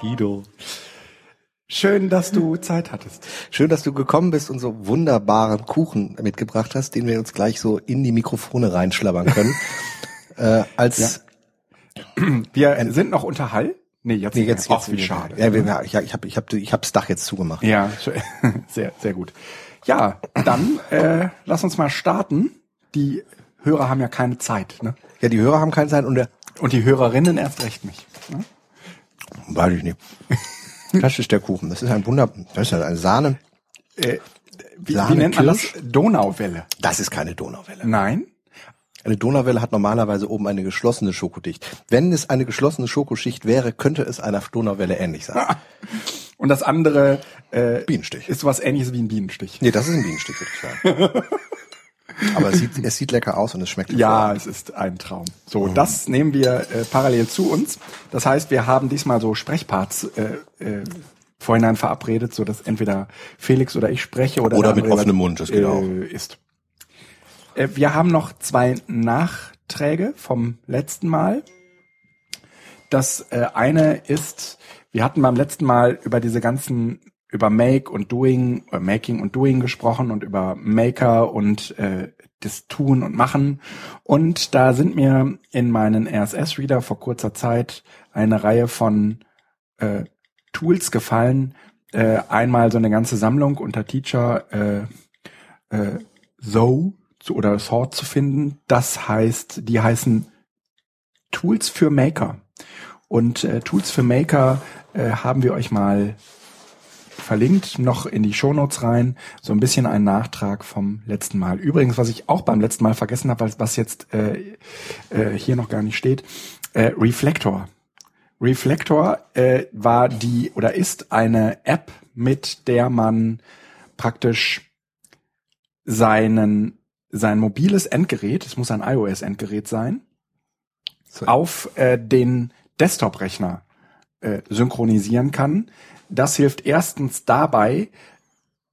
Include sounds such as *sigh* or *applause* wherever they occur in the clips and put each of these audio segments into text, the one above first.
Guido. Schön, dass du Zeit hattest. Schön, dass du gekommen bist und so wunderbaren Kuchen mitgebracht hast, den wir uns gleich so in die Mikrofone reinschlabbern können. *laughs* äh, als ja. *clears throat* Wir sind noch unter Hall. Nee, jetzt, nee, jetzt, jetzt, wie schade. Ja, ja, ich, ich habe ich hab, ich hab das Dach jetzt zugemacht. Ja, *laughs* sehr, sehr gut. Ja, dann äh, lass uns mal starten. Die Hörer haben ja keine Zeit. Ne? Ja, die Hörer haben keine Zeit und der und die Hörerinnen erst recht nicht. Ne? Weiß ich nicht. *laughs* Das ist der Kuchen. Das ist ein Wunder. Das ist eine Sahne. Äh, wie, Sahne wie nennt man das? Donauwelle. Das ist keine Donauwelle. Nein. Eine Donauwelle hat normalerweise oben eine geschlossene Schokodicht. Wenn es eine geschlossene Schokoschicht wäre, könnte es einer Donauwelle ähnlich sein. *laughs* Und das andere äh, Bienenstich. ist was ähnliches wie ein Bienenstich. Nee, das ist ein Bienenstich, würde ich sagen. *laughs* Aber es sieht, es sieht lecker aus und es schmeckt Ja, es ist ein Traum. So, mhm. das nehmen wir äh, parallel zu uns. Das heißt, wir haben diesmal so Sprechparts äh, äh, vorhinein verabredet, so dass entweder Felix oder ich spreche oder oder mit offenem Mund, das geht äh, auch. Ist. Äh, wir haben noch zwei Nachträge vom letzten Mal. Das äh, eine ist, wir hatten beim letzten Mal über diese ganzen über Make und Doing, oder Making und Doing gesprochen und über Maker und äh, das Tun und Machen. Und da sind mir in meinen RSS-Reader vor kurzer Zeit eine Reihe von äh, Tools gefallen. Äh, einmal so eine ganze Sammlung unter Teacher äh, äh, So zu, oder Sort zu finden. Das heißt, die heißen Tools für Maker. Und äh, Tools für Maker äh, haben wir euch mal verlinkt noch in die Shownotes rein, so ein bisschen ein Nachtrag vom letzten Mal. Übrigens, was ich auch beim letzten Mal vergessen habe, was jetzt äh, äh, hier noch gar nicht steht, äh, Reflector. Reflector äh, war die oder ist eine App, mit der man praktisch seinen sein mobiles Endgerät, es muss ein iOS-Endgerät sein, so. auf äh, den Desktop-Rechner äh, synchronisieren kann. Das hilft erstens dabei,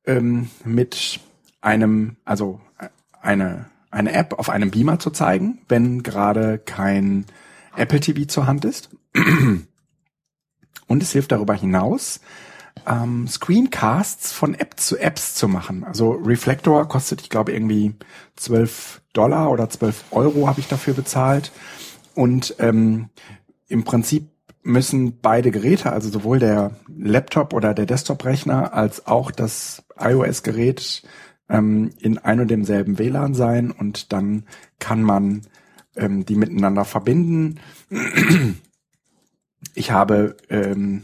ähm, mit einem, also äh, eine, eine App auf einem Beamer zu zeigen, wenn gerade kein Apple TV zur Hand ist. Und es hilft darüber hinaus, ähm, Screencasts von App zu Apps zu machen. Also Reflector kostet, ich glaube, irgendwie 12 Dollar oder 12 Euro habe ich dafür bezahlt. Und ähm, im Prinzip müssen beide Geräte, also sowohl der Laptop oder der Desktop-Rechner als auch das iOS-Gerät ähm, in ein und demselben WLAN sein und dann kann man ähm, die miteinander verbinden. Ich habe ähm,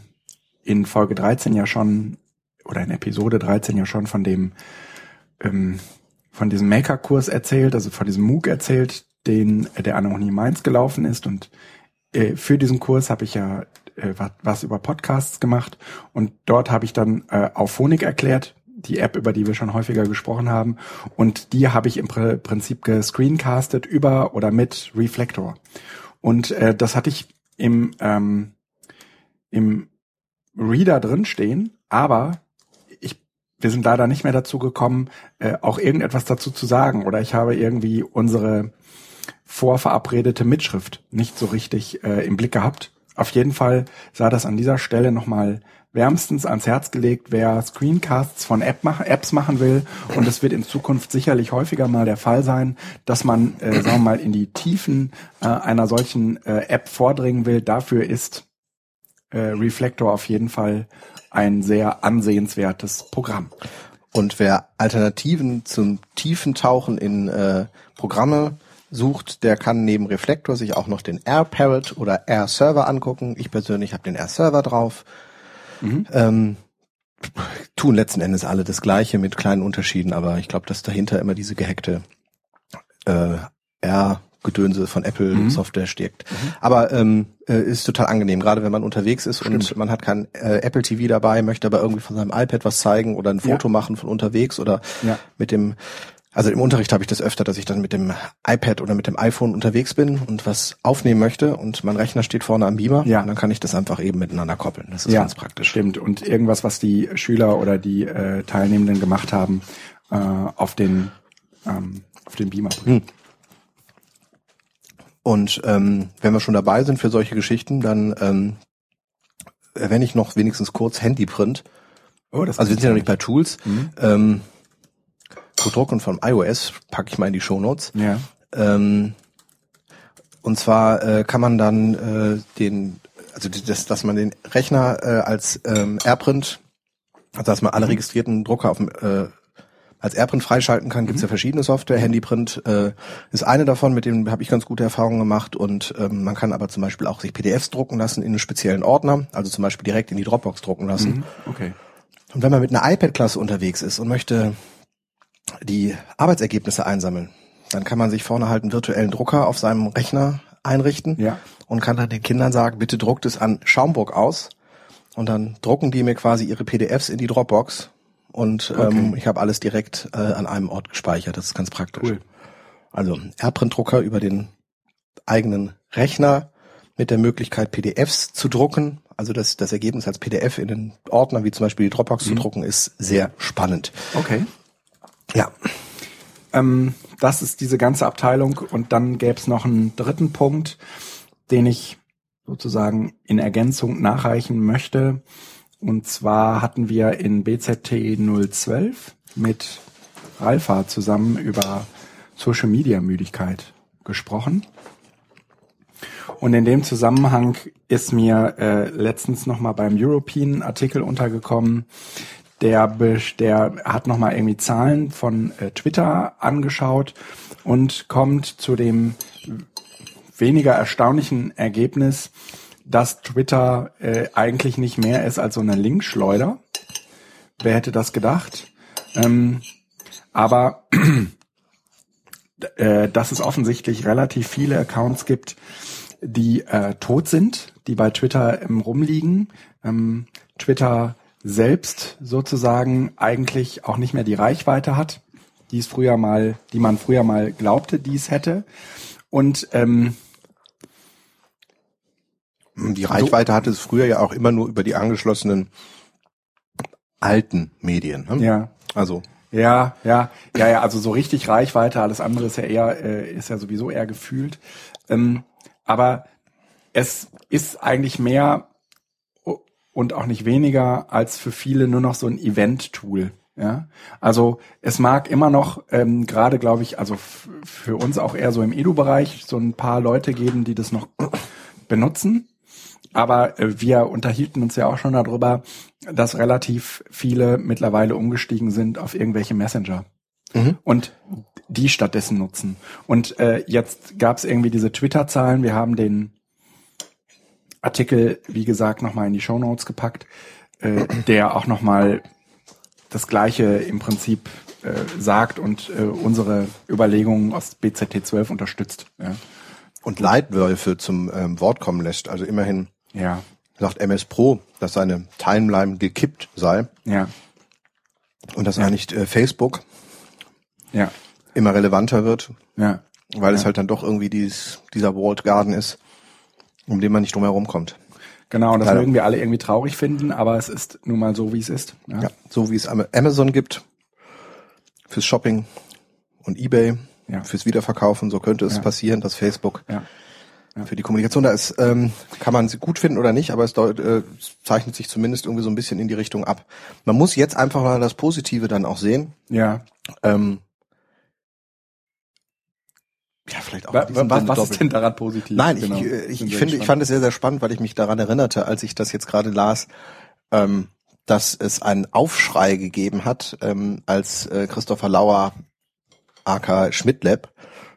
in Folge 13 ja schon oder in Episode 13 ja schon von dem ähm, von diesem Maker-Kurs erzählt, also von diesem MOOC erzählt, den der an der Uni Mainz gelaufen ist und äh, für diesen Kurs habe ich ja äh, was über Podcasts gemacht und dort habe ich dann äh, auf Phonik erklärt, die App, über die wir schon häufiger gesprochen haben. Und die habe ich im Pr Prinzip gescreencastet über oder mit Reflector. Und äh, das hatte ich im, ähm, im Reader drin stehen, aber ich, wir sind leider nicht mehr dazu gekommen, äh, auch irgendetwas dazu zu sagen. Oder ich habe irgendwie unsere vorverabredete Mitschrift nicht so richtig äh, im Blick gehabt. Auf jeden Fall sei das an dieser Stelle nochmal wärmstens ans Herz gelegt, wer Screencasts von App mach, Apps machen will. Und es wird in Zukunft sicherlich häufiger mal der Fall sein, dass man, äh, sagen wir mal, in die Tiefen äh, einer solchen äh, App vordringen will. Dafür ist äh, Reflector auf jeden Fall ein sehr ansehenswertes Programm. Und wer Alternativen zum tiefen Tauchen in äh, Programme sucht, der kann neben Reflektor sich auch noch den Air Parrot oder Air Server angucken. Ich persönlich habe den Air Server drauf. Mhm. Ähm, tun letzten Endes alle das Gleiche mit kleinen Unterschieden, aber ich glaube, dass dahinter immer diese gehackte äh, R Gedönse von Apple mhm. Software steckt. Mhm. Aber ähm, äh, ist total angenehm, gerade wenn man unterwegs ist Stimmt. und man hat kein äh, Apple TV dabei, möchte aber irgendwie von seinem iPad was zeigen oder ein Foto ja. machen von unterwegs oder ja. mit dem also im Unterricht habe ich das öfter, dass ich dann mit dem iPad oder mit dem iPhone unterwegs bin und was aufnehmen möchte und mein Rechner steht vorne am Beamer. Ja. Und dann kann ich das einfach eben miteinander koppeln. Das ist ja, ganz praktisch. Stimmt. Und irgendwas, was die Schüler oder die äh, Teilnehmenden gemacht haben, äh, auf den ähm, auf den Beamer bringen. Hm. Und ähm, wenn wir schon dabei sind für solche Geschichten, dann ähm, erwähne ich noch wenigstens kurz Handyprint. Oh, das Also wir sind ja noch nicht bei Tools. Mhm. Ähm, Codruck und von iOS packe ich mal in die Shownotes. Ja. Ähm, und zwar äh, kann man dann äh, den, also das, dass man den Rechner äh, als ähm, AirPrint, also dass man alle registrierten Drucker auf dem äh, als AirPrint freischalten kann, gibt's ja verschiedene Software. Handyprint äh, ist eine davon, mit dem habe ich ganz gute Erfahrungen gemacht. Und ähm, man kann aber zum Beispiel auch sich PDFs drucken lassen in einen speziellen Ordner, also zum Beispiel direkt in die Dropbox drucken lassen. Mhm. Okay. Und wenn man mit einer iPad-Klasse unterwegs ist und möchte die Arbeitsergebnisse einsammeln, dann kann man sich vorne halt einen virtuellen Drucker auf seinem Rechner einrichten Ja. und kann dann den Kindern sagen, bitte druckt es an Schaumburg aus. Und dann drucken die mir quasi ihre PDFs in die Dropbox. Und ähm, Okay. ich habe alles direkt äh, an einem Ort gespeichert. Das ist ganz praktisch. Cool. Also AirPrint-Drucker über den eigenen Rechner mit der Möglichkeit, PDFs zu drucken. Also das, das Ergebnis als PDF in den Ordner, wie zum Beispiel die Dropbox zu drucken, ist sehr spannend. Okay. Ja, Ähm, das ist diese ganze Abteilung und dann gäbe es noch einen dritten Punkt, den ich sozusagen in Ergänzung nachreichen möchte. Und zwar hatten wir in BZT 012 mit Ralfa zusammen über Social Media Müdigkeit gesprochen. Und in dem Zusammenhang ist mir äh, letztens noch mal beim European Artikel untergekommen, der, der hat noch mal irgendwie Zahlen von äh, Twitter angeschaut und kommt zu dem weniger erstaunlichen Ergebnis, dass Twitter äh, eigentlich nicht mehr ist als so eine Linkschleuder. Wer hätte das gedacht? Ähm, aber *clears throat* äh, dass es offensichtlich relativ viele Accounts gibt, die äh, tot sind, die bei Twitter im rumliegen. Ähm, Twitter selbst sozusagen eigentlich auch nicht mehr die Reichweite hat, die es früher mal, die man früher mal glaubte, die es hätte. Und ähm, die Reichweite hatte es früher ja auch immer nur über die angeschlossenen alten Medien. Ne? ja, Also Ja, ja, ja, ja, also so richtig Reichweite, alles andere ist ja eher, äh, ist ja sowieso eher gefühlt. Ähm, aber es ist eigentlich mehr und auch nicht weniger als für viele nur noch so ein Event-Tool. Ja, also es mag immer noch ähm, gerade, glaube ich, also für uns auch eher so im Edu-Bereich so ein paar Leute geben, die das noch *coughs* benutzen. Aber äh, wir unterhielten uns ja auch schon darüber, dass relativ viele mittlerweile umgestiegen sind auf irgendwelche Messenger Mhm. und die stattdessen nutzen. Und äh, jetzt gab es irgendwie diese Twitter-Zahlen. Wir haben den Artikel, wie gesagt, nochmal in die Show Notes gepackt, äh, der auch nochmal das Gleiche im Prinzip äh, sagt und äh, unsere Überlegungen aus BZT 12 unterstützt. Ja. und Leitwölfe zum ähm, Wort kommen lässt. Also immerhin Ja, sagt MS Pro, dass seine Timeline gekippt sei ja, und dass eigentlich äh, Facebook ja, immer relevanter wird, ja. weil es Ja. halt dann doch irgendwie dies, dieser Walled Garden ist, um den man nicht drum herum kommt. Genau, und das Leider. mögen wir alle irgendwie traurig finden, aber es ist nun mal so, wie es ist. Ja, Ja, so wie es Am- Amazon gibt fürs Shopping und eBay Ja. fürs Wiederverkaufen, so könnte es Ja. passieren, dass Facebook ja. für die Kommunikation da ist. Ähm, kann man sie gut finden oder nicht, aber es deut, äh, zeichnet sich zumindest irgendwie so ein bisschen in die Richtung ab. Man muss jetzt einfach mal das Positive dann auch sehen. ja. Ähm, ja, vielleicht auch Was, was ist denn daran positiv? Nein, Genau. ich, äh, ich, ich wir finde, ich fand es sehr, sehr spannend, weil ich mich daran erinnerte, als ich das jetzt gerade las, ähm, dass es einen Aufschrei gegeben hat, ähm, als äh, Christopher Lauer, aka Schmidtlab,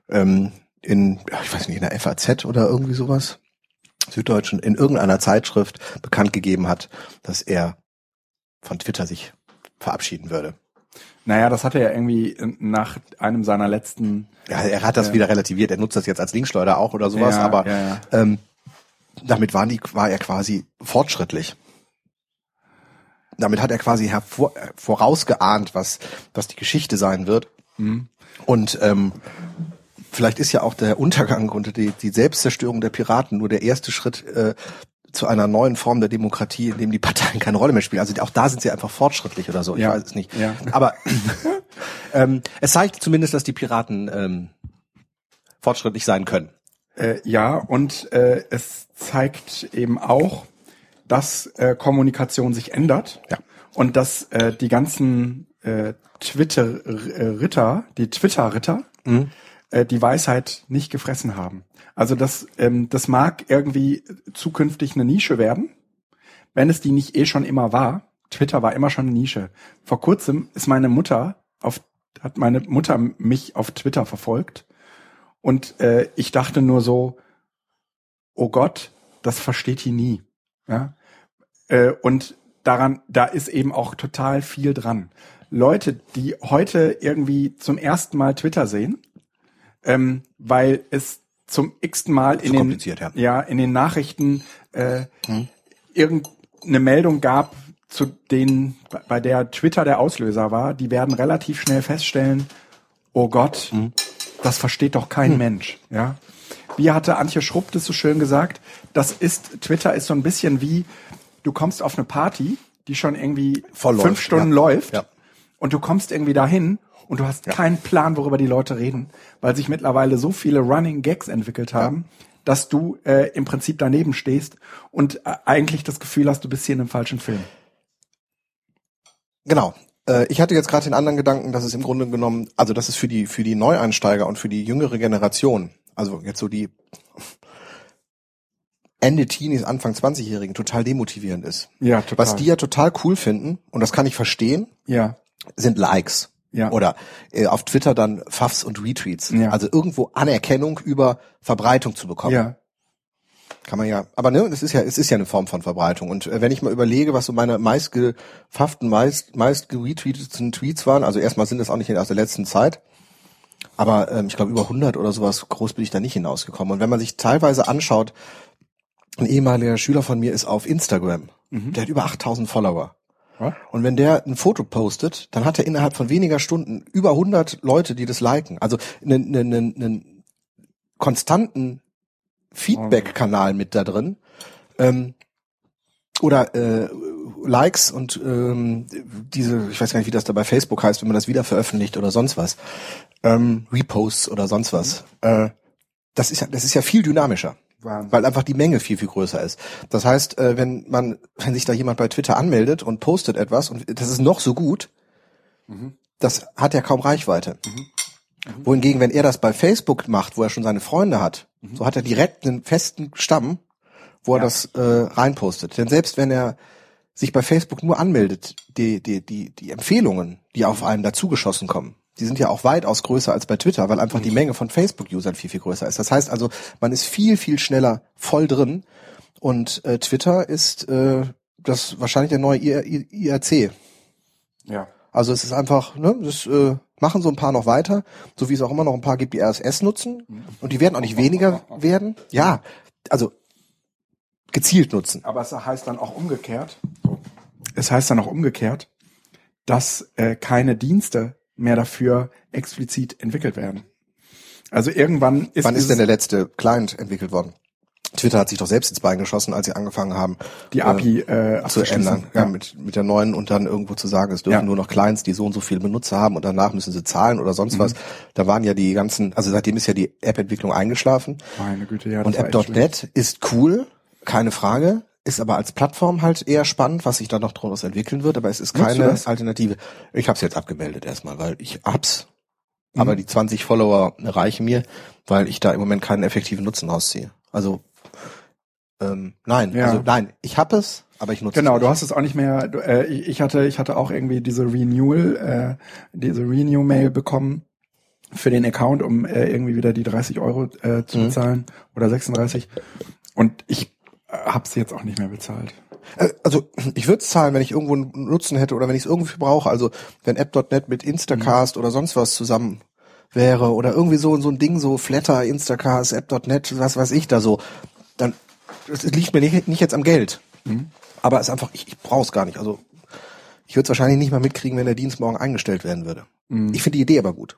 ähm, in, ich weiß nicht, in der FAZ oder irgendwie sowas, Süddeutschen, in irgendeiner Zeitschrift bekannt gegeben hat, dass er von Twitter sich verabschieden würde. Naja, das hat er ja irgendwie äh, nach einem seiner letzten. Ja, er hat das Ja. wieder relativiert. Er nutzt das jetzt als Linkschleuder auch oder sowas, Ja, aber ja, ja. Ähm, damit waren die, war er quasi fortschrittlich. Damit hat er quasi hervor, äh, vorausgeahnt, was, was die Geschichte sein wird. Mhm. Und ähm, vielleicht ist ja auch der Untergang und die, die Selbstzerstörung der Piraten nur der erste Schritt äh, zu einer neuen Form der Demokratie, in dem die Parteien keine Rolle mehr spielen. Also auch da sind sie einfach fortschrittlich oder so. Ich Ja. weiß es nicht. Ja. Aber *laughs* ähm, es zeigt zumindest, dass die Piraten ähm, fortschrittlich sein können. Äh, ja, und äh, es zeigt eben auch, dass äh, Kommunikation sich ändert Ja. und dass äh, die ganzen äh, Twitter-Ritter, die Twitter-Ritter, äh, die Weisheit nicht gefressen haben. Also das, ähm, das mag irgendwie zukünftig eine Nische werden, wenn es die nicht eh schon immer war. Twitter war immer schon eine Nische. Vor kurzem ist meine Mutter auf, hat meine Mutter mich auf Twitter verfolgt und äh, ich dachte nur so, oh Gott, das versteht die nie. Ja? Äh, und daran, da ist eben auch total viel dran. Leute, die heute irgendwie zum ersten Mal Twitter sehen, ähm, weil es zum x-ten Mal in den, ja. ja, in den Nachrichten äh, irgendeine Meldung gab, zu denen, bei der Twitter der Auslöser war, die werden relativ schnell feststellen, oh Gott, das versteht doch kein Mensch, ja. Wie hatte Antje Schrupp das so schön gesagt? Das ist, Twitter ist so ein bisschen wie, du kommst auf eine Party, die schon irgendwie Voll fünf läuft, Stunden ja. läuft Ja. und du kommst irgendwie dahin und du hast keinen Plan, worüber die Leute reden, weil sich mittlerweile so viele Running Gags entwickelt haben, dass du äh, im Prinzip daneben stehst und äh, eigentlich das Gefühl hast, du bist hier in einem falschen Film. Genau. Äh, Ich hatte jetzt gerade den anderen Gedanken, dass es im Grunde genommen, also dass es für die für die Neueinsteiger und für die jüngere Generation, also jetzt so die Ende Teenies, Anfang 20-Jährigen total demotivierend ist. Ja, total. Was die ja total cool finden, und das kann ich verstehen, Ja, sind Likes. Ja. Oder äh, auf Twitter dann Pfaffs und Retweets. Ja. Also irgendwo Anerkennung über Verbreitung zu bekommen. ja, Kann man ja, aber ne, es ist ja, es ist ja eine Form von Verbreitung. Und äh, wenn ich mal überlege, was so meine meist gefafften, meist, meist geretweeteten Tweets waren, also erstmal sind das auch nicht aus der letzten Zeit, aber ähm, ich glaube über 100 oder sowas groß bin ich da nicht hinausgekommen. Und wenn man sich teilweise anschaut, ein ehemaliger Schüler von mir ist auf Instagram, der hat über 8000 Follower. Und wenn der ein Foto postet, dann hat er innerhalb von weniger Stunden über 100 Leute, die das liken. Also einen, einen, einen, konstanten Feedback-Kanal mit da drin. Ähm, oder äh, Likes und ähm, diese, ich weiß gar nicht, wie das da bei Facebook heißt, wenn man das wieder veröffentlicht oder sonst was. Ähm, Reposts oder sonst was. Äh, das ist ja, das ist ja viel dynamischer. Weil einfach die Menge viel viel größer ist. Das heißt, äh, wenn man, wenn sich da jemand bei Twitter anmeldet und postet etwas und das ist noch so gut, das hat ja kaum Reichweite. Wohingegen, wenn er das bei Facebook macht, wo er schon seine Freunde hat, so hat er direkt einen festen Stamm, wo er Ja. das äh, reinpostet. Denn selbst wenn er sich bei Facebook nur anmeldet, die, die, die, die Empfehlungen, die auf einen dazugeschossen kommen, die sind ja auch weitaus größer als bei Twitter, weil einfach die Menge von Facebook-Usern viel, viel größer ist. Das heißt also, man ist viel, viel schneller voll drin und äh, Twitter ist äh, das wahrscheinlich der neue IRC. Ja. Also es ist einfach, ne, das äh, machen so ein paar noch weiter, so wie es auch immer noch ein paar gibt, die RSS nutzen und die werden auch nicht weniger werden. Ja, also gezielt nutzen. Aber es heißt dann auch umgekehrt, es heißt dann auch umgekehrt, dass äh, keine Dienste mehr dafür explizit entwickelt werden. Also irgendwann ist Wann ist denn der letzte Client entwickelt worden? Twitter hat sich doch selbst ins Bein geschossen, als sie angefangen haben, die API äh, zu ändern, ja, mit, mit der neuen und dann irgendwo zu sagen, es dürfen Ja. nur noch Clients, die so und so viele Benutzer haben und danach müssen sie zahlen oder Mhm. sonst was. Da waren ja die ganzen, also seitdem ist ja die App-Entwicklung eingeschlafen. Meine Güte, ja. Und. App.net ist cool, keine Frage, ist aber als Plattform halt eher spannend, was sich da noch daraus entwickeln wird, aber es ist du keine? Alternative. Ich habe es jetzt abgemeldet erstmal, weil ich hab's, Mhm. aber die 20 Follower reichen mir, weil ich da im Moment keinen effektiven Nutzen rausziehe. Also ähm, nein, Ja. also nein, ich hab es, aber ich nutze Genau, es du nicht. hast es auch nicht mehr. Du, äh, ich hatte, ich hatte auch irgendwie diese Renewal, äh, diese Renew-Mail bekommen für den Account, um äh, irgendwie wieder die 30 Euro äh, zu bezahlen oder 36. Und ich hab's jetzt auch nicht mehr bezahlt. Äh, Also ich würde es zahlen, wenn ich irgendwo einen Nutzen hätte oder wenn ich es irgendwie brauche. Also wenn App.net mit Instacast oder sonst was zusammen wäre oder irgendwie so so ein Ding, so Flatter, Instacast, App.net, was weiß ich da so, dann das liegt mir nicht, nicht jetzt am Geld. Aber es ist einfach, ich, ich brauche es gar nicht. Also ich würde es wahrscheinlich nicht mal mitkriegen, wenn der Dienst morgen eingestellt werden würde. Ich finde die Idee aber gut.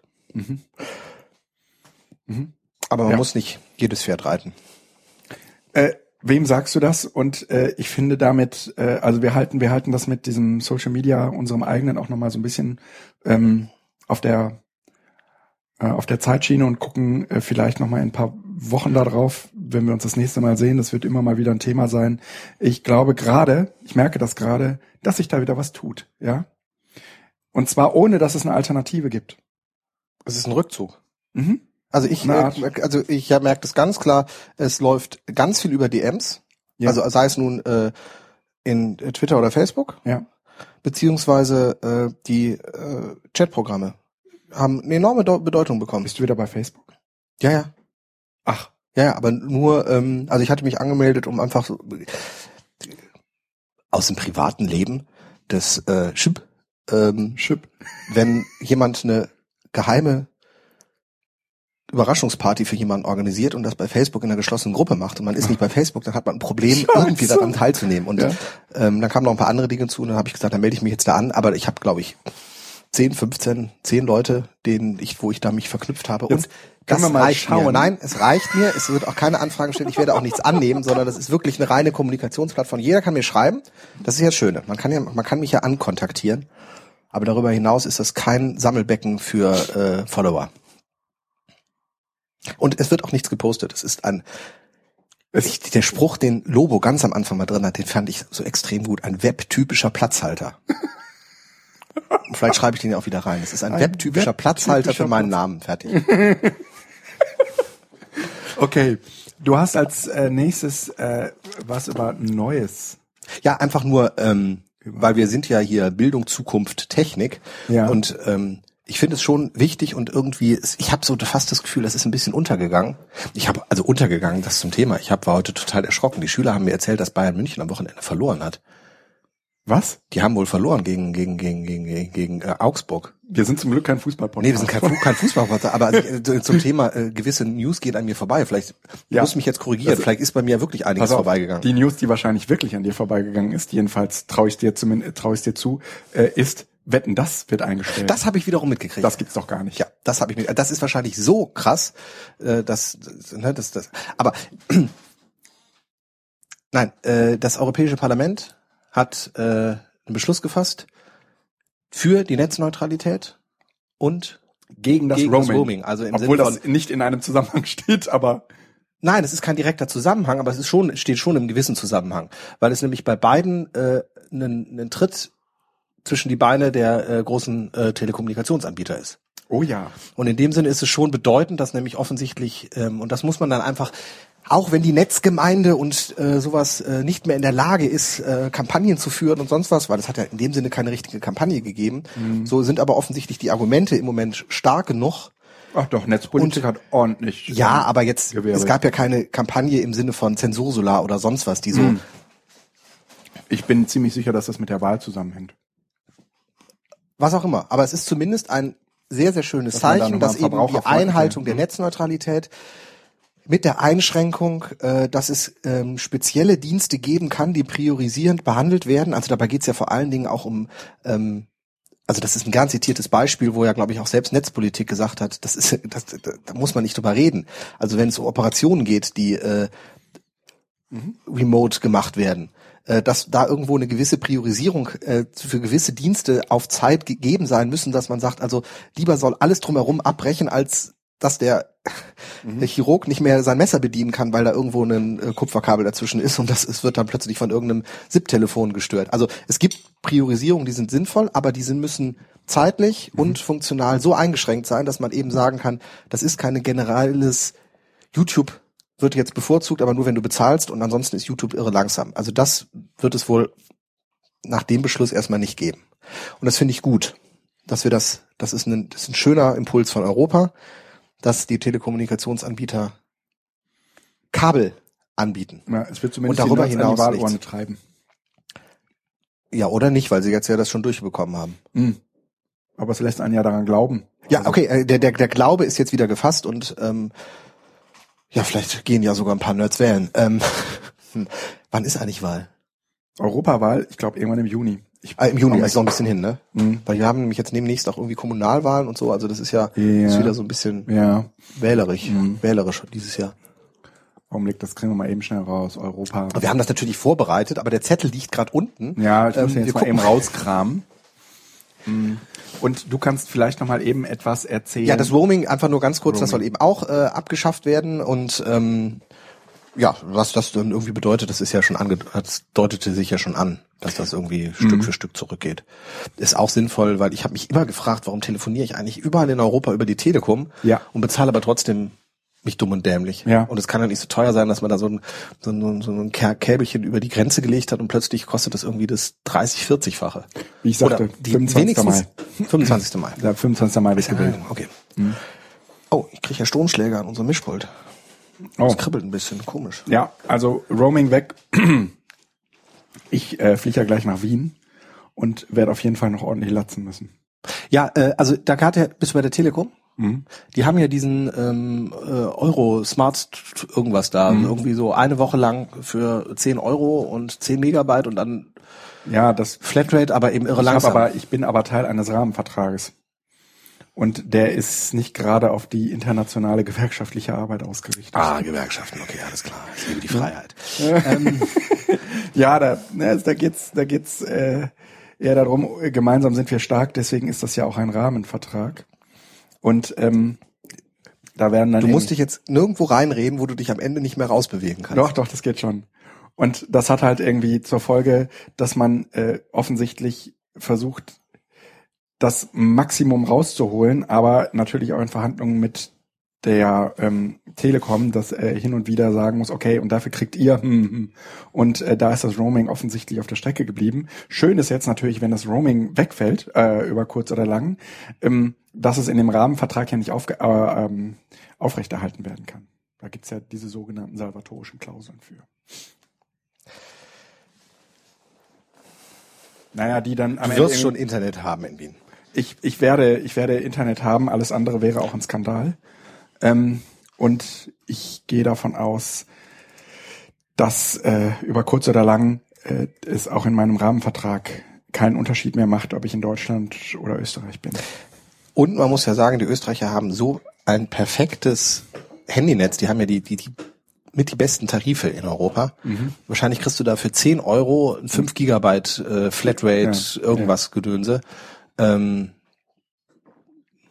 Aber man Ja. muss nicht jedes Pferd reiten. Äh, wem sagst du das? Und äh, ich finde damit, äh, also wir halten, wir halten das mit diesem Social Media, unserem eigenen, auch nochmal so ein bisschen ähm, auf der äh, auf der Zeitschiene und gucken äh, vielleicht nochmal in ein paar Wochen darauf, wenn wir uns das nächste Mal sehen. Das wird immer mal wieder ein Thema sein. Ich glaube gerade, ich merke das gerade, dass sich da wieder was tut, ja. Und zwar ohne, dass es eine Alternative gibt. Es ist ein Rückzug. Mhm. Also ich, äh, Art. also ich ja, merke das ganz klar. Es läuft ganz viel über DMs. Ja. Also sei es nun äh, in Twitter oder Facebook, Ja. beziehungsweise äh, die äh, Chatprogramme haben eine enorme Deu- Bedeutung bekommen. Bist du wieder bei Facebook? Ja, ja. Ach, Ja, ja, aber nur, ähm, also ich hatte mich angemeldet, um einfach so aus dem privaten Leben des äh, Schip, ähm, Chip. wenn jemand eine geheime Überraschungsparty für jemanden organisiert und das bei Facebook in einer geschlossenen Gruppe macht und man ist nicht bei Facebook, dann hat man ein Problem, *laughs* Scheiße. irgendwie daran teilzunehmen. Und Ja. ähm, dann kamen noch ein paar andere Dinge zu und dann habe ich gesagt, dann melde ich mich jetzt da an. Aber ich habe, glaube ich, 10, 15, 10 Leute, denen ich, wo ich da mich verknüpft habe. Jetzt und das wir mal reicht schauen. mir. Nein, es reicht mir. Es wird auch keine Anfragen stellen. Ich werde auch nichts annehmen, sondern das ist wirklich eine reine Kommunikationsplattform. Jeder kann mir schreiben. Das ist ja das Schöne. Man kann ja, man kann mich ja ankontaktieren. Aber darüber hinaus ist das kein Sammelbecken für äh, Follower. Und es wird auch nichts gepostet. Es ist ein ich, der Spruch, den Lobo ganz am Anfang mal drin hat, den fand ich so extrem gut. Ein webtypischer Platzhalter. Und Vielleicht schreibe ich den ja auch wieder rein. Es ist ein, Ein webtypischer webtypischer Platzhalter für meinen Platz- Namen. Fertig. *laughs* Okay. Du hast als äh, nächstes äh, was über Neues. Ja, einfach nur, ähm, weil wir sind ja hier Bildung, Zukunft, Technik. Ja. Und ähm, ich finde es schon wichtig und irgendwie, ich habe so fast das Gefühl, das ist ein bisschen untergegangen. Ich habe also untergegangen, das zum Thema. Ich hab, war heute total erschrocken. Die Schüler haben mir erzählt, dass Bayern München am Wochenende verloren hat. Was? Die haben wohl verloren gegen gegen gegen gegen gegen, gegen äh, Augsburg. Wir sind zum Glück kein Fußballpodcast. Nee, wir sind kein, kein *laughs* Fußballreporter, aber äh, zum Thema äh, gewisse News geht an mir vorbei. Vielleicht Ja. muss mich jetzt korrigieren. Also- Vielleicht ist bei mir wirklich einiges auf, vorbeigegangen. Die News, die wahrscheinlich wirklich an dir vorbeigegangen ist, jedenfalls traue ich dir zumindest traue ich dir zu, äh, ist Wetten, das wird eingestellt. das habe ich wiederum mitgekriegt. das gibt's doch gar nicht. Ja, das habe ich mir. Das ist wahrscheinlich so krass, äh, dass, ne, das, das. Aber *clears throat* nein, äh, das Europäische Parlament hat äh, einen Beschluss gefasst für die Netzneutralität und Gegen das Gegen das Roaming. Roaming, also im Obwohl Sinne das nicht in einem Zusammenhang *laughs* steht, aber Nein, es ist kein direkter Zusammenhang, aber es ist schon, steht schon im gewissen Zusammenhang, weil es nämlich bei beiden äh, einen, einen Tritt zwischen die Beine der äh, großen äh, Telekommunikationsanbieter ist. oh ja. Und in dem Sinne ist es schon bedeutend, dass nämlich offensichtlich, ähm, und das muss man dann einfach, auch wenn die Netzgemeinde und äh, sowas äh, nicht mehr in der Lage ist, äh, Kampagnen zu führen und sonst was, weil es hat ja in dem Sinne keine richtige Kampagne gegeben, so sind aber offensichtlich die Argumente im Moment stark genug. Ach doch, Netzpolitik hat ordentlich. Ja, ähm, aber jetzt, Gewerbe. es gab ja keine Kampagne im Sinne von Zensursolar oder sonst was, die so, Ich bin ziemlich sicher, dass das mit der Wahl zusammenhängt. Was auch immer. Aber es ist zumindest ein sehr, sehr schönes Dass Zeichen, dass eben die Einhaltung der Mhm. Netzneutralität mit der Einschränkung, äh, dass es ähm, spezielle Dienste geben kann, die priorisierend behandelt werden. Also dabei geht es ja vor allen Dingen auch um, ähm, also das ist ein gern zitiertes Beispiel, wo ja, glaube ich, auch selbst Netzpolitik gesagt hat, das ist, das, da, muss man nicht drüber reden. Also wenn es um Operationen geht, die äh, remote gemacht werden, dass da irgendwo eine gewisse Priorisierung äh, für gewisse Dienste auf Zeit gegeben sein müssen, dass man sagt, also lieber soll alles drumherum abbrechen, als dass der, der *laughs* Chirurg nicht mehr sein Messer bedienen kann, weil da irgendwo ein äh, Kupferkabel dazwischen ist und das es wird dann plötzlich von irgendeinem SIP-Telefon gestört. Also es gibt Priorisierungen, die sind sinnvoll, aber die sind müssen zeitlich und funktional so eingeschränkt sein, dass man eben sagen kann, das ist keine generelles YouTube wird jetzt bevorzugt, aber nur wenn du bezahlst und ansonsten ist YouTube irre langsam. Also das wird es wohl nach dem Beschluss erstmal nicht geben. Und das finde ich gut, dass wir das, das ist ein, das ist ein schöner Impuls von Europa, dass die Telekommunikationsanbieter Kabel anbieten. Ja, es wird zumindest Und darüber die Nerds an hinaus die Wahlurne nichts. treiben. Ja, oder nicht, weil sie jetzt ja das schon durchbekommen haben. Mhm. Aber es lässt einen ja daran glauben. Ja, Also, okay, äh, der, der, der Glaube ist jetzt wieder gefasst und ähm, ja, vielleicht gehen ja sogar ein paar Nerds wählen. Ähm, hm, *laughs* wann ist eigentlich Wahl? Europawahl, ich glaube irgendwann im Juni. Ich, Ah, Im Juni, ist noch ein bisschen hin, ne? Mhm. Weil wir haben nämlich jetzt demnächst auch irgendwie Kommunalwahlen und so, also das ist ja, Ja. ist wieder so ein bisschen Ja, wählerisch, Mhm. wählerisch dieses Jahr. Augenblick, das kriegen wir mal eben schnell raus. Europa. Aber wir haben das natürlich vorbereitet, aber der Zettel liegt gerade unten. Ja, ich muss Ähm, den wir jetzt mal eben rauskramen. *laughs* Und du kannst vielleicht noch mal eben etwas erzählen. Ja, das Roaming, einfach nur ganz kurz, das soll Roaming. eben auch äh, abgeschafft werden und ähm, ja, was das dann irgendwie bedeutet, das ist ja schon ange das deutete sich ja schon an, dass das irgendwie Stück für Stück zurückgeht. Ist auch sinnvoll, weil ich habe mich immer gefragt, warum telefoniere ich eigentlich überall in Europa über die Telekom Ja. und bezahle aber trotzdem mich dumm und dämlich. Ja. Und es kann ja nicht so teuer sein, dass man da so ein, so ein, so ein Kä- Käbelchen über die Grenze gelegt hat und plötzlich kostet das irgendwie das 30, 40-fache. Wie ich sagte, Oder die 25. Mai. wenigstens 25. Mai. Der 25. Mai wird gewählt. Ja, okay. Oh, ich kriege ja Stonschläger an unserem Mischpult. Oh. Das kribbelt ein bisschen, komisch. Ja, also Roaming weg. *clears throat* Ich äh, fliege ja gleich nach Wien und werde auf jeden Fall noch ordentlich latzen müssen. Ja, äh, also da gerade bist du bei der Telekom. Die haben ja diesen ähm, äh, Euro Smart irgendwas da, irgendwie so eine Woche lang für 10 Euro und 10 Megabyte und dann Ja, das Flatrate, aber eben irre ich, langsam. aber, ich bin aber Teil eines Rahmenvertrages. Und der ist nicht gerade auf die internationale gewerkschaftliche Arbeit ausgerichtet. ah, Gewerkschaften, okay, alles klar. Ich liebe die Freiheit. *laughs* Ja, da, ne, da geht's, da geht's äh, eher darum, äh, gemeinsam sind wir stark, deswegen ist das ja auch ein Rahmenvertrag. Und ähm, da werden dann Du musst dich jetzt nirgendwo reinreden, wo du dich am Ende nicht mehr rausbewegen kannst. Doch, doch, das geht schon. Und das hat halt irgendwie zur Folge, dass man äh, offensichtlich versucht, das Maximum rauszuholen, aber natürlich auch in Verhandlungen mit der ähm, Telekom, das äh, hin und wieder sagen muss, okay, und dafür kriegt ihr, hm, hm. und äh, da ist das Roaming offensichtlich auf der Strecke geblieben. Schön ist jetzt natürlich, wenn das Roaming wegfällt, äh, über kurz oder lang, ähm, dass es in dem Rahmenvertrag ja nicht aufge äh, ähm, aufrechterhalten werden kann. Da gibt's ja diese sogenannten salvatorischen Klauseln für. Naja, die dann am Du wirst Ende schon Internet haben in Wien. ich, ich werde, ich werde Internet haben, alles andere wäre auch ein Skandal. Ähm, und ich gehe davon aus, dass äh, über kurz oder lang äh, es auch in meinem Rahmenvertrag keinen Unterschied mehr macht, ob ich in Deutschland oder Österreich bin. Und man muss ja sagen, die Österreicher haben so ein perfektes Handynetz. Die haben ja die, die, die mit die besten Tarife in Europa. Wahrscheinlich kriegst du da für 10 Euro 5 Gigabyte äh, Flatrate, Ja, irgendwas Gedönse. Ähm,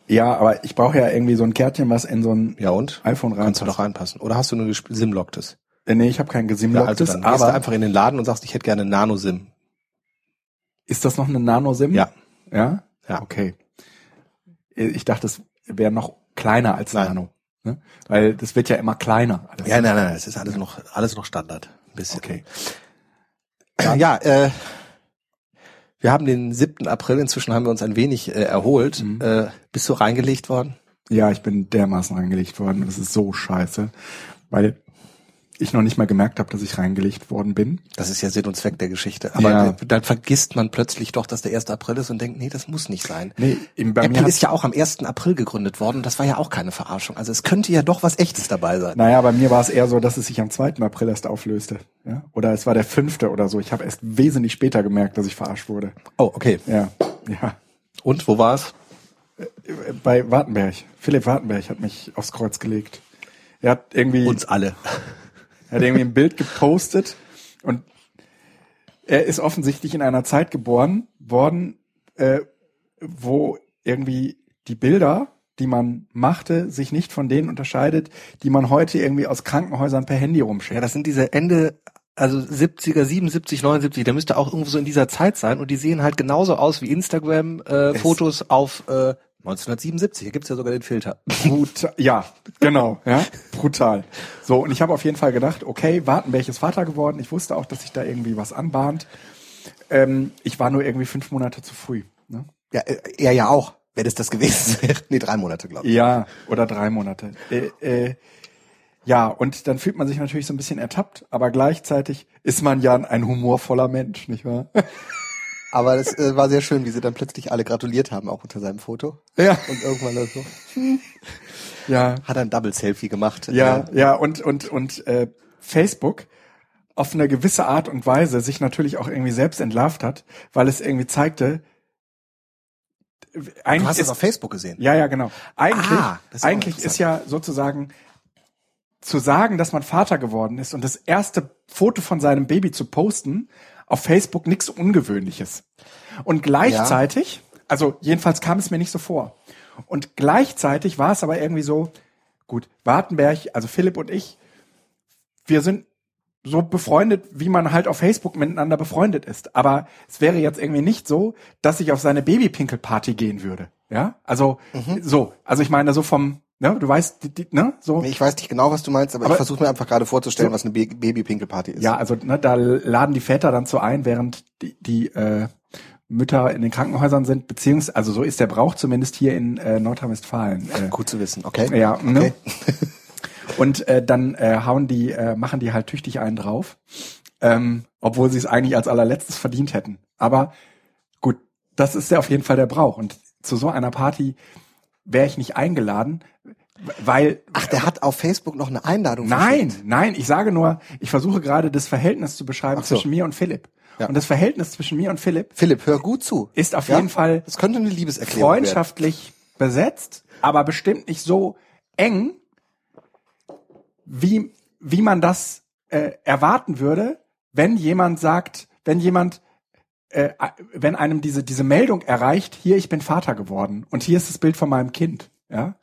Ja, aber ich brauche ja irgendwie so ein Kärtchen, was in so ein ja und? iPhone Kannst du reinpasst. doch reinpassen. Oder hast du nur SIM-Locktes? Äh, nee, ich habe kein Ja, gesimlocktes, also dann gehst du aber einfach in den Laden und sagst, ich hätte gerne Nano-SIM. ist das noch eine Nano-SIM? Ja. Ja? Ja. Okay. Ich dachte, es wäre noch kleiner als Nein. Nano. Ne? Weil das wird ja immer kleiner. alles. Ja, nein, nein, es ist alles noch, alles noch Standard. Ein bisschen. Okay. Ja, äh, wir haben den 7. April, inzwischen haben wir uns ein wenig äh, erholt. Mhm. Äh, bist du reingelegt worden? Ja, ich bin dermaßen reingelegt worden. Das ist so scheiße. Weil ich noch nicht mal gemerkt habe, dass ich reingelegt worden bin. Das ist ja Sinn und Zweck der Geschichte. Aber Ja. dann vergisst man plötzlich doch, dass der 1. April ist und denkt, nee, das muss nicht sein. Nee, eben bei Apple ist ja auch am 1. April gegründet worden und das war ja auch keine Verarschung. Also es könnte ja doch was Echtes dabei sein. Naja, bei mir war es eher so, dass es sich am 2. April erst auflöste. Ja? Oder es war der 5. oder so. Ich habe erst wesentlich später gemerkt, dass ich verarscht wurde. Oh, okay. Ja, ja. Und, wo war es? Bei Wartenberg. Philipp Wartenberg hat mich aufs Kreuz gelegt. Er hat irgendwie, Uns alle. Er hat irgendwie ein Bild gepostet und er ist offensichtlich in einer Zeit geboren worden, äh, wo irgendwie die Bilder, die man machte, sich nicht von denen unterscheidet, die man heute irgendwie aus Krankenhäusern per Handy rumschickt. Ja, das sind diese Ende, also 70er, 77, 79, der müsste auch irgendwo so in dieser Zeit sein und die sehen halt genauso aus wie Instagram-Fotos auf äh, 1977. Hier gibt's ja sogar den Filter. Brutal. Ja, genau, ja, brutal. So, und ich habe auf jeden Fall gedacht, okay, Wartenberg ist Vater geworden. Ich wusste auch, dass sich da irgendwie was anbahnt. Ähm, ich war nur irgendwie fünf Monate zu früh. Ne? Ja, äh, er ja auch, wenn es das gewesen *laughs* wäre. Nee, drei Monate, glaube ich. Ja, oder drei Monate. Äh, äh, ja, und dann fühlt man sich natürlich so ein bisschen ertappt, aber gleichzeitig ist man ja ein humorvoller Mensch, nicht wahr? Aber das äh, war sehr schön, wie sie dann plötzlich alle gratuliert haben, auch unter seinem Foto. Ja, Und irgendwann dann so, *laughs* ja, hat er ein Double-Selfie gemacht. ja, Äh, ja, und und und äh, Facebook auf eine gewisse Art und Weise sich natürlich auch irgendwie selbst entlarvt hat, weil es irgendwie zeigte, Du eigentlich hast es auf Facebook gesehen. ja, ja, genau. Eigentlich, Ah, ist eigentlich ist ja sozusagen zu sagen, dass man Vater geworden ist und das erste Foto von seinem Baby zu posten auf Facebook nichts Ungewöhnliches. Und gleichzeitig Also jedenfalls kam es mir nicht so vor. Und gleichzeitig war es aber irgendwie so, gut, Wartenberg, also Philipp und ich, wir sind so befreundet, wie man halt auf Facebook miteinander befreundet ist. Aber es wäre jetzt irgendwie nicht so, dass ich auf seine Babypinkelparty gehen würde. Ja, also so, also ich meine so vom, ne, du weißt, die, die, ne, so. Ich weiß nicht genau, was du meinst, aber, Aber- ich versuche mir einfach gerade vorzustellen, So. was eine Ba- Baby-Pinkelparty ist. Ja, also ne, da laden die Väter dann zu ein, während die, die äh, Mütter in den Krankenhäusern sind, beziehungsweise, also so ist der Brauch zumindest hier in äh, Nordrhein-Westfalen. Äh, Gut zu wissen, okay? Ja, ne? okay. *laughs* Und äh, dann äh, hauen die, äh, machen die halt tüchtig einen drauf, ähm, obwohl sie es eigentlich als allerletztes verdient hätten. Aber gut, das ist ja auf jeden Fall der Brauch. Und zu so einer Party wäre ich nicht eingeladen, weil Ach, der hat auf Facebook noch eine Einladung Nein, verschickt. nein, ich sage nur, ich versuche gerade das Verhältnis zu beschreiben so. zwischen mir und Philipp. Ja. Und das Verhältnis zwischen mir und Philipp Philipp, hör gut zu. ist auf Ja? jeden Fall Das könnte eine Liebeserklärung werden. freundschaftlich besetzt, aber bestimmt nicht so eng, wie, wie man das äh, erwarten würde, wenn jemand sagt, wenn jemand, äh, wenn einem diese, diese Meldung erreicht, hier, ich bin Vater geworden und hier ist das Bild von meinem Kind. Ja,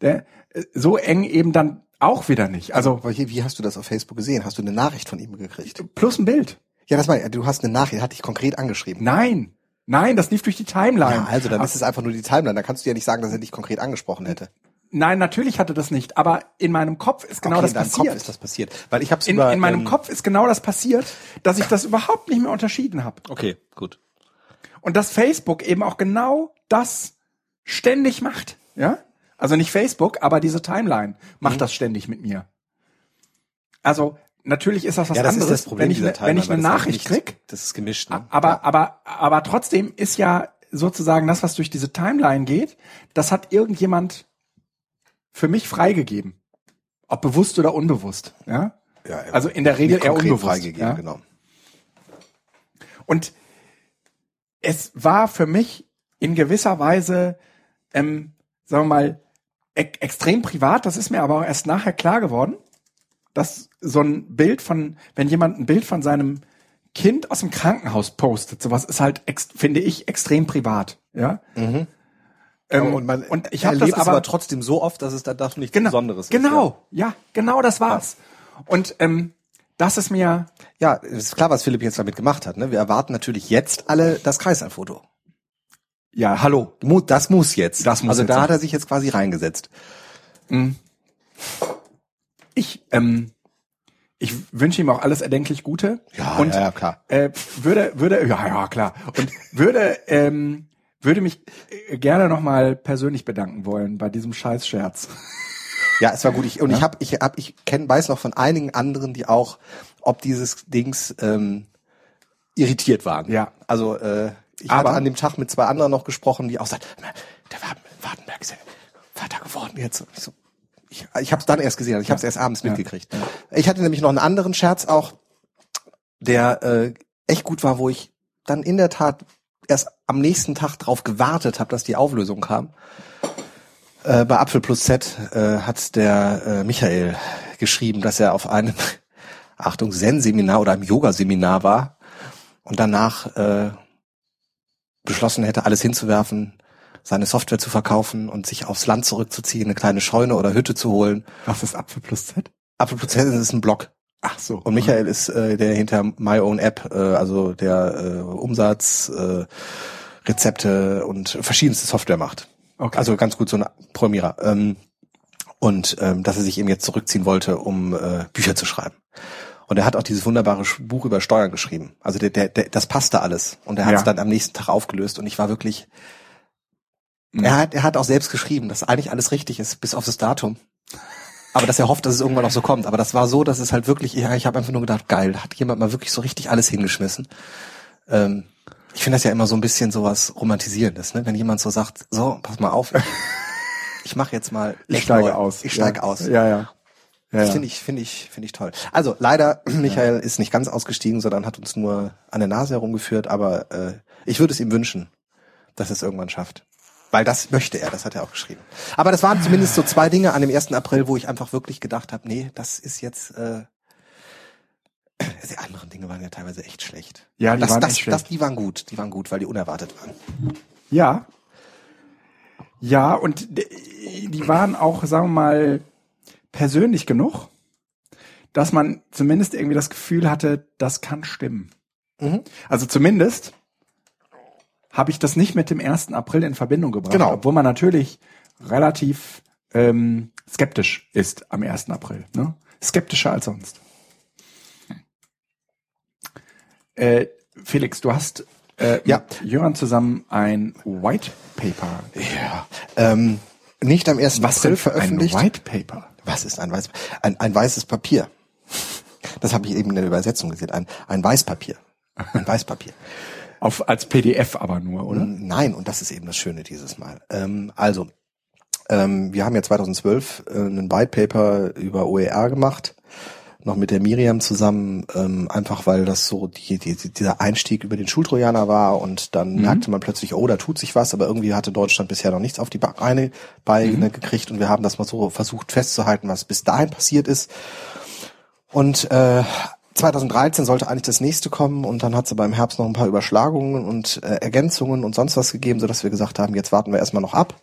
Der, äh, so eng eben dann auch wieder nicht. Also wie hast du das auf Facebook gesehen? Hast du eine Nachricht von ihm gekriegt? plus ein Bild. Ja, das meine ich. Du hast eine Nachricht, hat dich konkret angeschrieben. Nein, nein, das lief durch die Timeline. Ja, also dann Ach, ist es einfach nur die Timeline. Da kannst du ja nicht sagen, dass er dich konkret angesprochen hätte. Nein, natürlich hatte das nicht, aber in meinem Kopf ist genau okay, das in passiert. Kopf ist das passiert. Weil ich hab's in, über, in meinem ähm, Kopf ist genau das passiert, dass ich das überhaupt nicht mehr unterschieden habe. Okay, gut. Und dass Facebook eben auch genau das ständig macht. Ja? Also nicht Facebook, aber diese Timeline macht Mhm. das ständig mit mir. Also natürlich ist das was Ja, das anderes, ist das Problem wenn ich, ne, Timeline. wenn ich eine weil das halt Nachricht nicht- krieg. Das ist gemischt. Ne? Aber, aber, aber trotzdem ist ja sozusagen das, was durch diese Timeline geht, das hat irgendjemand für mich freigegeben. Ob bewusst oder unbewusst. Ja? Ja, Also in der Regel eher unbewusst. freigegeben, ja? genau. Und es war für mich in gewisser Weise, ähm, sagen wir mal, e extrem privat. Das ist mir aber auch erst nachher klar geworden, dass so ein Bild von, wenn jemand ein Bild von seinem Kind aus dem Krankenhaus postet, sowas ist halt, finde ich, extrem privat. Ja. Ähm, und man und ich erlebt das es aber, aber trotzdem so oft, dass es dann doch nichts genau, Besonderes ist. Genau, ja, genau das war's. Und ähm, das ist mir Ja, ist klar, was Philipp jetzt damit gemacht hat. Ne? Wir erwarten natürlich jetzt alle das Kreiselfoto. ja, hallo. Das muss jetzt. Das muss also jetzt da sein. hat er sich jetzt quasi reingesetzt. Ich, ähm, ich wünsche ihm auch alles erdenklich Gute. und ja, ja, klar. Äh, würde, würde, ja, ja, klar. Und würde, ähm, würde mich äh, gerne nochmal persönlich bedanken wollen bei diesem Scheißscherz. Ja, es war gut. Ich, und ich habe, ich hab, ich kenn, weiß noch von einigen anderen, die auch ob dieses Dings ähm, irritiert waren. Ja. Also äh, ich Aber- hatte an dem Tag mit zwei anderen noch gesprochen, die auch sagten, der Warten- Wartenberg ist ja Vater geworden jetzt. Ich, so, ich, ich habe es dann erst gesehen, also ich habe es erst abends mitgekriegt. Ich hatte nämlich noch einen anderen Scherz auch, der äh, echt gut war, wo ich dann in der Tat erst am nächsten Tag drauf gewartet habe, dass die Auflösung kam. Äh, bei Apfel plus Z äh, hat der äh, Michael geschrieben, dass er auf einem, *laughs* Achtung, Zen-Seminar oder einem Yoga-Seminar war und danach äh, beschlossen hätte, alles hinzuwerfen, seine Software zu verkaufen und sich aufs Land zurückzuziehen, eine kleine Scheune oder Hütte zu holen. Was ist Apfel plus Z? Apfel plus Z ist ein Blog. Ach so. Und Michael ist äh, der hinter My Own App, äh, also der äh, Umsatz, äh, Rezepte und verschiedenste Software macht. Okay. Also ganz gut so ein Programmierer. Ähm, und ähm, dass er sich eben jetzt zurückziehen wollte, um äh, Bücher zu schreiben. Und er hat auch dieses wunderbare Buch über Steuern geschrieben. Also der, der, der, das passte alles. Und er hat es Ja. dann am nächsten Tag aufgelöst. Und ich war wirklich. Mhm. Er hat, er hat auch selbst geschrieben, dass eigentlich alles richtig ist, bis auf das Datum. Aber dass er hofft, dass es irgendwann auch so kommt. Aber das war so, dass es halt wirklich, ja, ich habe einfach nur gedacht, geil, hat jemand mal wirklich so richtig alles hingeschmissen. Ähm, ich finde das ja immer so ein bisschen sowas Romantisierendes, ne? Wenn jemand so sagt, so, pass mal auf, *laughs* ich, mache jetzt mal ich steige neu. aus. Ich steige ja. aus. Ja, ja. ja, Das ja. finde ich, finde ich, finde ich toll. Also leider, *clears throat* Michael ist nicht ganz ausgestiegen, sondern hat uns nur an der Nase herumgeführt, aber äh, ich würde es ihm wünschen, dass er es irgendwann schafft. Weil das möchte er, das hat er auch geschrieben. Aber das waren zumindest so zwei Dinge an dem 1. April, wo ich einfach wirklich gedacht habe, nee, das ist jetzt äh, die anderen Dinge waren ja teilweise echt schlecht. Ja, die das, waren das, echt das, schlecht. die waren gut, die waren gut, weil die unerwartet waren. Ja. Ja, und die waren auch, sagen wir mal, persönlich genug, dass man zumindest irgendwie das Gefühl hatte, das kann stimmen. Mhm. Also zumindest habe ich das nicht mit dem 1. April in Verbindung gebracht, Genau. obwohl man natürlich relativ ähm, skeptisch ist am 1. April. Ne? Skeptischer als sonst. Äh, Felix, du hast äh, Ja. mit Jöran zusammen ein White Paper. Ja. Ähm, nicht am 1. Was April denn für ein veröffentlicht. White Paper? Was ist ein, weiß, ein, ein weißes Papier? Das habe ich eben in der Übersetzung gesehen. Ein, ein Weißpapier. Ein Weißpapier. Auf, als PDF aber nur, oder? Nein, und das ist eben das Schöne dieses Mal. Ähm, also, ähm, wir haben ja 2012 äh, ein White Paper über OER gemacht, noch mit der Miriam zusammen, ähm, einfach weil das so die, die, dieser Einstieg über den Schultrojaner war und dann merkte man plötzlich, oh, da tut sich was, aber irgendwie hatte Deutschland bisher noch nichts auf die Beine, Beine gekriegt und wir haben das mal so versucht festzuhalten, was bis dahin passiert ist. Und äh, 2013 sollte eigentlich das nächste kommen und dann hat es aber im Herbst noch ein paar Überschlagungen und äh, Ergänzungen und sonst was gegeben, sodass wir gesagt haben, jetzt warten wir erstmal noch ab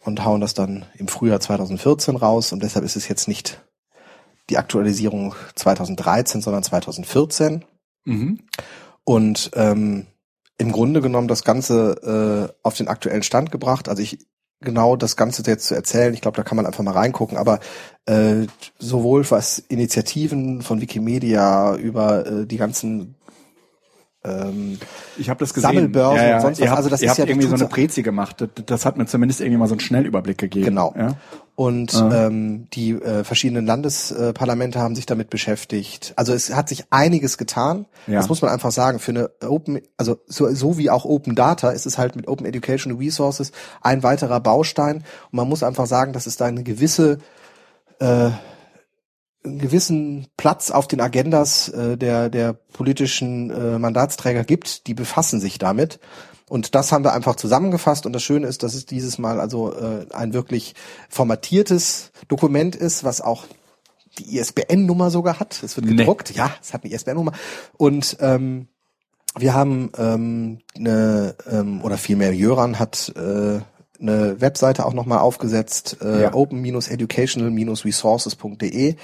und hauen das dann im Frühjahr 2014 raus und deshalb ist es jetzt nicht die Aktualisierung 2013, sondern 2014 Mhm. und ähm, im Grunde genommen das Ganze äh, auf den aktuellen Stand gebracht. Also ich genau das Ganze jetzt zu erzählen, ich glaube, da kann man einfach mal reingucken, aber äh, sowohl was Initiativen von Wikimedia über äh, die ganzen ähm, Ich habe das gesehen. Sammelbörsen und sonst was. Habt, Also das ist ja irgendwie so eine Prezi gemacht. Das, das hat mir zumindest irgendwie mal so einen Schnellüberblick gegeben. Genau. Ja? Und Ah. ähm, die äh, verschiedenen Landesparlamente haben sich damit beschäftigt. Also es hat sich einiges getan. Ja. Das muss man einfach sagen. Für eine Open, also so, so wie auch Open Data ist es halt mit Open Educational Resources ein weiterer Baustein. Und man muss einfach sagen, dass es da eine gewisse äh, einen gewissen Platz auf den Agendas äh, der der politischen äh, Mandatsträger gibt, die befassen sich damit. Und das haben wir einfach zusammengefasst. Und das Schöne ist, dass es dieses Mal also äh, ein wirklich formatiertes Dokument ist, was auch die ISBN-Nummer sogar hat. Es wird Nee. gedruckt. Ja, es hat eine ISBN-Nummer. Und ähm, wir haben ähm, eine, ähm, oder vielmehr Jöran hat äh, eine Webseite auch nochmal aufgesetzt, äh, Ja. open-educational-resources.de.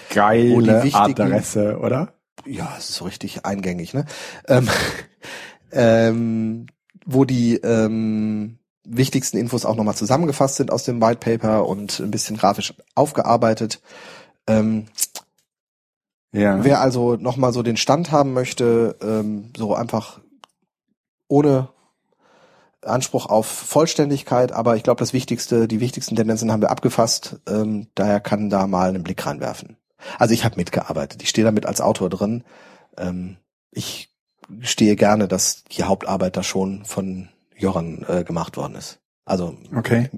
wo die Geile Adresse, oder? Ja, es ist so richtig eingängig, ne? Ähm, *laughs* ähm, wo die ähm, wichtigsten Infos auch nochmal zusammengefasst sind aus dem White Paper und ein bisschen grafisch aufgearbeitet. Ähm, Ja. Wer also nochmal so den Stand haben möchte, ähm, so einfach ohne Anspruch auf Vollständigkeit, aber ich glaube, das Wichtigste, die wichtigsten Tendenzen haben wir abgefasst, ähm, daher kann da mal einen Blick reinwerfen. Also ich habe mitgearbeitet, ich stehe damit als Autor drin. Ähm, ich stehe gerne, dass die Hauptarbeit da schon von Joran äh, gemacht worden ist. Also Okay.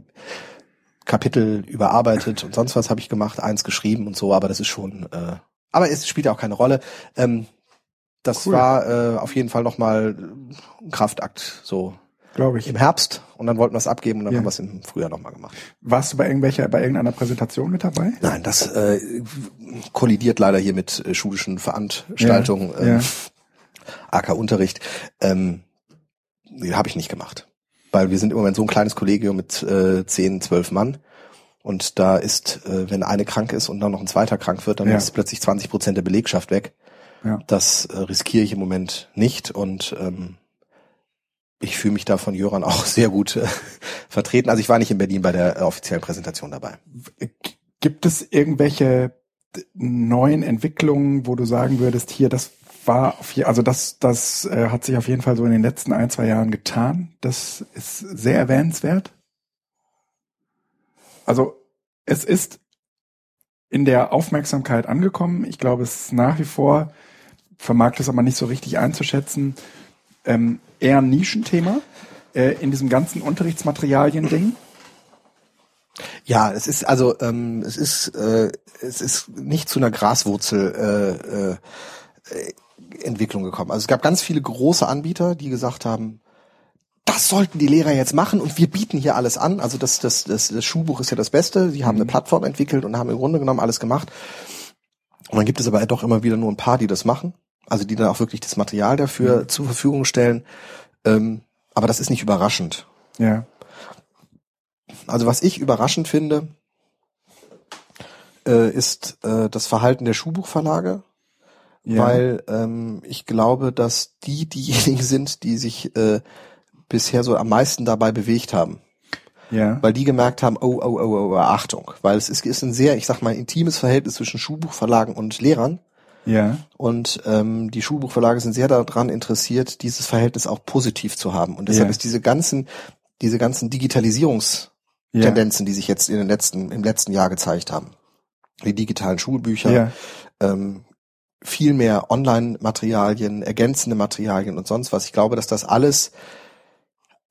Kapitel überarbeitet und sonst was habe ich gemacht, eins geschrieben und so, aber das ist schon, äh, aber es spielt ja auch keine Rolle. Ähm, das Cool. war äh, auf jeden Fall nochmal ein Kraftakt, so Glaube ich. im Herbst und dann wollten wir es abgeben und dann Ja. haben wir es im Frühjahr nochmal gemacht. Warst du bei irgendwelcher, bei irgendeiner Präsentation mit dabei? Nein, das äh, kollidiert leider hier mit äh, schulischen Veranstaltungen, Ja, ähm, ja. AK Unterricht. Ähm, habe ich nicht gemacht. Weil wir sind im Moment so ein kleines Kollegium mit äh, 10, 12 Mann. Und da ist, äh, wenn eine krank ist und dann noch ein zweiter krank wird, dann ist plötzlich 20 Prozent der Belegschaft weg. Ja. Das äh, riskiere ich im Moment nicht und ähm, ich fühle mich da von Jöran auch *laughs* sehr gut äh, vertreten. Also ich war nicht in Berlin bei der äh, offiziellen Präsentation dabei. Gibt es irgendwelche neuen Entwicklungen, wo du sagen würdest, hier, das war auf je, also das, das äh, hat sich auf jeden Fall so in den letzten ein, zwei Jahren getan. Das ist sehr erwähnenswert. Also es ist in der Aufmerksamkeit angekommen. Ich glaube, es ist nach wie vor, vermag das aber nicht so richtig einzuschätzen, ähm, eher ein Nischenthema äh, in diesem ganzen Unterrichtsmaterialien-Ding. Ja, es ist also ähm, es ist äh, es ist nicht zu einer Graswurzel äh, äh, Entwicklung gekommen. Also es gab ganz viele große Anbieter, die gesagt haben, das sollten die Lehrer jetzt machen und wir bieten hier alles an. Also das das das, das Schulbuch ist ja das Beste. Die haben eine Plattform entwickelt und haben im Grunde genommen alles gemacht. Und dann gibt es aber doch immer wieder nur ein paar, die das machen. Also die dann auch wirklich das Material dafür zur Verfügung stellen. Ähm, aber das ist nicht überraschend. Ja. Also was ich überraschend finde, äh, ist äh, das Verhalten der Schulbuchverlage, Ja. weil ähm, ich glaube, dass die *laughs* diejenigen sind, die sich äh, bisher so am meisten dabei bewegt haben. ja. weil die gemerkt haben, oh, oh, oh, oh, Achtung, weil es ist, ist ein sehr, ich sag mal, intimes Verhältnis zwischen Schulbuchverlagen und Lehrern Ja. und ähm, die Schulbuchverlage sind sehr daran interessiert, dieses Verhältnis auch positiv zu haben und deshalb Ja. ist diese ganzen, diese ganzen Digitalisierungstendenzen, die sich jetzt in den letzten, im letzten Jahr gezeigt haben, die digitalen Schulbücher, Ja. ähm, viel mehr Online-Materialien, ergänzende Materialien und sonst was. Ich glaube, dass das alles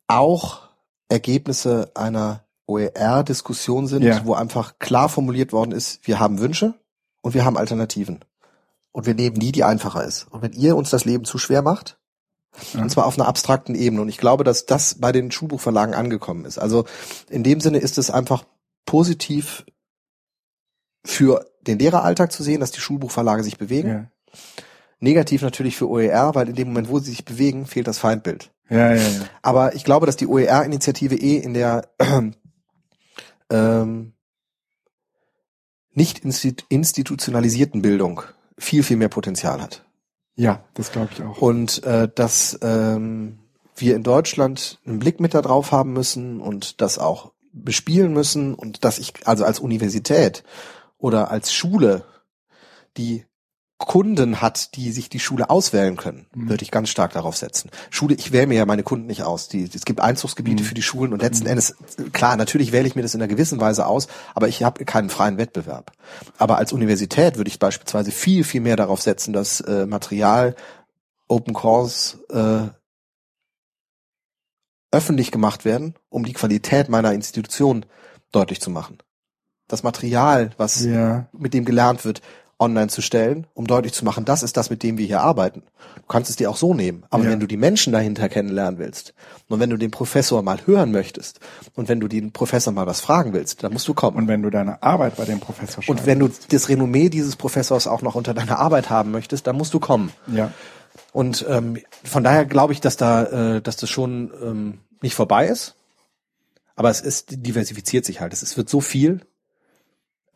auch Ergebnisse einer OER-Diskussion sind, Ja. wo einfach klar formuliert worden ist, wir haben Wünsche und wir haben Alternativen. Und wir nehmen die, die einfacher ist. Und wenn ihr uns das Leben zu schwer macht, Ja. und zwar auf einer abstrakten Ebene, und ich glaube, dass das bei den Schulbuchverlagen angekommen ist. Also in dem Sinne ist es einfach positiv für den Lehreralltag zu sehen, dass die Schulbuchverlage sich bewegen. Ja. Negativ natürlich für OER, weil in dem Moment, wo sie sich bewegen, fehlt das Feindbild. Ja, ja, ja. Aber ich glaube, dass die OER-Initiative eh in der *clears throat* ähm, nicht instit institutionalisierten Bildung viel, viel mehr Potenzial hat. Ja, das glaube ich auch. Und äh, dass ähm, wir in Deutschland einen Blick mit da drauf haben müssen und das auch bespielen müssen und dass ich also als Universität oder als Schule, die Kunden hat, die sich die Schule auswählen können, Mhm. würde ich ganz stark darauf setzen. Schule, ich wähle mir ja meine Kunden nicht aus. Die, es gibt Einzugsgebiete Mhm. für die Schulen und letzten Endes, klar, natürlich wähle ich mir das in einer gewissen Weise aus, aber ich habe keinen freien Wettbewerb. Aber als Universität würde ich beispielsweise viel, viel mehr darauf setzen, dass äh, Material, Open Course äh, öffentlich gemacht werden, um die Qualität meiner Institution deutlich zu machen. Das Material, was Ja. mit dem gelernt wird, online zu stellen, um deutlich zu machen, das ist das, mit dem wir hier arbeiten. Du kannst es dir auch so nehmen. Aber Ja. wenn du die Menschen dahinter kennenlernen willst und wenn du den Professor mal hören möchtest und wenn du den Professor mal was fragen willst, dann musst du kommen. Und wenn du deine Arbeit bei dem Professor schreibst. Und wenn du das Renommee dieses Professors auch noch unter deiner Arbeit haben möchtest, dann musst du kommen. Ja. Und ähm, von daher glaube ich, dass da, äh, dass das schon ähm, nicht vorbei ist. Aber es ist diversifiziert sich halt. Es, es wird so viel.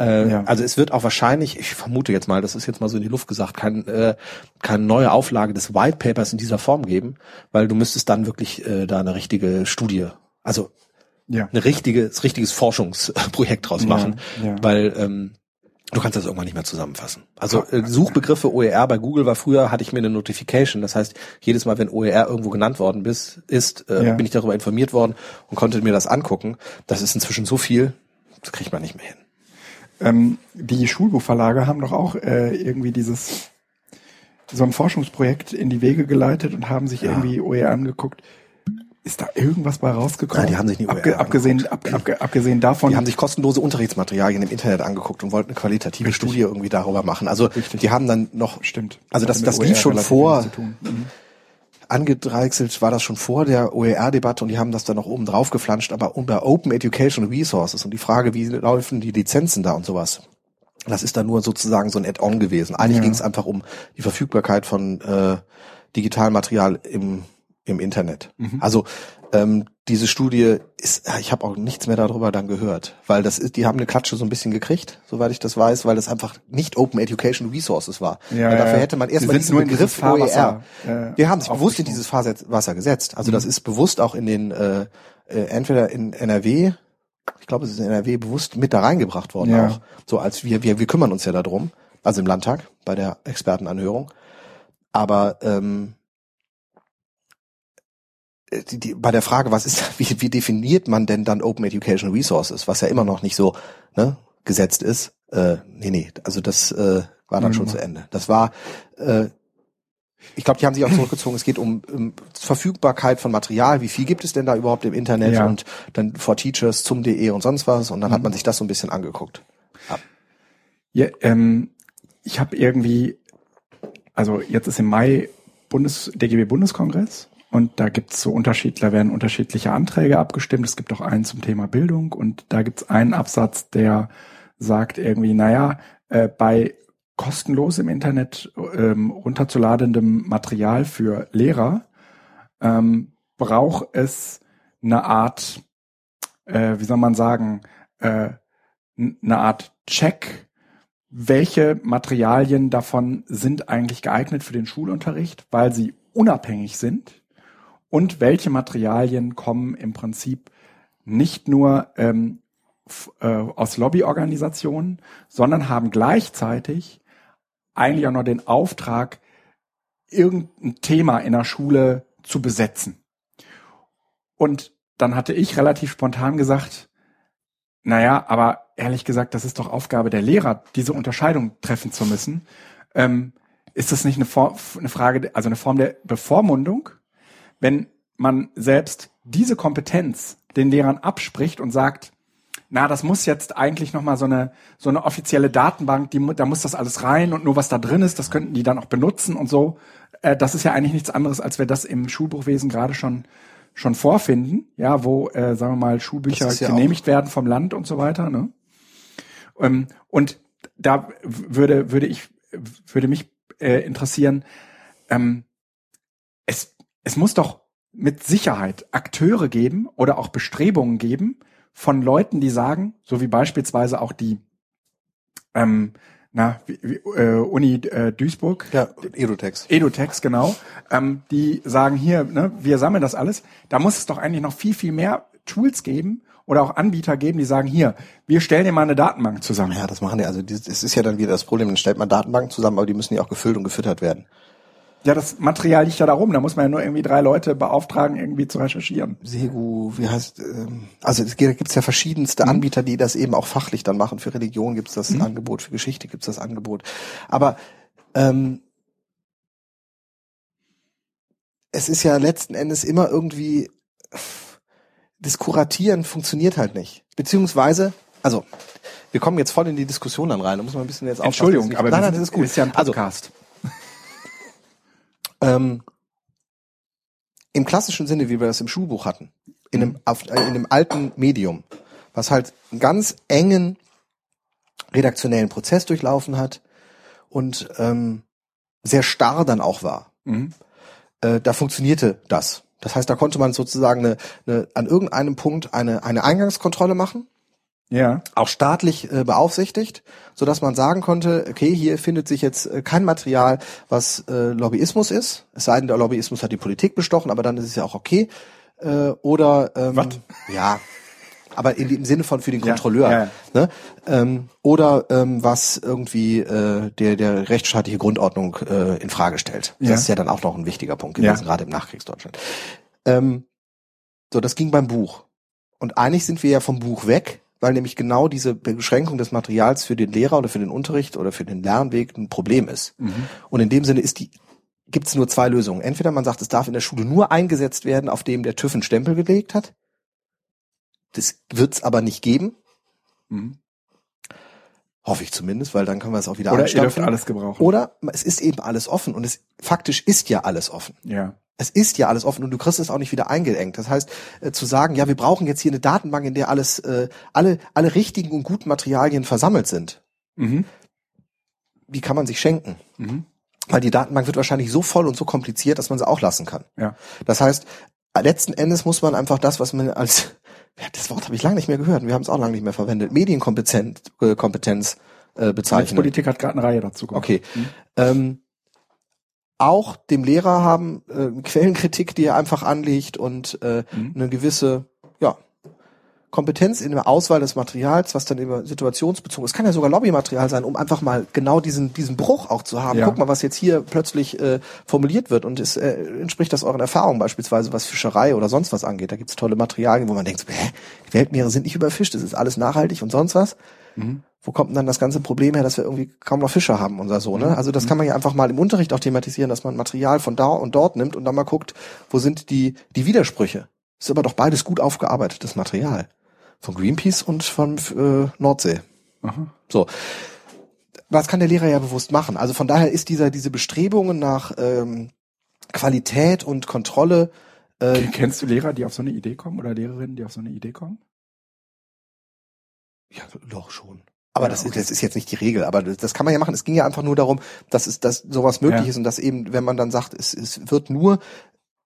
Äh, Ja. Also es wird auch wahrscheinlich, ich vermute jetzt mal, das ist jetzt mal so in die Luft gesagt, kein, äh, keine neue Auflage des White Papers in dieser Form geben, weil du müsstest dann wirklich äh, da eine richtige Studie, also Ja. ein richtiges, richtiges Forschungsprojekt draus machen, ja. weil ähm, du kannst das irgendwann nicht mehr zusammenfassen. Also äh, Suchbegriffe OER bei Google war früher, hatte ich mir eine Notification. Das heißt, jedes Mal, wenn OER irgendwo genannt worden bis, ist, äh, Ja. bin ich darüber informiert worden und konnte mir das angucken. Das ist inzwischen so viel, das kriegt man nicht mehr hin. Ähm, die Schulbuchverlage haben doch auch äh, irgendwie dieses so ein Forschungsprojekt in die Wege geleitet und haben sich irgendwie OER angeguckt. Ist da irgendwas bei rausgekommen? Nein, die haben sich OER Abge abgesehen, ab, abge abgesehen davon. Die haben sich kostenlose Unterrichtsmaterialien im Internet angeguckt und wollten eine qualitative Richtig. Studie irgendwie darüber machen. Also Richtig. die haben dann noch, stimmt. also das, das lief schon vor. Mhm. Angedreichselt war das schon vor der OER-Debatte und die haben das dann noch oben drauf geflanscht, aber unter Open Education Resources und die Frage, wie laufen die Lizenzen da und sowas. Das ist dann nur sozusagen so ein Add-on gewesen. Eigentlich Ja. ging es einfach um die Verfügbarkeit von äh, digitalem Material im, im Internet. Mhm. Also ähm, diese Studie ist, ja, ich habe auch nichts mehr darüber dann gehört, weil das ist, die haben eine Klatsche so ein bisschen gekriegt, soweit ich das weiß, weil das einfach nicht Open Education Resources war. Ja, weil dafür ja. hätte man erstmal diesen Begriff OER. Fahrwasser, äh, Wir haben sich bewusst in dieses Fahrwasser gesetzt. Also Mhm. das ist bewusst auch in den äh, äh, entweder in NRW, ich glaube, es ist in NRW bewusst mit da reingebracht worden Ja. auch. So als wir, wir, wir kümmern uns ja darum, also im Landtag bei der Expertenanhörung. Aber ähm, äh, die, die, bei der Frage, was ist, *laughs* wie, wie definiert man denn dann Open Education Resources, was ja immer noch nicht so ne, gesetzt ist? Äh, nee, nee, also das äh, war dann Mhm. schon zu Ende. Das war, äh, ich glaube, die haben sich auch zurückgezogen. Es geht um, um Verfügbarkeit von Material. Wie viel gibt es denn da überhaupt im Internet? Ja. Und dann for Teachers zum DE und sonst was. Und dann Mhm. hat man sich das so ein bisschen angeguckt. Ja, ähm, ich habe irgendwie, also jetzt ist im Mai Bundes, DGB Bundeskongress und da gibt's so unterschiedlich, da werden unterschiedliche Anträge abgestimmt. Es gibt auch einen zum Thema Bildung und da gibt's einen Absatz, der sagt irgendwie, naja, äh, bei kostenlos im Internet ähm, runterzuladendem Material für Lehrer ähm, braucht es eine Art, äh, wie soll man sagen, äh, eine Art Check, welche Materialien davon sind eigentlich geeignet für den Schulunterricht, weil sie unabhängig sind und welche Materialien kommen im Prinzip nicht nur ähm, äh, aus Lobbyorganisationen, sondern haben gleichzeitig eigentlich auch noch den Auftrag, irgendein Thema in der Schule zu besetzen. Und dann hatte ich relativ spontan gesagt, naja, aber ehrlich gesagt, das ist doch Aufgabe der Lehrer, diese Unterscheidung treffen zu müssen. Ähm, ist das nicht eine, Form, eine Frage, also eine Form der Bevormundung, wenn man selbst diese Kompetenz den Lehrern abspricht und sagt, na, das muss jetzt eigentlich nochmal so eine, so eine offizielle Datenbank, die, da muss das alles rein und nur was da drin ist, das könnten die dann auch benutzen und so. Äh, das ist ja eigentlich nichts anderes, als wir das im Schulbuchwesen gerade schon schon vorfinden, ja, wo, äh, sagen wir mal, Schulbücher ja genehmigt werden vom Land und so weiter. Ne? Ähm, und da würde, würde ich, würde mich äh, interessieren, ähm, es, es muss doch mit Sicherheit Akteure geben oder auch Bestrebungen geben von Leuten, die sagen, so wie beispielsweise auch die ähm, na, wie, wie, äh, Uni äh, Duisburg. Ja, Edutex. Edutex, genau. Ähm, die sagen hier, ne, wir sammeln das alles. Da muss es doch eigentlich noch viel, viel mehr Tools geben oder auch Anbieter geben, die sagen, hier, wir stellen dir mal eine Datenbank zusammen. Ja, das machen die. Also das ist ja dann wieder das Problem. Dann stellt man Datenbanken zusammen, aber die müssen ja auch gefüllt und gefüttert werden. Ja, das Material liegt ja da rum. Da muss man ja nur irgendwie drei Leute beauftragen, irgendwie zu recherchieren. Segu, wie heißt, ähm, also es gibt ja verschiedenste mhm. Anbieter, die das eben auch fachlich dann machen. Für Religion gibt es das mhm. Angebot, für Geschichte gibt es das Angebot. Aber ähm, es ist ja letzten Endes immer irgendwie, das Kuratieren funktioniert halt nicht. Beziehungsweise, also, wir kommen jetzt voll in die Diskussion dann rein. Da muss man ein bisschen jetzt Entschuldigung, aber nein, nein, das ist gut. Ist ja ein also, Podcast. Also, ähm, Im klassischen Sinne, wie wir das im Schulbuch hatten, in einem, auf, äh, in einem alten Medium, was halt einen ganz engen redaktionellen Prozess durchlaufen hat und ähm, sehr starr dann auch war. Mhm. Äh, da funktionierte das. Das heißt, da konnte man sozusagen eine, eine, an irgendeinem Punkt eine, eine Eingangskontrolle machen ja. auch staatlich äh, beaufsichtigt, so dass man sagen konnte, okay, hier findet sich jetzt äh, kein Material, was äh, Lobbyismus ist, es sei denn, der Lobbyismus hat die Politik bestochen, aber dann ist es ja auch okay. Äh, oder ähm, Was? ja, aber in, im Sinne von für den Kontrolleur. Ja, ja. Ne? Ähm, oder ähm, was irgendwie äh, der, der rechtsstaatliche Grundordnung äh, in Frage stellt. Ja. Das ist ja dann auch noch ein wichtiger Punkt gewesen, gerade im Nachkriegsdeutschland. Ähm, so, das ging beim Buch. Und eigentlich sind wir ja vom Buch weg, weil nämlich genau diese Beschränkung des Materials für den Lehrer oder für den Unterricht oder für den Lernweg ein Problem ist. Mhm. Und in dem Sinne ist die gibt es nur zwei Lösungen. Entweder man sagt, es darf in der Schule nur eingesetzt werden, auf dem der TÜV einen Stempel gelegt hat. Das wird es aber nicht geben. Mhm. Hoffe ich zumindest, weil dann können wir es auch wieder Oder ihr dürft alles gebrauchen. Oder es ist eben alles offen und es faktisch ist ja alles offen. Ja. Es ist ja alles offen und du kriegst es auch nicht wieder eingeengt. Das heißt, äh, zu sagen, ja, wir brauchen jetzt hier eine Datenbank, in der alles, äh, alle, alle richtigen und guten Materialien versammelt sind. Mhm. Wie kann man sich schenken? Mhm. Weil die Datenbank wird wahrscheinlich so voll und so kompliziert, dass man sie auch lassen kann. Ja. Das heißt, letzten Endes muss man einfach das, was man als, *laughs* ja, das Wort habe ich lange nicht mehr gehört, wir haben es auch lange nicht mehr verwendet, Medienkompetenz äh, Kompetenz, äh, bezeichnen. Politik hat gerade eine Reihe dazu gemacht. Okay. Mhm. Ähm, auch dem Lehrer haben äh, Quellenkritik, die er einfach anlegt und äh, mhm. eine gewisse ja, Kompetenz in der Auswahl des Materials, was dann immer situationsbezogen ist. Kann ja sogar Lobbymaterial sein, um einfach mal genau diesen diesen Bruch auch zu haben. Ja. Guck mal, was jetzt hier plötzlich äh, formuliert wird und es äh, entspricht das euren Erfahrungen beispielsweise, was Fischerei oder sonst was angeht. Da gibt's tolle Materialien, wo man denkt, hä, Weltmeere sind nicht überfischt, das ist alles nachhaltig und sonst was. Mhm wo kommt denn dann das ganze Problem her, dass wir irgendwie kaum noch Fische haben oder so, ne? Mhm. Also das kann man ja einfach mal im Unterricht auch thematisieren, dass man Material von da und dort nimmt und dann mal guckt, wo sind die, die Widersprüche. Ist aber doch beides gut aufgearbeitetes Material. Von Greenpeace und von äh, Nordsee. Aha. So. Was kann der Lehrer ja bewusst machen? Also von daher ist dieser, diese Bestrebungen nach ähm, Qualität und Kontrolle. Äh, Kennst du Lehrer, die auf so eine Idee kommen oder Lehrerinnen, die auf so eine Idee kommen? Ja, doch schon. Aber ja, das, okay. das ist jetzt nicht die Regel, aber das, kann man ja machen. Es ging ja einfach nur darum, dass es, dass sowas möglich ja. ist und dass eben, wenn man dann sagt, es, es wird nur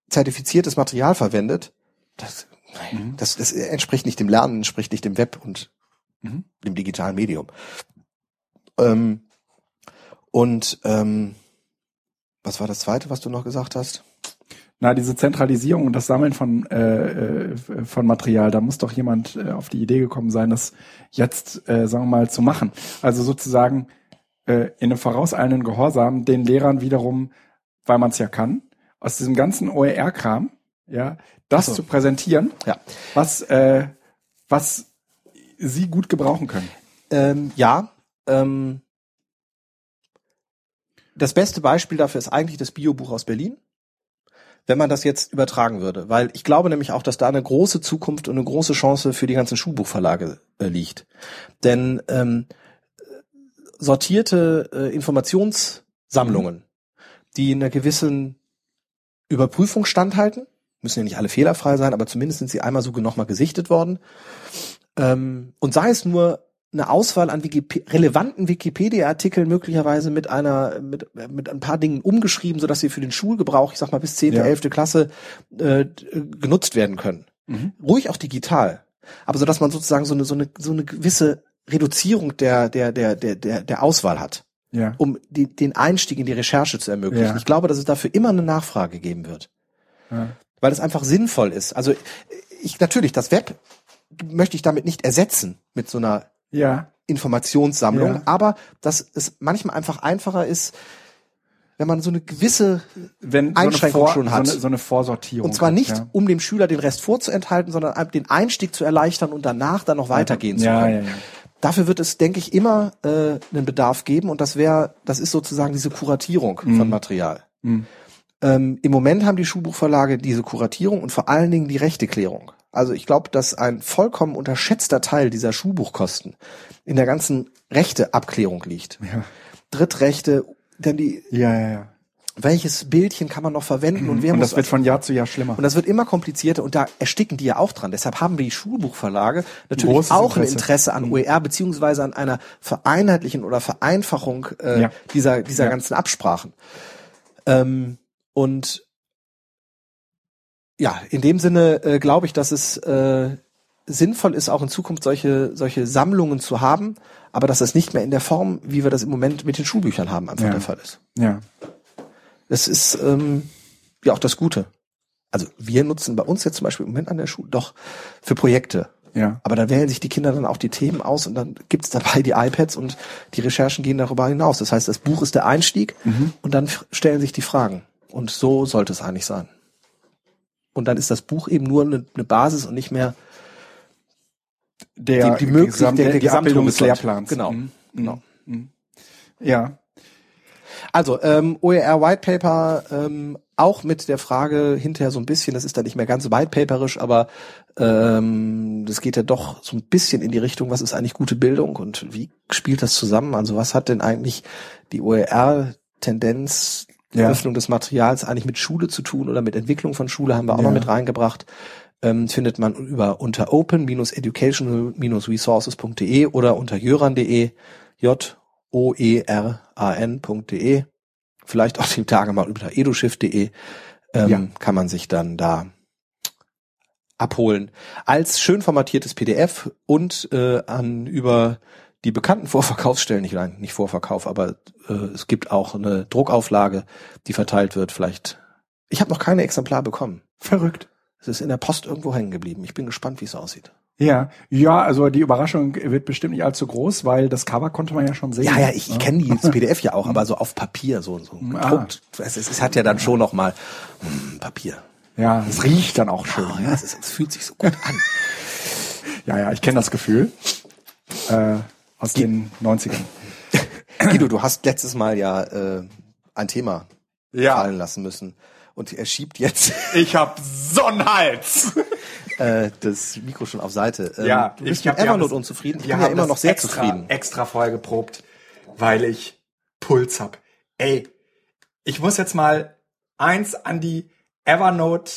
zertifiziertes Material verwendet, das Das, das entspricht nicht dem Lernen, entspricht nicht dem Web und dem digitalen Medium. Ähm, und ähm, was war das zweite, was du noch gesagt hast? Na, diese Zentralisierung und das Sammeln von, äh, äh, von Material, da muss doch jemand äh, auf die Idee gekommen sein, das jetzt, äh, sagen wir mal, zu machen. Also sozusagen äh, in einem vorauseilenden Gehorsam den Lehrern wiederum, weil man es ja kann, aus diesem ganzen OER-Kram, ja, das so. zu präsentieren, Ja. was, äh, was sie gut gebrauchen können. Ähm, ja. Ähm, das beste Beispiel dafür ist eigentlich das Biobuch aus Berlin. Wenn man das jetzt übertragen würde, weil ich glaube nämlich auch, dass da eine große Zukunft und eine große Chance für die ganzen Schulbuchverlage äh, liegt. Denn ähm, sortierte äh, Informationssammlungen, die in einer gewissen Überprüfung standhalten, müssen ja nicht alle fehlerfrei sein, aber zumindest sind sie einmal so nochmal gesichtet worden. Ähm, und sei es nur eine Auswahl an Wikip relevanten Wikipedia-Artikeln möglicherweise mit einer mit, mit ein paar Dingen umgeschrieben, sodass sie für den Schulgebrauch, ich sag mal bis 10., Ja. 11. Klasse äh, genutzt werden können. Ruhig auch digital, aber so dass man sozusagen so eine so eine so eine gewisse Reduzierung der der der der der, der Auswahl hat, Ja. um die, den Einstieg in die Recherche zu ermöglichen. Ja. Ich glaube, dass es dafür immer eine Nachfrage geben wird ja. weil es einfach sinnvoll ist. Also ich natürlich das Web möchte ich damit nicht ersetzen mit so einer Ja. Informationssammlung, Ja. aber dass es manchmal einfach einfacher ist, wenn man so eine gewisse Wenn so eine, Einschränkung Vor schon hat. So eine, so eine Vorsortierung. und zwar hat, nicht, Ja. um dem Schüler den Rest vorzuenthalten, sondern den Einstieg zu erleichtern und danach dann noch weitergehen zu ja, können. ja. Dafür wird es, denke ich, immer äh, einen Bedarf geben und das wäre, das ist sozusagen diese Kuratierung Mhm. von Material. Ähm, Im Moment haben die Schulbuchverlage diese Kuratierung und vor allen Dingen die Rechteklärung. Also ich glaube, dass ein vollkommen unterschätzter Teil dieser Schulbuchkosten in der ganzen Rechteabklärung liegt. Ja. Drittrechte, dann die, Ja, ja, ja. welches Bildchen kann man noch verwenden und wer Und muss das wird von Jahr zu Jahr schlimmer. und das wird immer komplizierter und da ersticken die ja auch dran. Deshalb haben die Schulbuchverlage natürlich Großes auch ein Interesse. Interesse an OER beziehungsweise an einer Vereinheitlichen oder Vereinfachung äh, Ja. dieser, dieser Ja. ganzen Absprachen. Ähm, und ja, in dem Sinne äh, glaube ich, dass es äh, sinnvoll ist, auch in Zukunft solche, solche Sammlungen zu haben, aber dass das nicht mehr in der Form, wie wir das im Moment mit den Schulbüchern haben, einfach Ja. der Fall ist. ja. Das ist ähm, ja auch das Gute. Also wir nutzen bei uns jetzt zum Beispiel im Moment an der Schule doch für Projekte. Ja. Aber dann wählen sich die Kinder dann auch die Themen aus und dann gibt's dabei die iPads und die Recherchen gehen darüber hinaus. Das heißt, das Buch ist der Einstieg und dann stellen sich die Fragen. Und so sollte es eigentlich sein. Und dann ist das Buch eben nur eine, eine Basis und nicht mehr Der, die, die Möglichkeit Gesam- die Abbildung des. Lehrplans. Genau. Mhm. genau. Ja. Also ähm, OER White Paper ähm, auch mit der Frage hinterher so ein bisschen, das ist dann nicht mehr ganz white paperisch, aber ähm, das geht ja doch so ein bisschen in die Richtung, was ist eigentlich gute Bildung und wie spielt das zusammen? Also was hat denn eigentlich die OER-Tendenz, Ja. Öffnung des Materials eigentlich mit Schule zu tun oder mit Entwicklung von Schule haben wir auch Ja. noch mit reingebracht. Ähm, findet man über unter open-educational-resources.de oder unter jöran.de j o e r a n.de vielleicht auch die Tage mal über edushift.de ähm, Ja. kann man sich dann da abholen als schön formatiertes PDF und äh, an über die bekannten Vorverkaufsstellen, nicht, nein, nicht Vorverkauf, aber äh, es gibt auch eine Druckauflage, die verteilt wird. Vielleicht, ich habe noch keine Exemplar bekommen. Verrückt. Es ist in der Post irgendwo hängen geblieben. Ich bin gespannt, wie es aussieht. Ja, ja, also die Überraschung wird bestimmt nicht allzu groß, weil das Cover konnte man ja schon sehen. Ja, ja, ich, ich kenne die *laughs* das PDF ja auch, aber so auf Papier, so, so gedruckt. Es, es, es hat ja dann schon noch mal hm, Papier. Ja, es riecht dann auch schön. Oh, ja, es, ist, es fühlt sich so gut an. *laughs* Ja, ja, ich kenne das Gefühl. Äh, aus den 90ern. *laughs* Guido, du hast letztes Mal ja äh, ein Thema Ja. fallen lassen müssen. Und er schiebt jetzt *laughs* Ich hab Sonnenhals. *laughs* äh, das Mikro schon auf Seite. Ähm, Ja, du bist ich mit hab- Evernote das- unzufrieden. Ich bin ja immer noch sehr extra, zufrieden. Extra vorher geprobt, weil ich Puls hab. Ey, ich muss jetzt mal eins an die Evernote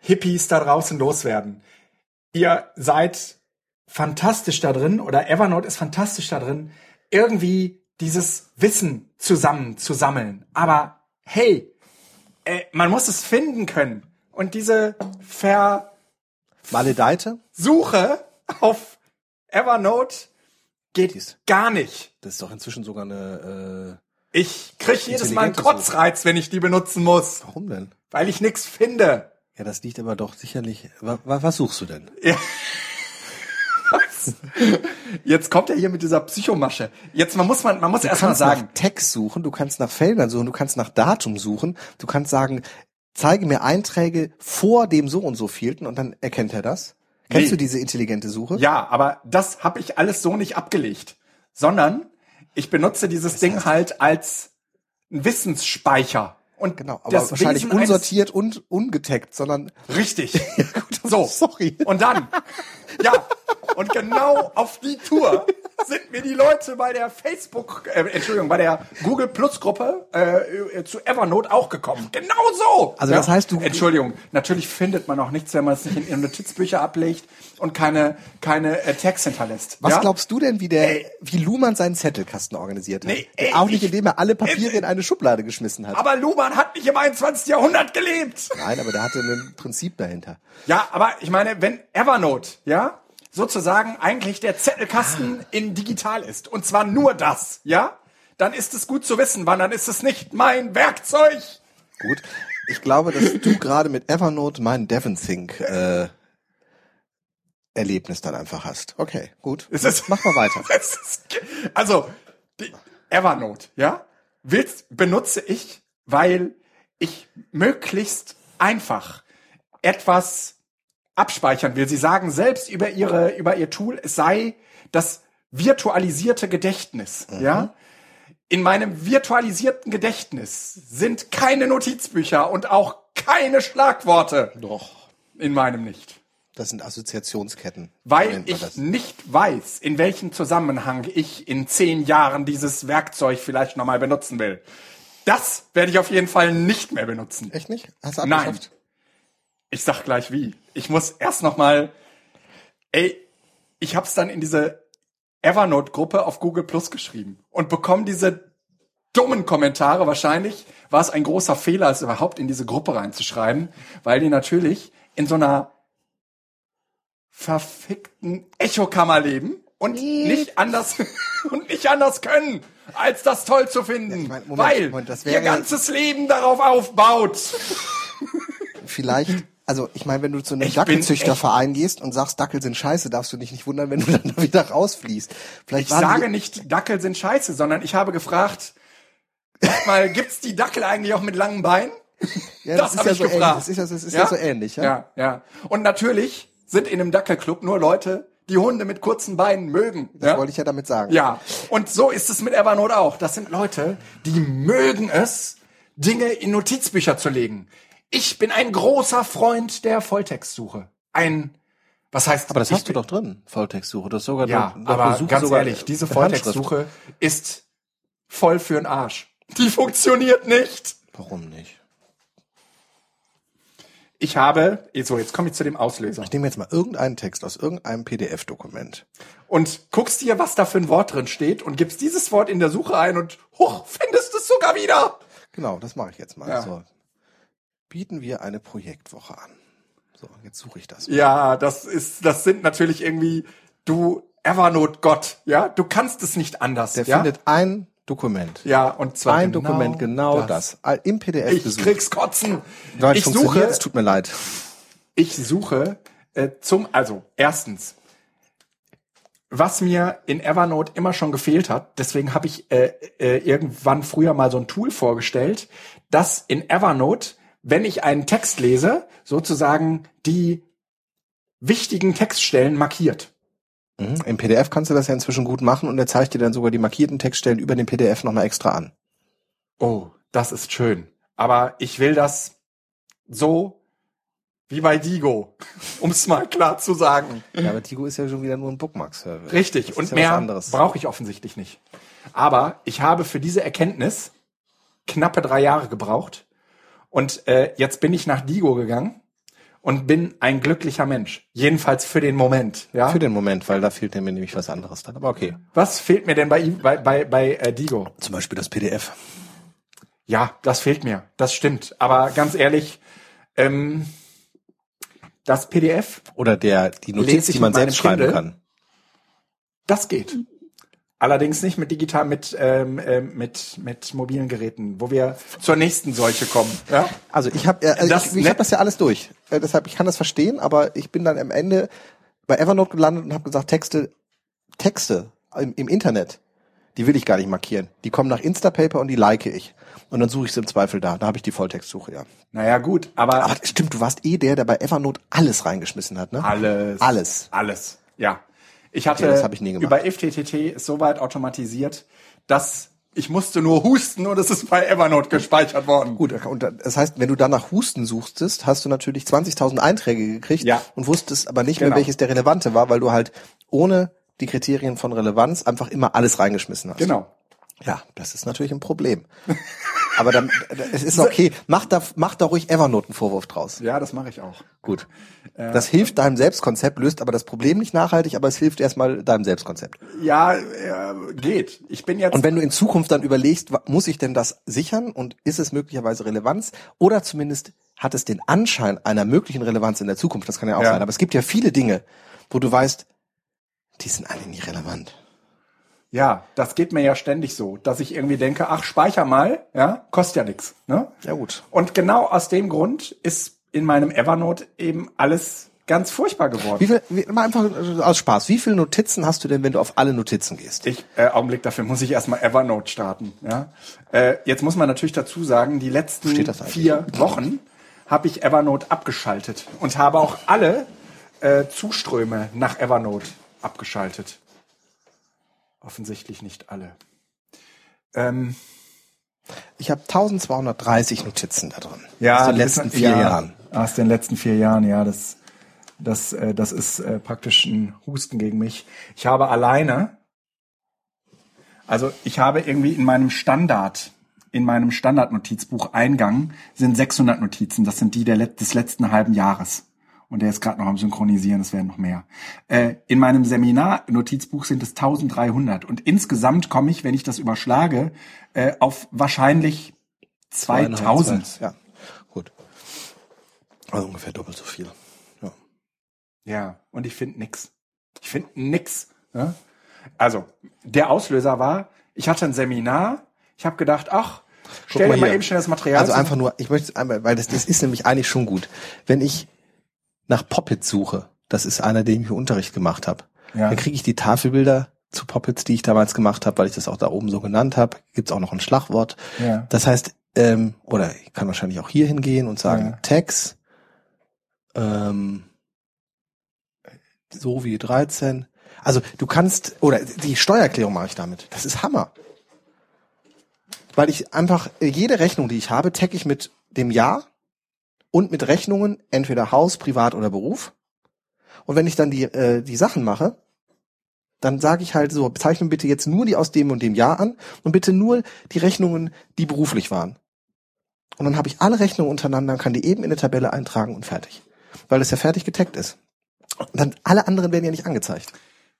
Hippies da draußen loswerden. Ihr seid fantastisch da drin oder Evernote ist fantastisch da drin, irgendwie dieses Wissen zusammen zu sammeln. Aber hey, äh, man muss es finden können. Und diese Maledeite? Suche auf Evernote geht Dies. gar nicht. Das ist doch inzwischen sogar eine, Ich krieg jedes Mal einen. Kotzreiz, wenn ich die benutzen muss, äh, warum denn? weil ich nix finde. Ja, das liegt aber doch sicherlich, wa, wa, was suchst du denn? Was? Jetzt kommt er hier mit dieser Psychomasche. Jetzt man muss man man muss erst mal kannst sagen, nach Text suchen, du kannst nach Feldern suchen, du kannst nach Datum suchen, du kannst sagen, zeige mir Einträge vor dem so und so vielten und dann erkennt er das. Kennst Nee. du diese intelligente Suche? ja, aber das habe ich alles so nicht abgelegt, sondern ich benutze dieses Ding halt als Wissensspeicher. Und Genau, aber das wahrscheinlich Wesen unsortiert und ungetaggt, sondern Richtig. *laughs* so. sorry. Und dann, ja, und genau auf die Tour sind mir die Leute bei der Facebook, äh, Entschuldigung, bei der Google Plus Gruppe äh, äh, zu Evernote auch gekommen. Genau so. Also das heißt, du- Entschuldigung, natürlich findet man auch nichts, wenn man es nicht in, in Notizbücher ablegt und keine keine äh, Tags hinterlässt. Was ja? glaubst du denn, wie der, Ey. wie Luhmann seinen Zettelkasten organisiert hat? Nee, ey, Auch nicht, ich- indem er alle Papiere in eine Schublade geschmissen hat. Aber Luhmann hat nicht im 21. Jahrhundert gelebt. Nein, aber der hatte ein Prinzip dahinter. Ja, aber ich meine, wenn Evernote, ja, sozusagen eigentlich der Zettelkasten in digital ist, und zwar nur das, ja, dann ist es gut zu wissen, wann, dann ist es nicht mein Werkzeug. Gut. Ich glaube, dass du *laughs* gerade mit Evernote mein DevonThink äh, Erlebnis dann einfach hast. Okay, gut. Es ist- Mach mal weiter. *laughs* Ist, also, die Evernote, ja, willst, benutze ich, weil ich möglichst einfach etwas abspeichern will. Sie sagen selbst über ihre, über ihr Tool, es sei das virtualisierte Gedächtnis, ja. In meinem virtualisierten Gedächtnis sind keine Notizbücher und auch keine Schlagworte. Doch. In meinem nicht. Das sind Assoziationsketten. Weil ich das. nicht weiß, in welchem Zusammenhang ich in zehn Jahren dieses Werkzeug vielleicht nochmal benutzen will. Das werde ich auf jeden Fall nicht mehr benutzen. Echt nicht? Hast du Nein. abgeschafft? Ich sag gleich wie. Ich muss erst nochmal, ey, ich hab's dann in diese Evernote-Gruppe auf Google Plus geschrieben und bekomme diese dummen Kommentare. Wahrscheinlich war es ein großer Fehler, es überhaupt in diese Gruppe reinzuschreiben, weil die natürlich in so einer verfickten Echokammer leben und nicht anders *laughs* und nicht anders können, als das toll zu finden, ich mein, Moment, weil Moment, ihr ganzes Leben darauf aufbaut. Vielleicht, also ich meine, wenn du zu einem Ich Dackelzüchterverein gehst und sagst, Dackel sind scheiße, darfst du dich nicht wundern, wenn du *laughs* dann da wieder rausfließt. Vielleicht Ich sage nicht, Dackel sind scheiße, sondern ich habe gefragt, mal, gibt's die Dackel eigentlich auch mit langen Beinen? *laughs* ja, das das, ist hab ja ich so ähnlich. gefragt. Das ist ja, das ist ja? so ähnlich, ja? Ja, ja. Und natürlich sind in einem Dackelclub nur Leute, die Hunde mit kurzen Beinen mögen. Das ja? wollte ich ja damit sagen. Ja, und so ist es mit Evernote auch. Das sind Leute, die mögen es, Dinge in Notizbücher zu legen. Ich bin ein großer Freund der Volltextsuche. Ein, was heißt? Aber das hast du doch drin, Volltextsuche. Das ist sogar Ja, doch aber Besuch ganz sogar ehrlich, diese. Volltextsuche ist voll für'n Arsch. Die funktioniert nicht. Warum nicht? Ich habe, so jetzt komme ich zu dem Auslöser. Ich nehme jetzt mal irgendeinen Text aus irgendeinem PDF-Dokument. Und guckst dir, was da für ein Wort drin steht und gibst dieses Wort in der Suche ein und hoch, findest es sogar wieder. Genau, das mache ich jetzt mal. Ja. So. Bieten wir eine Projektwoche an. So, jetzt suche ich das. Ja, das ist, das sind natürlich irgendwie, du Evernote-Gott, ja, du kannst es nicht anders. Der ja? findet ein Dokument. ja, und zwar ein genau Dokument, genau das. All- Im PDF Ich gesucht. krieg's kotzen. Leute, ich suche, Es tut mir leid. ich suche äh, zum, also erstens, was mir in Evernote immer schon gefehlt hat, deswegen habe ich äh, äh, irgendwann früher mal so ein Tool vorgestellt, das in Evernote, wenn ich einen Text lese, sozusagen die wichtigen Textstellen markiert. Mhm. Im PDF kannst du das ja inzwischen gut machen und er zeigt dir dann sogar die markierten Textstellen über den PDF nochmal extra an. Oh, das ist schön. Aber ich will das so wie bei Digo, *laughs* um es mal klar zu sagen. Ja, aber Tigo ist ja schon wieder nur ein Bookmark-Server. Richtig, Das und ja mehr brauche ich offensichtlich nicht. Aber ich habe für diese Erkenntnis knappe drei Jahre gebraucht. Und äh, jetzt bin ich nach Digo gegangen und bin ein glücklicher Mensch. Jedenfalls für den Moment. Ja? Für den Moment, weil da fehlt mir nämlich was anderes dann. Aber okay. Was fehlt mir denn bei, ihm- bei, bei, bei äh, Digo? Zum Beispiel das PDF. Ja, das fehlt mir. Das stimmt. Aber ganz ehrlich, ähm, Das PDF, Oder der, die Notiz, die man selbst schreiben Kindle? kann. das geht. Allerdings nicht mit digital, mit, ähm, ähm, mit, mit mobilen Geräten, wo wir zur nächsten Seuche kommen. Ja? Also ich habe also Das- ich, ich hab das ja alles durch. Äh, deshalb, ich kann das verstehen, aber ich bin dann am Ende bei Evernote gelandet und habe gesagt, Texte, Texte im, im Internet, die will ich gar nicht markieren. Die kommen nach Instapaper und die like ich. Und dann suche ich sie im Zweifel da. Da habe ich die Volltextsuche, ja. Naja, gut, aber, Aber stimmt, du warst eh der, der bei Evernote alles reingeschmissen hat, ne? alles. Alles. Alles, ja. Ich hatte Okay, das hab ich nie gemacht. über FTTT ist so weit automatisiert, dass ich musste nur husten und es ist bei Evernote gespeichert worden. Gut, und das heißt, wenn du dann nach Husten suchtest, hast du natürlich 20.000 Einträge gekriegt Ja. und wusstest aber nicht Genau. mehr, welches der relevante war, weil du halt ohne die Kriterien von Relevanz einfach immer alles reingeschmissen hast. Genau. Ja, das ist natürlich ein Problem. aber dann, es ist okay. Mach da, mach da ruhig Evernote einen Vorwurf draus. Ja, das mache ich auch. Gut. Das hilft deinem Selbstkonzept, löst aber das Problem nicht nachhaltig, aber es hilft erstmal deinem Selbstkonzept. Ja, äh, geht. Ich bin jetzt Und wenn du in Zukunft dann überlegst, muss ich denn das sichern und ist es möglicherweise Relevanz oder zumindest hat es den Anschein einer möglichen Relevanz in der Zukunft, das kann ja auch Ja. sein, aber es gibt ja viele Dinge, wo du weißt, die sind alle nicht relevant. Ja, das geht mir ja ständig so, dass ich irgendwie denke, ach, speicher mal, ja, kostet ja nichts. Ne? Ja gut. Und genau aus dem Grund ist in meinem Evernote eben alles ganz furchtbar geworden. Wie viel, wie, mal einfach aus Spaß, wie viele Notizen hast du denn, wenn du auf alle Notizen gehst? Ich, äh, Augenblick, dafür muss ich erstmal Evernote starten. Ja? Äh, jetzt muss man natürlich dazu sagen, die letzten vier Wochen habe ich Evernote abgeschaltet und habe auch alle äh, Zuströme nach Evernote abgeschaltet. Offensichtlich nicht alle. Ähm, Ich habe 1230 Notizen da drin. ja, aus den letzten ist- vier ja, Jahren. Aus den letzten vier Jahren, ja, das, das, äh, das ist äh, praktisch ein Husten gegen mich. Ich habe alleine, also ich habe irgendwie in meinem Standard, in meinem Standardnotizbuch Eingang sind 600 Notizen. Das sind die der, des letzten halben Jahres. Und der ist gerade noch am Synchronisieren, es werden noch mehr. Äh, in meinem Seminar-Notizbuch sind es 1300. Und insgesamt komme ich, wenn ich das überschlage, äh, auf wahrscheinlich 2000. Ja, gut. Also ungefähr doppelt so viel. Ja. Ja, und ich finde nix. Ich finde nix. Ne? Also, der Auslöser war, ich hatte ein Seminar, ich habe gedacht, ach, stell dir mal hier. eben schnell das Material Also einfach nur, ich möchte es einmal, weil das, das ist nämlich eigentlich schon gut. Wenn ich nach Poppets suche, das ist einer, den ich im Unterricht gemacht habe, Ja. dann kriege ich die Tafelbilder zu Poppets, die ich damals gemacht habe, weil ich das auch da oben so genannt habe. Gibt's auch noch ein Schlagwort. Ja. Das heißt, ähm, oder ich kann wahrscheinlich auch hier hingehen und sagen, Ja. Tags, ähm, so wie 13. Also du kannst, oder die Steuererklärung mache ich damit. Das ist Hammer. Weil ich einfach, jede Rechnung, die ich habe, tagge ich mit dem Jahr und mit Rechnungen, entweder Haus, Privat oder Beruf. Und wenn ich dann die, äh, die Sachen mache, dann sage ich halt so, bezeichne bitte jetzt nur die aus dem und dem Jahr an und bitte nur die Rechnungen, die beruflich waren. Und dann habe ich alle Rechnungen untereinander, kann die eben in eine Tabelle eintragen und fertig. Weil es ja fertig getaggt ist. Und dann alle anderen werden ja nicht angezeigt.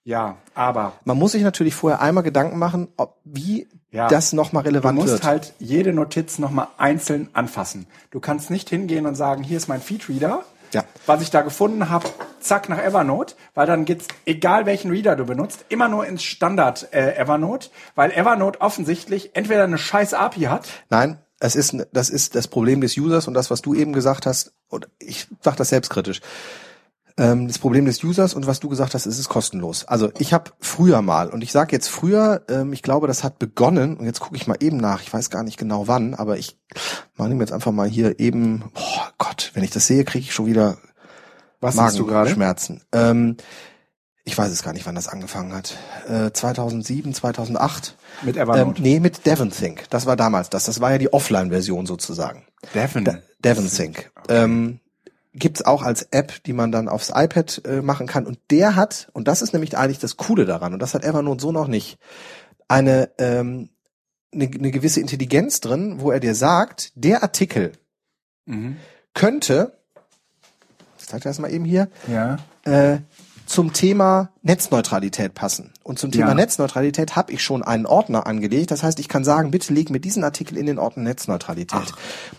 Ja, aber Man muss sich natürlich vorher einmal Gedanken machen, ob, wie Ja. das nochmal du relevant musst wird. halt jede Notiz nochmal einzeln anfassen. Du kannst nicht hingehen und sagen, hier ist mein Feedreader, Ja. was ich da gefunden habe, zack nach Evernote, weil dann geht's, egal welchen Reader du benutzt, immer nur ins Standard äh, Evernote, weil Evernote offensichtlich entweder eine scheiß API hat, Nein, es ist, das ist das Problem des Users und das, was du eben gesagt hast, und ich sage das selbstkritisch. Ähm, das Problem des Users und was du gesagt hast, es ist kostenlos. Also ich habe früher mal, und ich sage jetzt früher, ähm, ich glaube, das hat begonnen, und jetzt gucke ich mal eben nach, ich weiß gar nicht genau wann, aber ich mache mir jetzt einfach mal hier eben, oh Gott, wenn ich das sehe, kriege ich schon wieder was? Magenschmerzen. Ähm, ich weiß es gar nicht, wann das angefangen hat. Äh, 2007, 2008. Mit Ähm, Evernote. nee, mit DevonThink. Das war damals das. Das war ja die Offline-Version sozusagen. Devon. DevonThink. Ähm, gibt's auch als App, die man dann aufs iPad äh, machen kann. Und der hat, und das ist nämlich eigentlich das Coole daran, und das hat Evernote so noch nicht, eine, ähm, eine, eine gewisse Intelligenz drin, wo er dir sagt, der Artikel Mhm. könnte, ich zeig dir das mal eben hier, Ja. äh, zum Thema Netzneutralität passen. Und zum Thema Ja. Netzneutralität habe ich schon einen Ordner angelegt. Das heißt, ich kann sagen, bitte leg mir diesen Artikel in den Ordner Netzneutralität.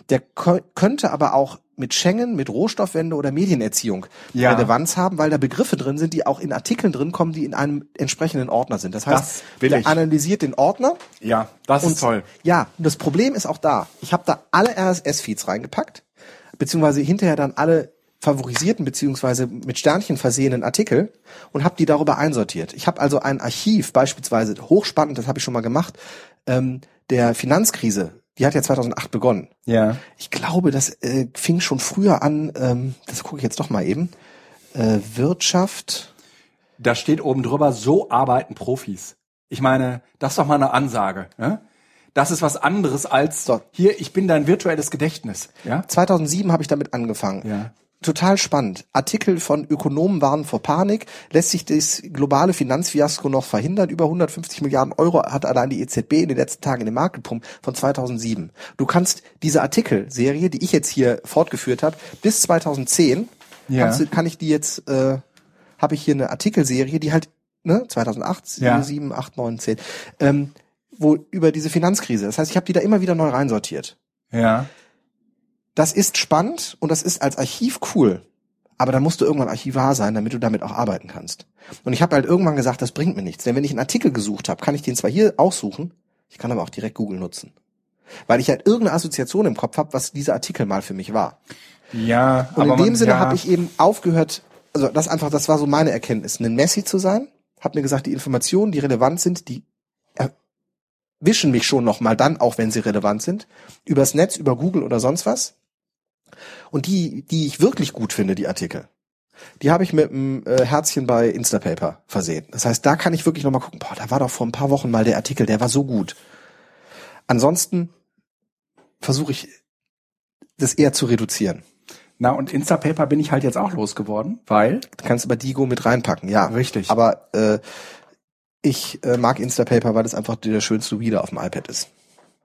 Der ko- könnte aber auch mit Schengen, mit Rohstoffwende oder Medienerziehung Ja. Relevanz haben, weil da Begriffe drin sind, die auch in Artikeln drin kommen, die in einem entsprechenden Ordner sind. Das heißt, Das der ich. analysiert den Ordner Ja, das und ist toll. Ja, das Problem ist auch da. Ich habe da alle RSS-Feeds reingepackt, beziehungsweise hinterher dann alle favorisierten beziehungsweise mit Sternchen versehenen Artikel und habe die darüber einsortiert. Ich habe also ein Archiv, beispielsweise hochspannend, das habe ich schon mal gemacht, ähm, der Finanzkrise. Die hat ja 2008 begonnen. Ja. Ich glaube, das äh, fing schon früher an. Ähm, das gucke ich jetzt doch mal eben. Äh, Wirtschaft. Da steht oben drüber, so arbeiten Profis. Ich meine, das ist doch mal eine Ansage. Ne? Das ist was anderes als So. hier, ich bin dein virtuelles Gedächtnis. Ja. 2007 habe ich damit angefangen. Ja. Total spannend. Artikel von Ökonomen warnen vor Panik. Lässt sich das globale Finanzfiasko noch verhindern? Über 150 Milliarden Euro hat allein die EZB in den letzten Tagen in den Markt gepumpt von 2007. Du kannst diese Artikelserie, die ich jetzt hier fortgeführt habe, bis 2010, Ja. kannst kann ich die jetzt, äh, habe ich hier eine Artikelserie, die halt, ne, 2008, Ja. 7, 8, 9, 10, ähm, wo über diese Finanzkrise. Das heißt, ich habe die da immer wieder neu reinsortiert. Ja. Das ist spannend und das ist als Archiv cool. Aber da musst du irgendwann Archivar sein, damit du damit auch arbeiten kannst. Und ich habe halt irgendwann gesagt, das bringt mir nichts. Denn wenn ich einen Artikel gesucht habe, kann ich den zwar hier aussuchen, ich kann aber auch direkt Google nutzen. Weil ich halt irgendeine Assoziation im Kopf habe, was dieser Artikel mal für mich war. Ja. Und in aber dem man- Sinne ja. habe ich eben aufgehört, also das einfach, das war so meine Erkenntnis, ein Messi zu sein. Hab mir gesagt, die Informationen, die relevant sind, die erwischen mich schon nochmal dann, auch wenn sie relevant sind, übers Netz, über Google oder sonst was. Und die, die ich wirklich gut finde, die Artikel, die habe ich mit einem äh, Herzchen bei Instapaper versehen. Das heißt, da kann ich wirklich nochmal gucken, boah, da war doch vor ein paar Wochen mal der Artikel, der war so gut. Ansonsten versuche ich, das eher zu reduzieren. Na, und Instapaper bin ich halt jetzt auch losgeworden, weil. Du kannst aber Digo mit reinpacken, ja. Richtig. Aber äh, ich äh, mag Instapaper, weil das einfach der schönste Reader auf dem iPad ist.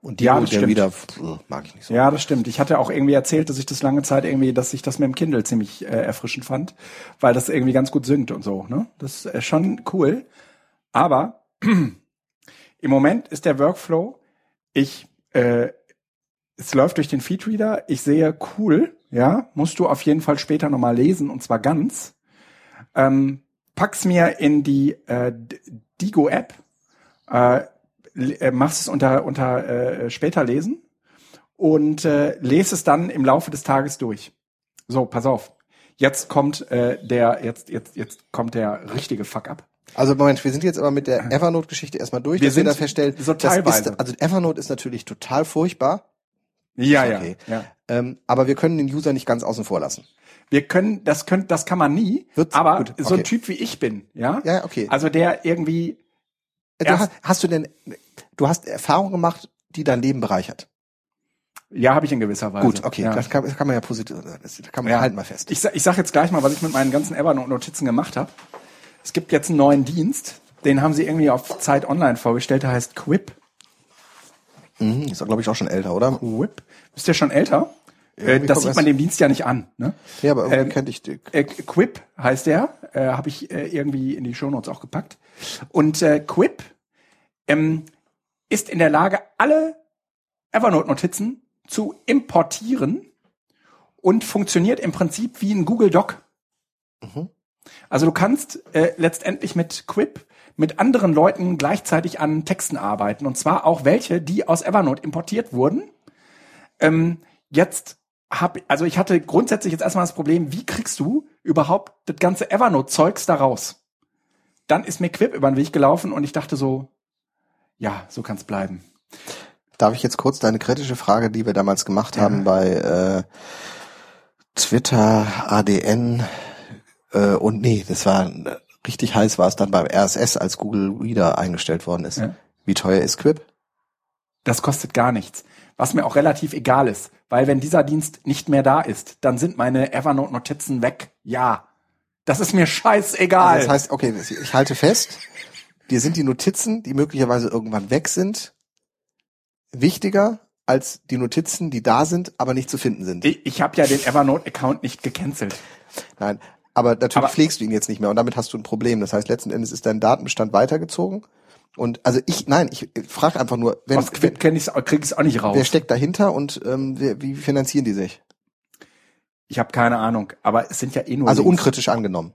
Und Digo, Ja, das stimmt. Reader pff, mag ich nicht so. Ja, das stimmt. Ich hatte auch irgendwie erzählt, dass ich das lange Zeit irgendwie, dass ich das mit dem Kindle ziemlich äh, erfrischend fand, weil das irgendwie ganz gut synkt und so. Ne? Das ist äh, schon cool. Aber *clears throat* im Moment ist der Workflow, ich, äh, es läuft durch den Feedreader, ich sehe cool, ja, musst du auf jeden Fall später nochmal lesen und zwar ganz. Ähm, pack's mir in die äh, Digo-App, äh, äh, machst es unter, unter äh, später lesen und äh, lese es dann im Laufe des Tages durch. So, pass auf. Jetzt kommt äh, der, jetzt, jetzt, jetzt kommt der richtige Fuck-up. Also Moment, wir sind jetzt aber mit der Evernote-Geschichte erstmal durch, Wir sind da feststellen, so teilweise. Ist, also Evernote ist natürlich total furchtbar, Ja, Okay. ja. ähm, aber wir können den User nicht ganz außen vor lassen. Wir können, das können, das kann man nie. Wird's- aber gut, so ein okay. Typ wie ich bin, ja. Ja, okay. Also der irgendwie, Äh, Du erst- hast, hast du denn, du hast Erfahrungen gemacht, die dein Leben bereichert? ja, habe ich in gewisser Weise. Gut, okay, Ja. das, kann, das kann man ja positiv, das kann man Ja. halten mal fest. Ich, ich sag jetzt gleich mal, was ich mit meinen ganzen Evernote-Notizen gemacht habe. Es gibt jetzt einen neuen Dienst, den haben sie irgendwie auf Zeit Online vorgestellt, der heißt Quip. Mhm, ist glaube ich auch schon älter, oder? Quip. Bist du ja schon älter? Äh, das sieht man dem Dienst ja nicht an. Ne? Ja, aber irgendwie Ähm, könnte ich die. Äh, Quip heißt der, äh, habe ich äh, irgendwie in die Shownotes auch gepackt. Und äh, Quip ähm, ist in der Lage, alle Evernote-Notizen zu importieren und funktioniert im Prinzip wie ein Google Doc. Mhm. Also du kannst äh, letztendlich mit Quip mit anderen Leuten gleichzeitig an Texten arbeiten und zwar auch welche, die aus Evernote importiert wurden. Ähm, jetzt hab, also ich hatte grundsätzlich jetzt erstmal das Problem, wie kriegst du überhaupt das ganze Evernote-Zeugs da raus? Dann ist mir Quip über den Weg gelaufen und ich dachte so, ja, so kann's bleiben. Darf ich jetzt kurz deine kritische Frage, die wir damals gemacht haben bei äh, Twitter, ADN äh, und nee, das war richtig heiß war es dann beim RSS, als Google Reader eingestellt worden ist. Ja. Wie teuer ist Quip? Das kostet gar nichts. Was mir auch relativ egal ist, weil wenn dieser Dienst nicht mehr da ist, dann sind meine Evernote-Notizen weg. Ja. Das ist mir scheißegal. Also das heißt, okay, ich halte fest, dir sind die Notizen, die möglicherweise irgendwann weg sind, wichtiger als die Notizen, die da sind, aber nicht zu finden sind. ich ich habe ja den Evernote-Account nicht gecancelt. Nein, Aber natürlich Aber- pflegst du ihn jetzt nicht mehr und damit hast du ein Problem. Das heißt, letzten Endes ist dein Datenbestand weitergezogen. Und also ich, nein, ich frage einfach nur, wenn, Aus ich's, krieg ich's auch nicht raus. wer steckt dahinter und ähm, wer, wie finanzieren die sich? ich habe keine Ahnung, aber es sind ja eh nur Also Links. unkritisch angenommen.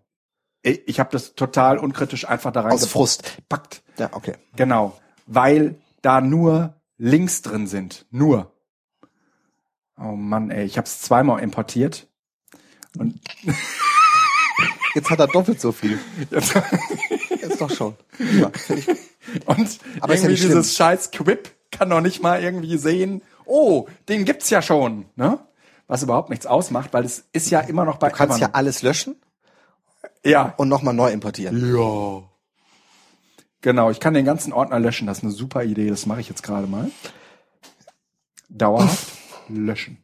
Ich, ich habe das total unkritisch einfach da rein Aus Frust. gepackt. Ja, okay. Genau, weil da nur Links drin sind, nur. Oh Mann, ey, ich habe es zweimal importiert. Und *laughs* Jetzt hat er doppelt so viel. jetzt, Jetzt doch schon. Ja, ich, und Aber ja irgendwie schlimm. dieses scheiß Quip kann doch nicht mal irgendwie sehen, oh, den gibt's ja schon, ne? Was überhaupt nichts ausmacht, weil es ist ja immer noch bei du kannst ja alles löschen ja, und nochmal neu importieren. Ja. Genau, ich kann den ganzen Ordner löschen. Das ist eine super Idee. Das mache ich jetzt gerade mal. Dauerhaft *laughs* löschen.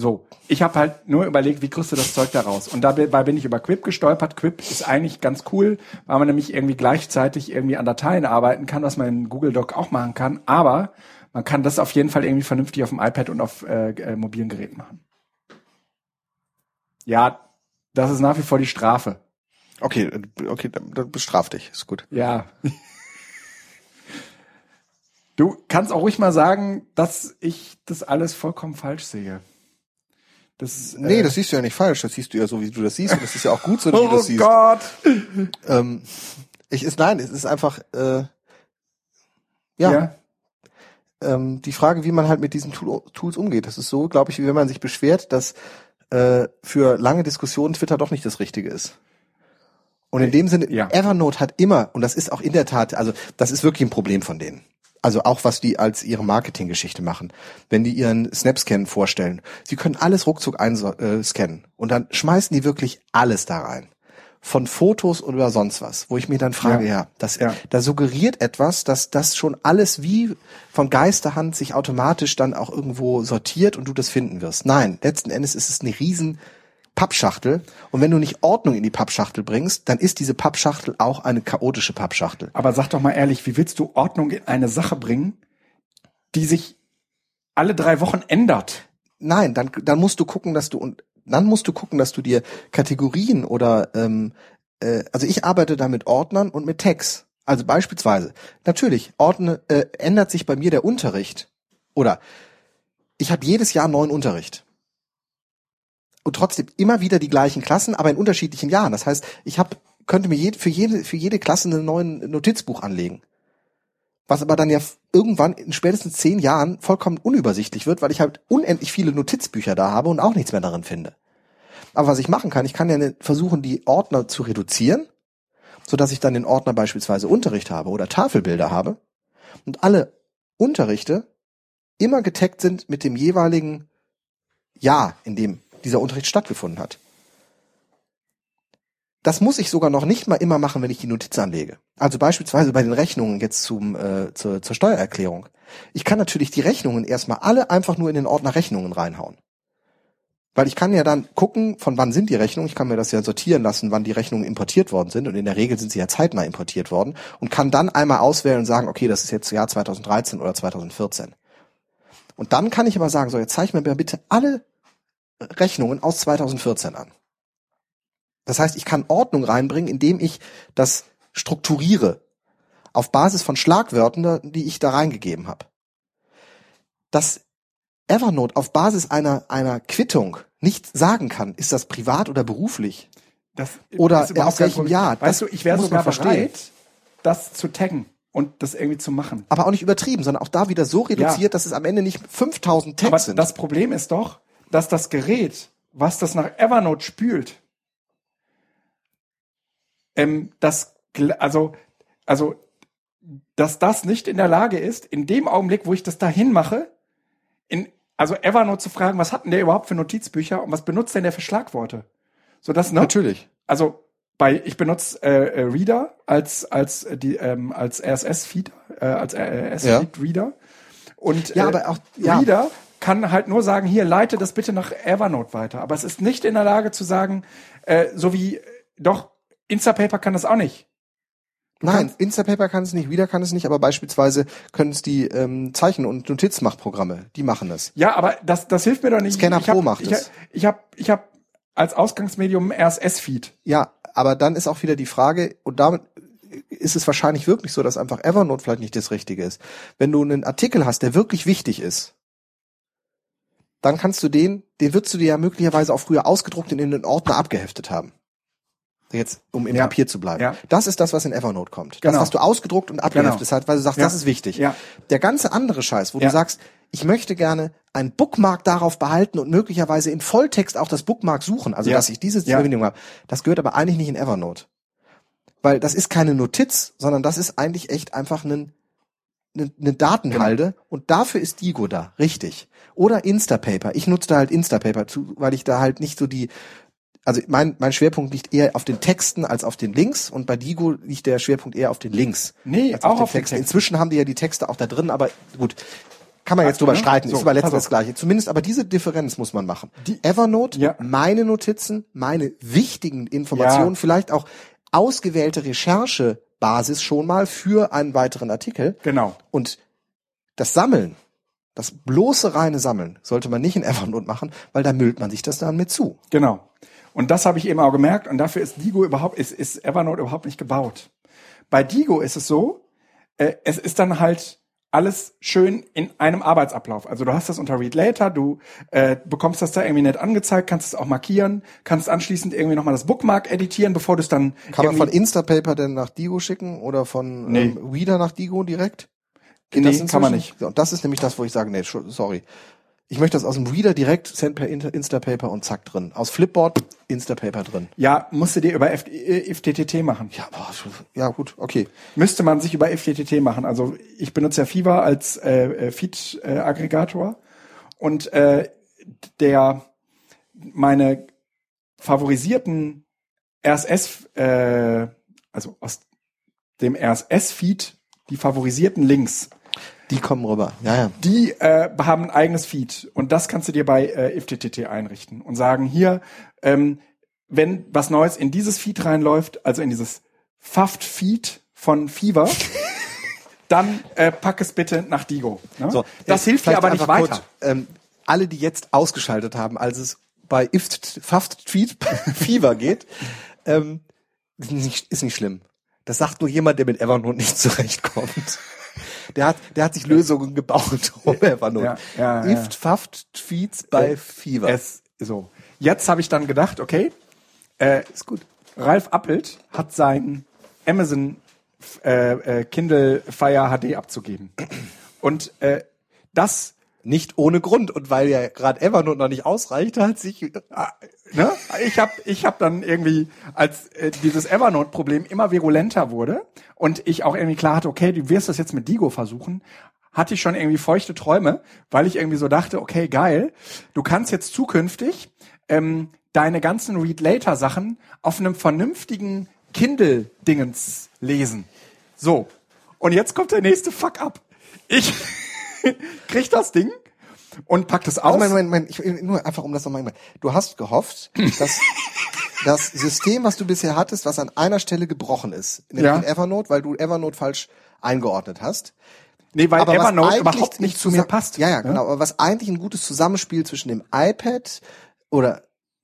So, ich habe halt nur überlegt, wie kriegst du das Zeug da raus? Und dabei bin ich über Quip gestolpert. Quip ist eigentlich ganz cool, weil man nämlich irgendwie gleichzeitig irgendwie an Dateien arbeiten kann, was man in Google Doc auch machen kann. Aber man kann das auf jeden Fall irgendwie vernünftig auf dem iPad und auf äh, äh, mobilen Geräten machen. Ja, das ist nach wie vor die Strafe. Okay, äh, okay, dann, dann bestraf dich. Ist gut. Ja. Du kannst auch ruhig mal sagen, dass ich das alles vollkommen falsch sehe. Das ist, Nee, äh, das siehst du ja nicht falsch. Das siehst du ja so, wie du das siehst. Und das ist ja auch gut so, wie du Oh das siehst. Gott. Ähm, ich ist nein, es ist einfach äh, ja, Ja. Ähm, die Frage, wie man halt mit diesen Tool, Tools umgeht. Das ist so, glaube ich, wie wenn man sich beschwert, dass äh, für lange Diskussionen Twitter doch nicht das Richtige ist. Und in dem Sinne, Ja. Evernote hat immer, und das ist auch in der Tat, also das ist wirklich ein Problem von denen. Also auch was die als ihre Marketinggeschichte machen. Wenn die ihren Snapscan vorstellen, sie können alles ruckzuck einscannen äh, und dann schmeißen die wirklich alles da rein. Von Fotos oder sonst was, wo ich mir dann frage, Ja. ja, das, Ja. da suggeriert etwas, dass das schon alles wie von Geisterhand sich automatisch dann auch irgendwo sortiert und du das finden wirst. Nein, letzten Endes ist es eine riesen Pappschachtel und wenn du nicht Ordnung in die Pappschachtel bringst, dann ist diese Pappschachtel auch eine chaotische Pappschachtel. Aber sag doch mal ehrlich, wie willst du Ordnung in eine Sache bringen, die sich alle drei Wochen ändert? Nein, dann, dann musst du gucken, dass du und dann musst du gucken, dass du dir Kategorien oder ähm, äh, also ich arbeite da mit Ordnern und mit Tags. Also beispielsweise, natürlich, ordne, äh, ändert sich bei mir der Unterricht. Oder ich habe jedes Jahr neuen Unterricht. Und trotzdem immer wieder die gleichen Klassen, aber in unterschiedlichen Jahren. Das heißt, ich hab, könnte mir jede, für, jede, für jede Klasse einen neuen Notizbuch anlegen. Was aber dann ja irgendwann in spätestens zehn Jahren vollkommen unübersichtlich wird, weil ich halt unendlich viele Notizbücher da habe und auch nichts mehr darin finde. Aber was ich machen kann, ich kann ja ne- versuchen, die Ordner zu reduzieren, so dass ich dann den Ordner beispielsweise Unterricht habe oder Tafelbilder habe und alle Unterrichte immer getaggt sind mit dem jeweiligen Jahr, in dem dieser Unterricht stattgefunden hat. Das muss ich sogar noch nicht mal immer machen, wenn ich die Notiz anlege. Also beispielsweise bei den Rechnungen jetzt zum, äh, zur, zur Steuererklärung. Ich kann natürlich die Rechnungen erstmal alle einfach nur in den Ordner Rechnungen reinhauen. Weil ich kann ja dann gucken, von wann sind die Rechnungen. Ich kann mir das ja sortieren lassen, wann die Rechnungen importiert worden sind. Und in der Regel sind sie ja zeitnah importiert worden. Und kann dann einmal auswählen und sagen, okay, das ist jetzt Jahr 2013 oder 2014. Und dann kann ich aber sagen, so, jetzt zeig mir bitte alle Rechnungen aus 2014 an. Das heißt, ich kann Ordnung reinbringen, indem ich das strukturiere auf Basis von Schlagwörtern, die ich da reingegeben habe. Dass Evernote auf Basis einer, einer Quittung nicht sagen kann, ist das privat oder beruflich. Das Oder aus welchem. Jahr? Weißt Das du, ich wäre sogar bereit, das zu taggen und das irgendwie zu machen. Aber auch nicht übertrieben, sondern auch da wieder so reduziert, Ja. dass es am Ende nicht 5000 Tags Aber sind. das Problem ist doch, dass das Gerät, was das nach Evernote spült, ähm, das, also, also, dass das nicht in der Lage ist, in dem Augenblick, wo ich das dahin mache, in, also Evernote zu fragen, was hat denn der überhaupt für Notizbücher und was benutzt denn der für Schlagworte? So das, ne? Natürlich. Also bei ich benutze äh, äh, Reader als als äh, die ähm, als RSS Feed äh, als RSS Ja. Feed Reader und Ja, äh, aber auch- ja. Reader kann halt nur sagen hier leite das bitte nach Evernote weiter, aber es ist nicht in der Lage zu sagen äh, so wie äh, doch Instapaper kann das auch nicht. Nein, kannst- Instapaper kann es nicht, wieder kann es nicht, aber beispielsweise können es die ähm, Zeichen- und Notizmachprogramme, die machen es. Ja, aber das das hilft mir doch nicht. Scanner ich hab, Pro macht ich, es. Ich habe ich habe als Ausgangsmedium RSS-Feed. Ja, aber dann ist auch wieder die Frage, und damit ist es wahrscheinlich wirklich so, dass einfach Evernote vielleicht nicht das Richtige ist. Wenn du einen Artikel hast, der wirklich wichtig ist, dann kannst du den, den würdest du dir ja möglicherweise auch früher ausgedruckt und in den Ordner abgeheftet haben. Jetzt, um im Ja. Papier zu bleiben. Ja. Das ist das, was in Evernote kommt. Das, Genau. was du ausgedruckt und abgeheftet Genau. hast, weil du sagst, Ja. das ist wichtig. Ja. Der ganze andere Scheiß, wo du sagst, ich möchte gerne ein Bookmark darauf behalten und möglicherweise in Volltext auch das Bookmark suchen, also dass ich diese. Verbindung habe. Das gehört aber eigentlich nicht in Evernote. Weil das ist keine Notiz, sondern das ist eigentlich echt einfach ein, eine, eine Datenhalde und dafür ist Digo da, richtig. Oder Instapaper. Ich nutze da halt Instapaper, zu, weil ich da halt nicht so die, also mein, mein Schwerpunkt liegt eher auf den Texten als auf den Links und bei Digo liegt der Schwerpunkt eher auf den Links. Nee, als auch auf den Texten. Texten. Inzwischen haben die ja die Texte auch da drin, aber gut. Kann man jetzt Also, drüber ne? streiten, So, ist aber letztens das Gleiche. Zumindest aber diese Differenz muss man machen. Die- Evernote, Ja. meine Notizen, meine wichtigen Informationen, Ja. vielleicht auch ausgewählte Recherchebasis schon mal für einen weiteren Artikel. Genau. Und das Sammeln, das bloße reine Sammeln, sollte man nicht in Evernote machen, weil da müllt man sich das dann mit zu. Genau. Und das habe ich eben auch gemerkt und dafür ist Digo überhaupt, ist, ist Evernote überhaupt nicht gebaut. Bei Digo ist es so, äh, es ist dann halt alles schön in einem Arbeitsablauf. Also du hast das unter Read Later, du äh, bekommst das da irgendwie nett angezeigt, kannst es auch markieren, kannst anschließend irgendwie nochmal das Bookmark editieren, bevor du es dann Kann man von Instapaper denn nach Digo schicken oder von Nee. ähm, Reader nach Digo direkt? Nee, das kann man inzwischen? Und das ist nämlich das, wo ich sage, nee, sorry. Ich möchte das aus dem Reader direkt send per Instapaper und zack drin. Aus Flipboard Instapaper drin. Ja, musst du dir über F äh, FTTT machen. Ja, boah, ja gut, okay. Müsste man sich über FTTT machen. Also ich benutze ja Fever als äh, Feed-Aggregator und äh, der meine favorisierten RSS, äh, also aus dem RSS-Feed die favorisierten Links, Die kommen rüber. Ja, ja. die äh, haben ein eigenes Feed und das kannst du dir bei äh, FTTT einrichten und sagen hier, ähm, wenn was Neues in dieses Feed reinläuft, also in dieses Faft-Feed von Fever, *laughs* dann äh, pack es bitte nach Digo. Ne? So, das äh, hilft dir aber nicht weiter. kurz, ähm, alle, die jetzt ausgeschaltet haben, als es bei Ift Faft Feed *laughs* Fever geht, ähm, ist nicht, ist nicht schlimm. Das sagt nur jemand, der mit Evernote nicht zurechtkommt. Der hat, der hat sich Lösungen gebaut *laughs* um Evernote. Ja, ja, ja. Ift Faft Feeds bei Äh, Fever. Es so. Jetzt habe ich dann gedacht, okay, äh, ist gut. Ralf Appelt hat sein Amazon äh, äh, Kindle Fire HD abzugeben. Und äh, das Nicht ohne Grund. Und weil ja gerade Evernote noch nicht ausreicht, hat sich Ah, ne? Ich habe ich hab dann irgendwie, als äh, dieses Evernote-Problem immer virulenter wurde und ich auch irgendwie klar hatte, okay, du wirst das jetzt mit Digo versuchen, hatte ich schon irgendwie feuchte Träume, weil ich irgendwie so dachte, okay, geil, du kannst jetzt zukünftig ähm, deine ganzen Read-Later-Sachen auf einem vernünftigen Kindle-Dingens lesen. So. Und jetzt kommt der nächste Fuck-up. Ich *laughs* krieg das Ding und pack das aus. Also mein, mein, mein, ich, nur einfach um das nochmal. Du hast gehofft, dass *laughs* das System, was du bisher hattest, was an einer Stelle gebrochen ist, nämlich Ja. in Evernote, weil du Evernote falsch eingeordnet hast. nee, weil aber Evernote überhaupt nicht zu mir passt. Ja, ja, genau. Aber was eigentlich ein gutes Zusammenspiel zwischen dem iPad oder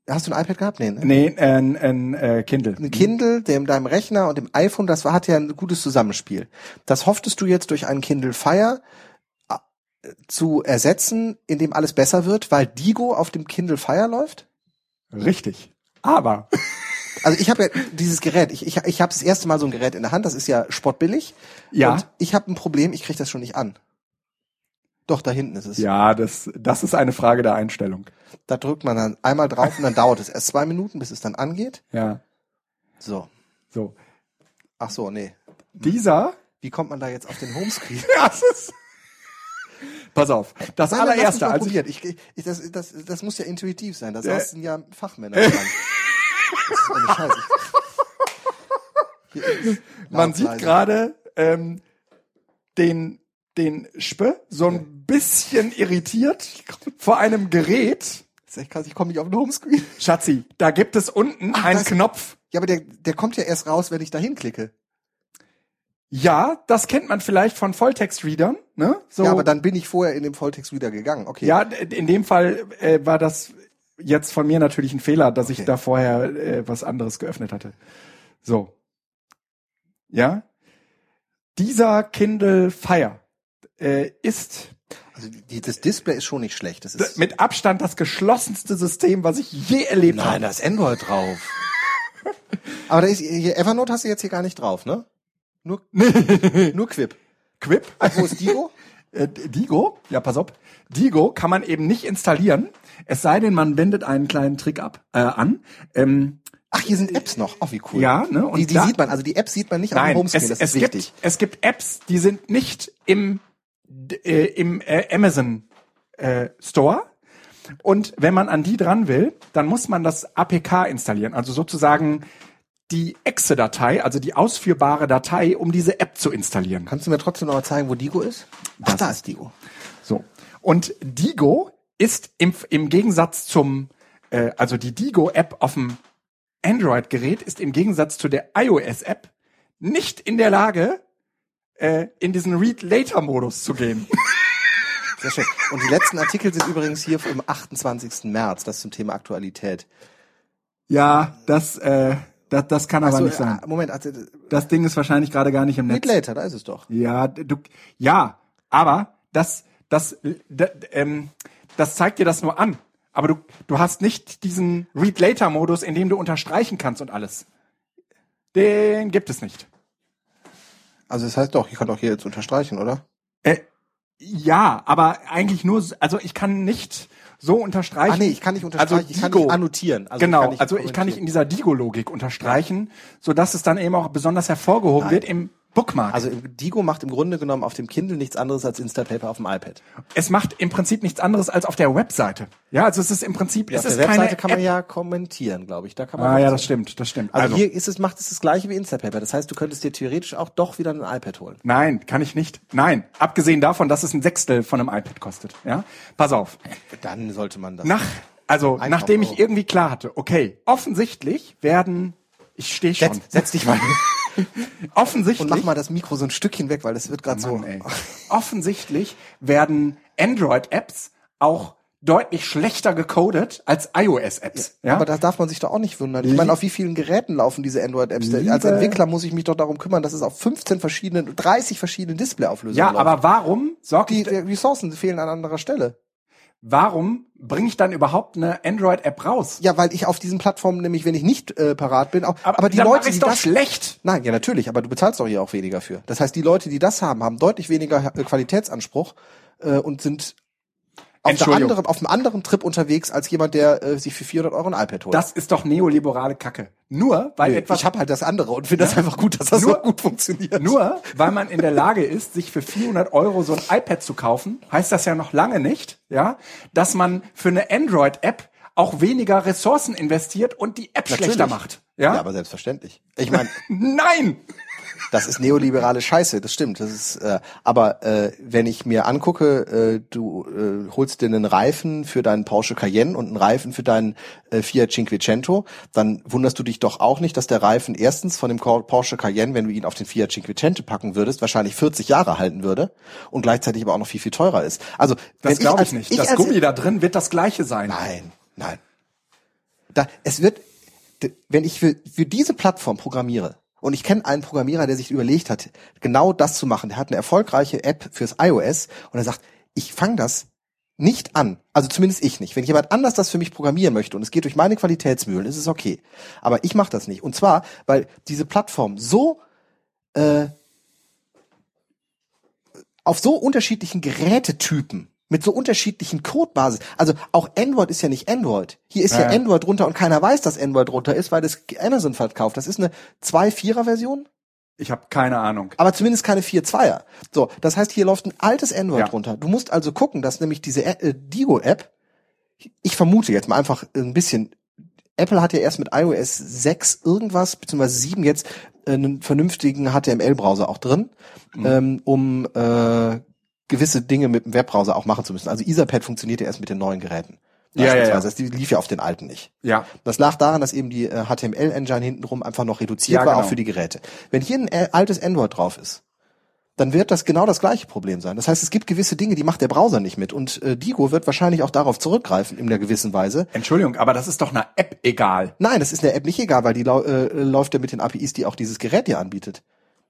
hast du ein iPad gehabt? Nee, ne? Nee, ein, ein äh, Kindle. ein Kindle, dem deinem Rechner und dem iPhone, das war, hat ja ein gutes Zusammenspiel. Das hofftest du jetzt durch einen Kindle Fire zu ersetzen, in dem alles besser wird, weil Digo auf dem Kindle Fire läuft? Richtig. Aber *laughs* Also ich habe ja dieses Gerät, ich, ich, ich habe das erste Mal so ein Gerät in der Hand, das ist ja spottbillig. Ja. Und ich habe ein Problem, ich kriege das schon nicht an. Doch, da hinten ist es. ja, das, das ist eine Frage der Einstellung. Da drückt man dann einmal drauf und dann dauert es erst zwei Minuten, bis es dann angeht. Ja. So. So. Ach so, nee. Dieser. Wie kommt man da jetzt auf den Homescreen? *laughs* Das ist. Pass auf. Das Nein, allererste, mal als ich. Ich, ich, das, das, das muss ja intuitiv sein. Da Äh. saßen ja Fachmänner dran. *laughs* Das ist eine Scheiße. Man sieht gerade ähm, den den Spe so ein bisschen irritiert vor einem Gerät. Das ist echt krass, ich komme nicht auf den Homescreen. Schatzi, da gibt es unten einen das- Knopf. Ja, aber der, der kommt ja erst raus, wenn ich da hinklicke. Ja, das kennt man vielleicht von Volltext-Readern. Ne? So, Ja, aber dann bin ich vorher in dem Volltext wieder gegangen. Okay. Ja, in dem Fall äh, war das jetzt von mir natürlich ein Fehler, dass Okay. ich da vorher äh, was anderes geöffnet hatte. So. Ja. Dieser Kindle Fire äh, ist Also die, das Display ist schon nicht schlecht. Das ist mit Abstand das geschlossenste System, was ich je erlebt Nein, habe. da ist Android drauf. *laughs* Aber da ist hier Evernote hast du jetzt hier gar nicht drauf, ne? Nur *laughs* nur Quip. Quip. Wo ist Digo? *laughs* Äh, Digo, ja, pass auf. Digo kann man eben nicht installieren, es sei denn, man wendet einen kleinen Trick ab, äh, an. Ähm, Ach, hier sind Apps noch. Oh, wie cool. Ja, ne, und die, die da- sieht man, also die Apps sieht man nicht auf dem Nein, Homescreen, es, das es, ist gibt, wichtig. es gibt Apps, die sind nicht im, äh, im äh, Amazon äh, Store. Und wenn man an die dran will, dann muss man das APK installieren, also sozusagen die Exe-Datei, also die ausführbare Datei, um diese App zu installieren. Kannst du mir trotzdem noch mal zeigen, wo Digo ist? Ach, da ist Digo. So. Und Digo ist im, im Gegensatz zum, äh, also die Digo-App auf dem Android-Gerät ist im Gegensatz zu der iOS-App nicht in der Lage, äh, in diesen Read-Later-Modus zu gehen. *laughs* Sehr schön. Und die letzten Artikel sind übrigens hier vom 28. März, das zum Thema Aktualität. ja, das, äh, das, das kann aber Achso, nicht sein. äh, Moment, also, Das Ding ist wahrscheinlich gerade gar nicht im Read Netz. Later, da ist es doch. Ja, du, ja, aber das, das, d, ähm, das zeigt dir das nur an. Aber du, du hast nicht diesen Read Later Modus, in dem du unterstreichen kannst und alles. Den gibt es nicht. Also das heißt doch, ich kann doch hier jetzt unterstreichen, oder? Äh, ja, aber eigentlich nur, also ich kann nicht so unterstreichen. Ah nee, ich kann nicht unterstreichen, Also ich kann Digo. nicht annotieren. Also genau, ich kann nicht also ich kann nicht in dieser Digo-Logik unterstreichen, so dass es dann eben auch besonders hervorgehoben Nein. wird im Bookmark. Also Digo macht im Grunde genommen auf dem Kindle nichts anderes als Instapaper auf dem iPad. es macht im Prinzip nichts anderes als auf der Webseite. Ja, also es ist im Prinzip, Ja, es auf ist der Webseite kann man App. ja kommentieren, glaube ich. Da kann man Ah ja, das stimmt, das stimmt. Also, hier ist es, macht es das gleiche wie Instapaper. Das heißt, du könntest dir theoretisch auch doch wieder ein iPad holen. Nein, kann ich nicht. Nein, abgesehen davon, dass es ein Sechstel von einem iPad kostet. Ja, pass auf. Dann sollte man das. Nach, also nachdem ich irgendwie klar hatte, okay, offensichtlich werden, ich stehe schon. Setz, setz dich mal *laughs* offensichtlich. und mach mal das Mikro so ein Stückchen weg, weil das wird gerade so. Mann, ey. *laughs* Offensichtlich werden Android-Apps auch deutlich schlechter gecodet als iOS-Apps. Ja, Aber da darf man sich doch auch nicht wundern. Ich meine, auf wie vielen Geräten laufen diese Android-Apps? Liebe- Als Entwickler muss ich mich doch darum kümmern, dass es auf 15 verschiedenen, 30 verschiedenen Displayauflösungen ja läuft. aber warum sorgt die, die Ressourcen fehlen an anderer Stelle. Warum bringe ich dann überhaupt eine Android-App raus? Ja, weil ich auf diesen Plattformen nämlich, wenn ich nicht äh, parat bin, auch, aber, die dann Leute, die doch das schlecht. Nein, ja natürlich, aber du bezahlst doch hier auch weniger für. Das heißt, die Leute, die das haben, haben deutlich weniger äh, Qualitätsanspruch äh, und sind auf, der anderen, auf einem anderen Trip unterwegs als jemand, der äh, sich für 400 Euro ein iPad holt. Das ist doch neoliberale Kacke. Nur weil Nö, etwas ich habe halt das andere und finde das einfach gut, dass das Nur- so gut funktioniert. Nur weil man in der Lage ist, sich für 400 Euro so ein iPad zu kaufen, heißt das ja noch lange nicht, ja, dass man für eine Android-App auch weniger Ressourcen investiert und die App Natürlich. schlechter macht. Ja? ja, aber selbstverständlich. Ich meine, *laughs* Nein! Das ist neoliberale Scheiße, das stimmt. Das ist, äh, aber äh, wenn ich mir angucke, äh, du äh, holst dir einen Reifen für deinen Porsche Cayenne und einen Reifen für deinen äh, Fiat Cinquecento, dann wunderst du dich doch auch nicht, dass der Reifen erstens von dem Porsche Cayenne, wenn du ihn auf den Fiat Cinquecento packen würdest, wahrscheinlich 40 Jahre halten würde und gleichzeitig aber auch noch viel viel teurer ist. Also Das glaube ich als- nicht. das als- Gummi da drin wird das gleiche sein. Nein, nein. Da, es wird, wenn ich für, für diese Plattform programmiere, und ich kenne einen Programmierer, der sich überlegt hat, genau das zu machen. Der hat eine erfolgreiche App fürs iOS und er sagt, ich fange das nicht an. Also zumindest ich nicht. Wenn jemand anders das für mich programmieren möchte und es geht durch meine Qualitätsmühlen, ist es okay. Aber ich mache das nicht. Und zwar, weil diese Plattform so äh, auf so unterschiedlichen Gerätetypen mit so unterschiedlichen Codebasis. Also auch Android ist ja nicht Android. Hier ist ja, Ja. Android drunter und keiner weiß, dass Android drunter ist, weil das Amazon verkauft. Das ist eine 2.4er Version, Ich habe keine Ahnung. aber zumindest keine 4.2er. So, das heißt, hier läuft ein altes Android Ja. drunter. Du musst also gucken, dass nämlich diese äh, Digo-App, ich vermute jetzt mal einfach ein bisschen, Apple hat ja erst mit iOS 6 irgendwas, beziehungsweise 7 jetzt, äh, einen vernünftigen HTML-Browser auch drin, Mhm. ähm, um äh, gewisse Dinge mit dem Webbrowser auch machen zu müssen. Also Etherpad funktioniert ja erst mit den neuen Geräten. Ja, ja, ja. Das- Die lief ja auf den alten nicht. Ja. Das lag daran, dass eben die äh, HTML-Engine hintenrum einfach noch reduziert Ja, war, genau. auch für die Geräte. Wenn hier ein äh, altes Android drauf ist, dann wird das genau das gleiche Problem sein. Das heißt, es gibt gewisse Dinge, die macht der Browser nicht mit. Und äh, Digo wird wahrscheinlich auch darauf zurückgreifen in einer gewissen Weise. Entschuldigung, aber das ist doch einer App egal. Nein, das ist der App nicht egal, weil die äh, läuft ja mit den APIs, die auch dieses Gerät dir anbietet.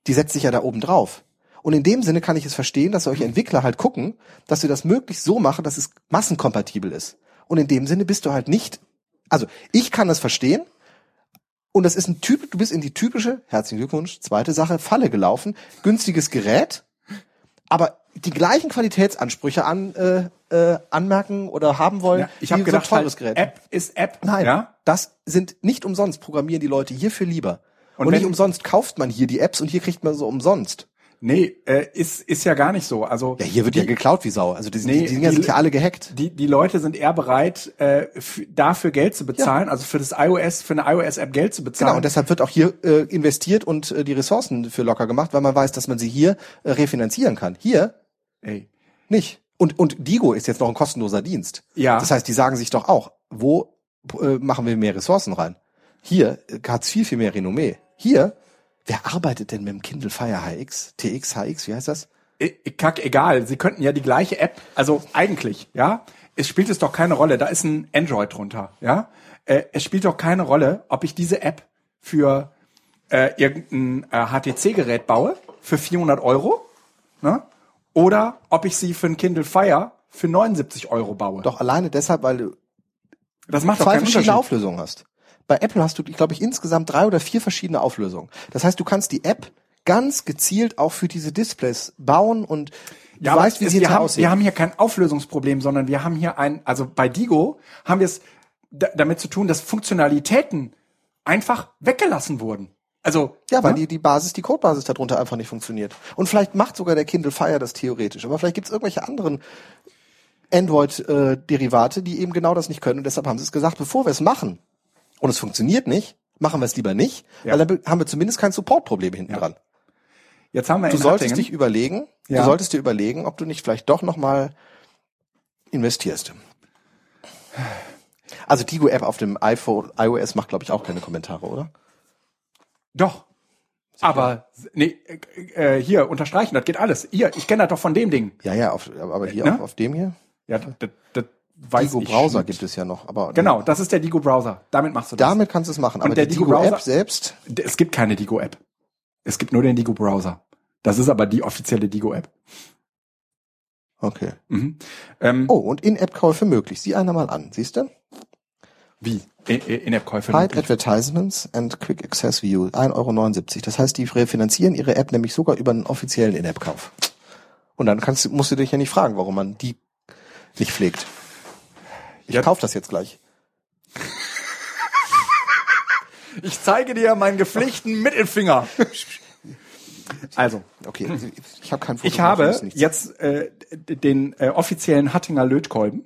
Die setzt sich ja da oben drauf. Und in dem Sinne kann ich es verstehen, dass solche Entwickler halt gucken, dass sie das möglichst so machen, dass es massenkompatibel ist. Und in dem Sinne bist du halt nicht, also ich kann das verstehen, und das ist ein Typ, du bist in die typische, herzlichen Glückwunsch, zweite Sache, Falle gelaufen. Günstiges Gerät, aber die gleichen Qualitätsansprüche an, äh, äh, anmerken oder haben wollen. Ja, ich habe gedacht, so teures halt, Gerät. App ist App. Nein, Ja? das sind nicht umsonst, programmieren die Leute hierfür lieber. Und, Und nicht umsonst kauft man hier die Apps und hier kriegt man so umsonst. Nee, äh, ist, ist ja gar nicht so. Also Ja, hier wird die, ja geklaut wie Sau. Also die, Nee, die Dinger die- sind ja alle gehackt. die, die Leute sind eher bereit, äh, dafür Geld zu bezahlen, also für das iOS, für eine iOS-App Geld zu bezahlen. Genau, und deshalb wird auch hier äh, investiert und äh, die Ressourcen für locker gemacht, weil man weiß, dass man sie hier äh, refinanzieren kann. Hier Ey. nicht. Und, und Digo ist jetzt noch ein kostenloser Dienst. Ja. Das heißt, die sagen sich doch auch, wo äh, machen wir mehr Ressourcen rein? Hier äh, hat's viel, viel mehr Renommee. Hier, wer arbeitet denn mit dem Kindle Fire HX, TX, HX, wie heißt das? Kack, egal. Sie könnten ja die gleiche App, also eigentlich, ja, es spielt es doch keine Rolle. Da ist ein Android drunter, ja. Äh, es spielt doch keine Rolle, ob ich diese App für äh, irgendein äh, HTC-Gerät baue für 400 Euro, ne? Oder ob ich sie für ein Kindle Fire für 79 Euro baue. Doch alleine deshalb, weil du das macht zwei verschiedene. Auflösungen hast. Bei Apple hast du, glaube ich, insgesamt drei oder vier verschiedene Auflösungen. Das heißt, du kannst die App ganz gezielt auch für diese Displays bauen und du Ja, weißt, wie sie hinterher haben, aussehen. wir haben hier kein Auflösungsproblem, sondern wir haben hier ein, also bei Digo haben wir es da, damit zu tun, dass Funktionalitäten einfach weggelassen wurden. Also Ja, weil ne? die, die Basis, die Codebasis darunter einfach nicht funktioniert. Und vielleicht macht sogar der Kindle Fire das theoretisch. Aber vielleicht gibt es irgendwelche anderen Android-Derivate, die eben genau das nicht können. Und deshalb haben sie es gesagt, bevor wir es machen und es funktioniert nicht, machen wir es lieber nicht, Ja. weil dann be- haben wir zumindest kein Support-Problem hinten dran. jetzt haben wir Du solltest Hattingen- dich überlegen, du solltest dir überlegen, ob du nicht vielleicht doch noch mal investierst. Also Digo App auf dem iPhone, iOS macht glaube ich auch keine Kommentare, oder? Doch. Aber nee, äh, äh, hier unterstreichen, das geht alles. Hier, ich kenne das doch von dem Ding. Ja, ja, auf, aber hier Ne? auf, auf dem hier. Ja, das, das weiß Digo. Browser nicht. gibt es ja noch, aber Genau, das ist der Digo Browser. Damit machst du das. damit kannst du es machen. Und Aber der die Digo Digo App selbst, Es gibt keine Digo App. Es gibt nur den Digo Browser. Das ist aber die offizielle Digo App. okay. Mhm. Ähm, Oh, und In-App-Käufe möglich. Sieh einer mal an, siehst du? Wie? In- In-App-Käufe. Hide Advertisements and Quick Access View, 1,79 Euro. Das heißt, die refinanzieren ihre App nämlich sogar über einen offiziellen In-App-Kauf. Und dann kannst, musst du dich ja nicht fragen, warum man die nicht pflegt. Ich Ja. kauf das jetzt gleich. Ich zeige dir meinen gepflegten Mittelfinger. Also, Okay, ich habe kein Foto. ich habe jetzt äh, den äh, offiziellen Hattinger Lötkolben.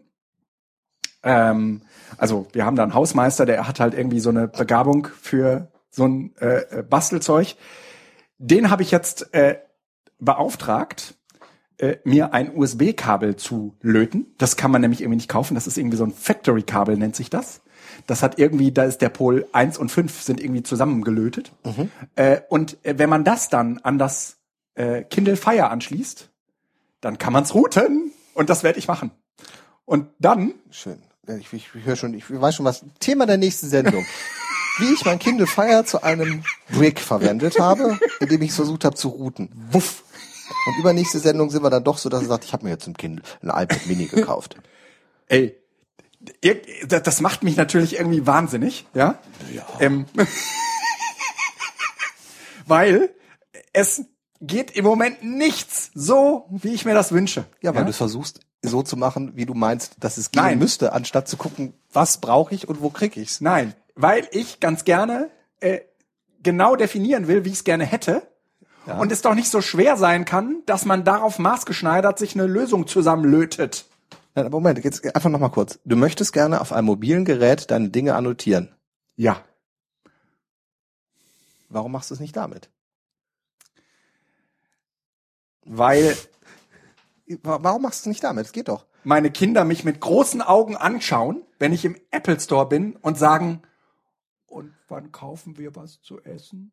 Ähm, also wir haben da einen Hausmeister, der hat halt irgendwie so eine Begabung für so ein äh, Bastelzeug. Den habe ich jetzt äh, beauftragt, äh, mir ein USB-Kabel zu löten. Das kann man nämlich irgendwie nicht kaufen. Das ist irgendwie so ein Factory-Kabel, nennt sich das. Das hat irgendwie, da ist der Pol 1 und 5 sind irgendwie zusammengelötet. Äh, und äh, wenn man das dann an das äh, Kindle Fire anschließt, dann kann man's routen. Und das werde ich machen. Und dann, Schön. Ich, ich, ich höre schon, ich weiß schon was. Thema der nächsten Sendung. *laughs* Wie ich mein Kindle Fire zu einem Brick verwendet habe, indem ich es versucht habe zu routen. wuff, Und übernächste Sendung sind wir dann doch so, dass er sagt, ich habe mir jetzt ein Kindle, ein iPad Mini gekauft. *laughs* ey, das macht mich natürlich irgendwie wahnsinnig, ja? ja. Ähm, *laughs* weil es geht im Moment nichts so, wie ich mir das wünsche. Ja, weil du es versuchst, so zu machen, wie du meinst, dass es gehen Nein. müsste, anstatt zu gucken, was brauche ich und wo krieg ich's. Nein, weil ich ganz gerne äh, genau definieren will, wie ich es gerne hätte. Und es doch nicht so schwer sein kann, dass man darauf maßgeschneidert sich eine Lösung zusammenlötet. Nein, Moment, jetzt einfach noch mal kurz. Du möchtest gerne auf einem mobilen Gerät deine Dinge annotieren. Ja. Warum machst du es nicht damit? Weil Wa- Warum machst du es nicht damit? Es geht doch. meine Kinder mich mit großen Augen anschauen, wenn ich im Apple Store bin und sagen, und wann kaufen wir was zu essen?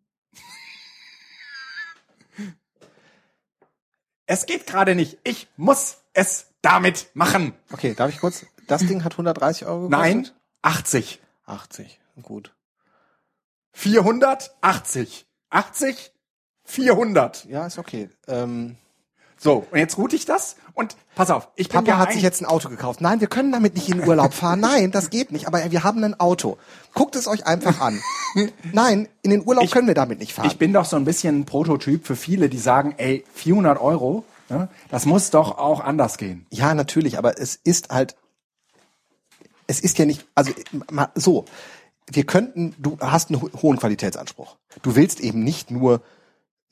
Es geht gerade nicht. Ich muss es damit machen. Okay, darf ich kurz? Das Ding hat 130 Euro gekostet? Nein, 80. 80. Gut. 480. 80, 400. Ja, ist okay. Ähm, So, und jetzt route ich das und pass auf, ich bin Papa ja hat sich jetzt ein Auto gekauft. Nein, wir können damit nicht in den Urlaub fahren. Nein, das geht nicht. Aber wir haben ein Auto. Guckt es euch einfach an. Nein, in den Urlaub können wir damit nicht fahren. Ich bin doch so ein bisschen ein Prototyp für viele, die sagen, ey, 400 Euro, ne, das muss doch auch anders gehen. Ja, natürlich, aber es ist halt, es ist ja nicht, also mal so, wir könnten, du hast einen ho- hohen Qualitätsanspruch. Du willst eben nicht nur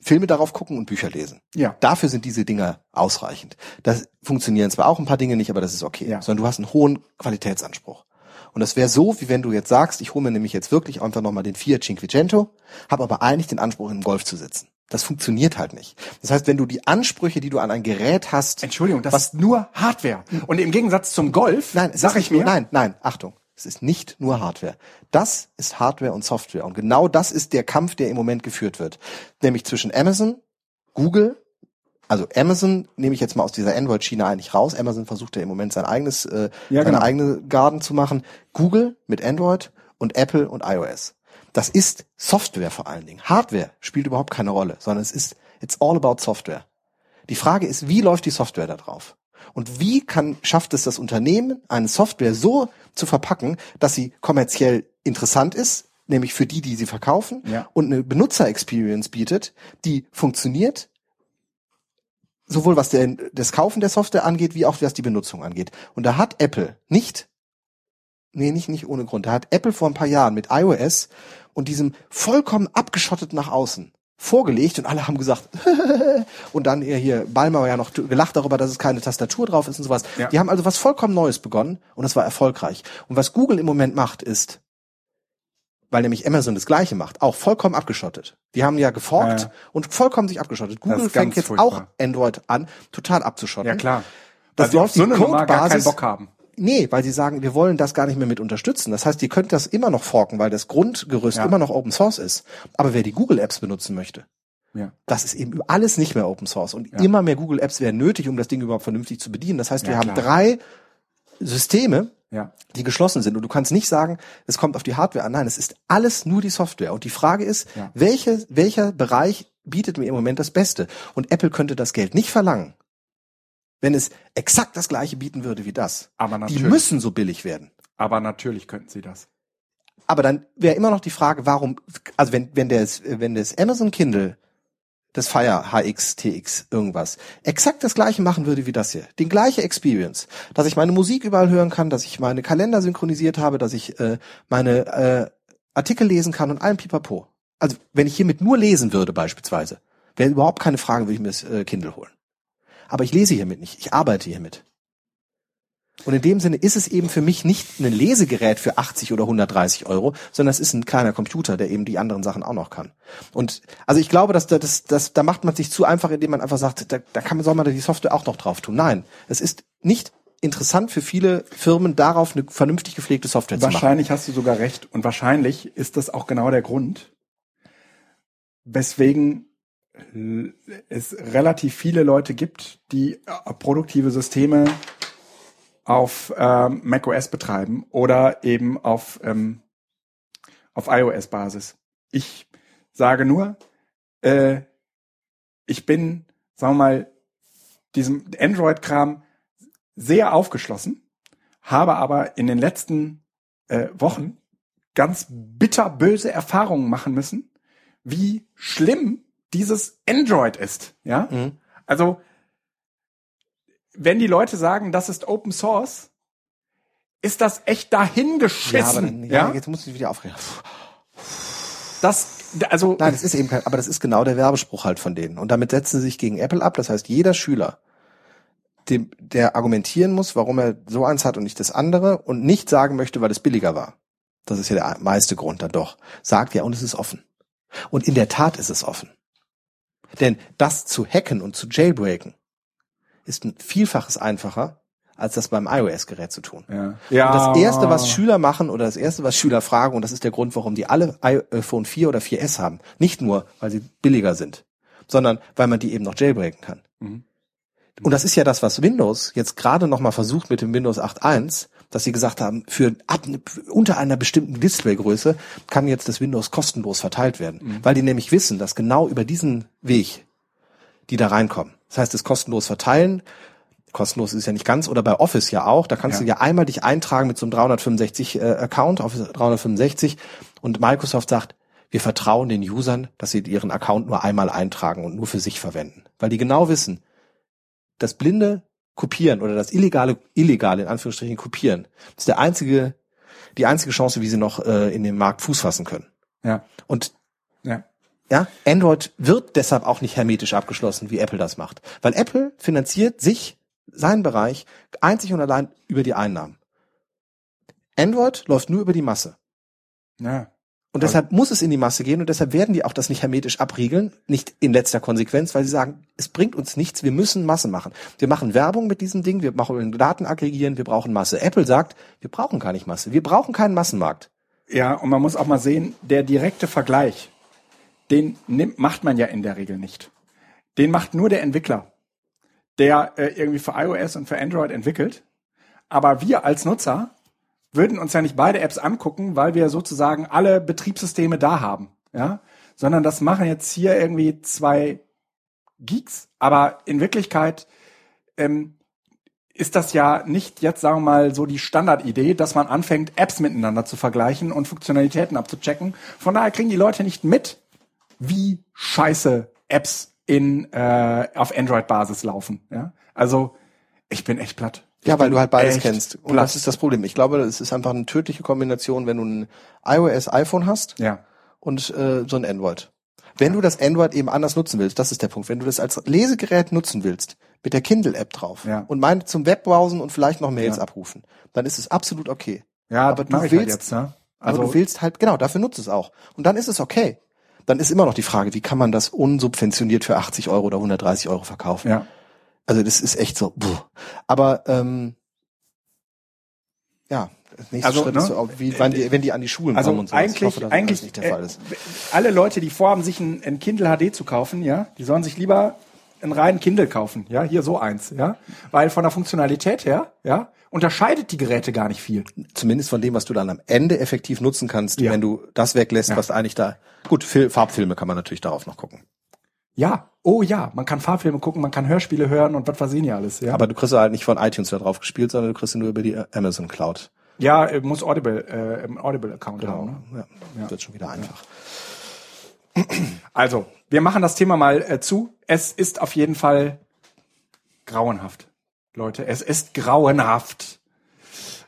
Filme darauf gucken und Bücher lesen. Ja. Dafür sind diese Dinger ausreichend. Das funktionieren zwar auch ein paar Dinge nicht, aber das ist okay. Ja. Sondern du hast einen hohen Qualitätsanspruch. Und das wäre so, wie wenn du jetzt sagst, ich hole mir nämlich jetzt wirklich einfach nochmal den Fiat Cinquecento, habe aber eigentlich den Anspruch, im Golf zu sitzen. Das funktioniert halt nicht. Das heißt, wenn du die Ansprüche, die du an ein Gerät hast, Entschuldigung, das was ist nur Hardware. Und im Gegensatz zum Golf, Nein, sag ich mir, nein, nein, Achtung. Es ist nicht nur Hardware. Das ist Hardware und Software. Und genau das ist der Kampf, der im Moment geführt wird. Nämlich zwischen Amazon, Google, also Amazon nehme ich jetzt mal aus dieser Android-Schiene eigentlich raus. Amazon versucht ja im Moment sein eigenes, äh, Ja, seine genau. eigene Garden zu machen. Google mit Android und Apple und iOS. Das ist Software vor allen Dingen. Hardware spielt überhaupt keine Rolle, sondern es ist, it's all about Software. Die Frage ist, wie läuft die Software da drauf? Und wie kann, schafft es das Unternehmen, eine Software so zu verpacken, dass sie kommerziell interessant ist, nämlich für die, die sie verkaufen, Ja. und eine Benutzer-Experience bietet, die funktioniert, sowohl was der, das Kaufen der Software angeht, wie auch was die Benutzung angeht. Und da hat Apple nicht, nee, nicht, nicht ohne Grund, da hat Apple vor ein paar Jahren mit iOS und diesem vollkommen abgeschottet nach außen vorgelegt und alle haben gesagt, *laughs* und dann hier, Balmer war ja noch gelacht darüber, dass es keine Tastatur drauf ist und sowas. Ja. Die haben also was vollkommen Neues begonnen und es war erfolgreich. Und was Google im Moment macht, ist, weil nämlich Amazon das Gleiche macht, auch vollkommen abgeschottet. Die haben ja geforkt Ja, ja. und vollkommen sich abgeschottet. Google fängt jetzt furchtbar. auch Android an, total abzuschotten. ja klar. Das Weil sie auf so die eine Nummer gar keinen Codebasis- Bock haben. Nee, weil sie sagen, wir wollen das gar nicht mehr mit unterstützen. Das heißt, ihr könnt das immer noch forken, weil das Grundgerüst Ja. immer noch Open Source ist. Aber wer die Google Apps benutzen möchte, Ja. das ist eben alles nicht mehr Open Source. Und Ja. immer mehr Google Apps wären nötig, um das Ding überhaupt vernünftig zu bedienen. Das heißt, wir haben drei Systeme, Ja. die geschlossen sind. Und du kannst nicht sagen, es kommt auf die Hardware an. Nein, es ist alles nur die Software. Und die Frage ist, Ja. welche, welcher Bereich bietet mir im Moment das Beste? Und Apple könnte das Geld nicht verlangen, wenn es exakt das gleiche bieten würde wie das. Aber Die natürlich. müssen so billig werden. Aber natürlich könnten sie das. Aber dann wäre immer noch die Frage, warum, also wenn, wenn das, wenn das Amazon Kindle, das Fire HX, TX, irgendwas, exakt das gleiche machen würde wie das hier, den gleiche Experience, dass ich meine Musik überall hören kann, dass ich meine Kalender synchronisiert habe, dass ich äh, meine äh, Artikel lesen kann und allem pipapo. Also wenn ich hiermit nur lesen würde beispielsweise, wäre überhaupt keine Frage, würde ich mir das äh, Kindle holen. Aber ich lese hiermit nicht, ich arbeite hiermit. Und in dem Sinne ist es eben für mich nicht ein Lesegerät für 80 oder 130 Euro, sondern es ist ein kleiner Computer, der eben die anderen Sachen auch noch kann. Und also ich glaube, dass da, das, das, da macht man sich zu einfach, indem man einfach sagt, da, da kann man, soll man da die Software auch noch drauf tun. Nein, es ist nicht interessant für viele Firmen, darauf eine vernünftig gepflegte Software zu machen. Wahrscheinlich hast du sogar recht. Und wahrscheinlich ist das auch genau der Grund, weswegen es relativ viele Leute gibt, die äh, produktive Systeme auf ähm, macOS betreiben oder eben auf, ähm, auf iOS-Basis. Ich sage nur, äh, ich bin, sagen wir mal, diesem Android-Kram sehr aufgeschlossen, habe aber in den letzten äh, Wochen ganz bitterböse Erfahrungen machen müssen, wie schlimm dieses Android ist. Ja, Mhm. also wenn die Leute sagen, das ist Open Source, ist das echt Ja, dahingeschissen. dann, Ja, ja, jetzt muss ich wieder aufregen. das, also Nein, das ist eben kein, aber das ist genau der Werbespruch halt von denen. Und damit setzen sie sich gegen Apple ab. Das heißt, jeder Schüler, dem, der argumentieren muss, warum er so eins hat und nicht das andere und nicht sagen möchte, weil es billiger war. Das ist ja der meiste Grund dann doch. Sagt ja, und es ist offen. Und in der Tat ist es offen. Denn das zu hacken und zu jailbreaken ist ein Vielfaches einfacher, als das beim iOS-Gerät zu tun. ja. ja. Und das erste, was Schüler machen oder das erste, was Schüler fragen, und das ist der Grund, warum die alle iPhone 4 oder 4S haben, nicht nur, weil sie billiger sind, sondern weil man die eben noch jailbreaken kann. Mhm. Und das ist ja das, was Windows jetzt gerade noch mal versucht mit dem Windows 8.1, dass sie gesagt haben, für ab, unter einer bestimmten Displaygröße kann jetzt das Windows kostenlos verteilt werden, mhm. weil die nämlich wissen, dass genau über diesen Weg die da reinkommen. Das heißt, das kostenlos verteilen, kostenlos ist ja nicht ganz, oder bei Office ja auch, da kannst ja. du ja einmal dich eintragen mit so einem 365 äh, Account, Office 365, und Microsoft sagt, wir vertrauen den Usern, dass sie ihren Account nur einmal eintragen und nur für sich verwenden. Weil die genau wissen, das blinde Kopieren oder das illegale, illegale in Anführungsstrichen Kopieren, ist der einzige, die einzige Chance, wie sie noch äh, in den Markt Fuß fassen können. Ja. Und ja. Ja, Android wird deshalb auch nicht hermetisch abgeschlossen, wie Apple das macht. Weil Apple finanziert sich, seinen Bereich, einzig und allein über die Einnahmen. Android läuft nur über die Masse. Ja. Und deshalb muss es in die Masse gehen und deshalb werden die auch das nicht hermetisch abriegeln, nicht in letzter Konsequenz, weil sie sagen, es bringt uns nichts, wir müssen Masse machen. Wir machen Werbung mit diesem Ding, wir machen Daten aggregieren, wir brauchen Masse. Apple sagt, wir brauchen gar nicht Masse, wir brauchen keinen Massenmarkt. Ja, und man muss auch mal sehen, der direkte Vergleich, den nimmt, macht man ja in der Regel nicht. Den macht nur der Entwickler, der äh, irgendwie für iOS und für Android entwickelt. Aber wir als Nutzer würden uns ja nicht beide Apps angucken, weil wir sozusagen alle Betriebssysteme da haben, ja, sondern das machen jetzt hier irgendwie zwei Geeks, aber in Wirklichkeit ähm, ist das ja nicht jetzt, sagen wir mal, so die Standardidee, dass man anfängt, Apps miteinander zu vergleichen und Funktionalitäten abzuchecken. Von daher kriegen die Leute nicht mit, wie scheiße Apps in äh, auf Android-Basis laufen. Ja? Also ich bin echt platt. Ja, weil du halt beides kennst. Und das ist das Problem. Ich glaube, es ist einfach eine tödliche Kombination, wenn du ein iOS-iPhone hast ja. und äh, so ein Android. Wenn du das Android eben anders nutzen willst, das ist der Punkt. Wenn du das als Lesegerät nutzen willst, mit der Kindle-App drauf ja. und meint zum Webbrowsen und vielleicht noch Mails ja. abrufen, dann ist es absolut okay. Ja, aber du halt willst, halt jetzt, ne? Also aber du willst halt, genau, dafür nutzt es auch. Und dann ist es okay. Dann ist immer noch die Frage, wie kann man das unsubventioniert für 80 Euro oder 130 Euro verkaufen? Ja. Also das ist echt so. Buh. Aber ähm, ja, nächster also, Schritt ne? ist so, wie, wenn die, wenn die an die Schulen also kommen und so. Eigentlich, ich hoffe, eigentlich, nicht der Fall ist. Äh, alle Leute, die vorhaben, sich ein, ein Kindle HD zu kaufen, ja, die sollen sich lieber einen reinen Kindle kaufen, ja, hier so eins, ja, weil von der Funktionalität her, ja, unterscheidet die Geräte gar nicht viel. Zumindest von dem, was du dann am Ende effektiv nutzen kannst, ja. wenn du das weglässt, ja. was eigentlich da. Gut, Farbfilme kann man natürlich darauf noch gucken. Ja, oh ja, man kann Fahrfilme gucken, man kann Hörspiele hören und was weiß ich nicht alles. Ja. Aber du kriegst halt nicht von iTunes da drauf gespielt, sondern du kriegst nur über die Amazon Cloud. Ja, äh, muss Audible, äh, im Audible-Account genau. haben. Ne? Ja. ja. Wird schon wieder einfach. Also, wir machen das Thema mal äh, zu. Es ist auf jeden Fall grauenhaft, Leute. Es ist grauenhaft.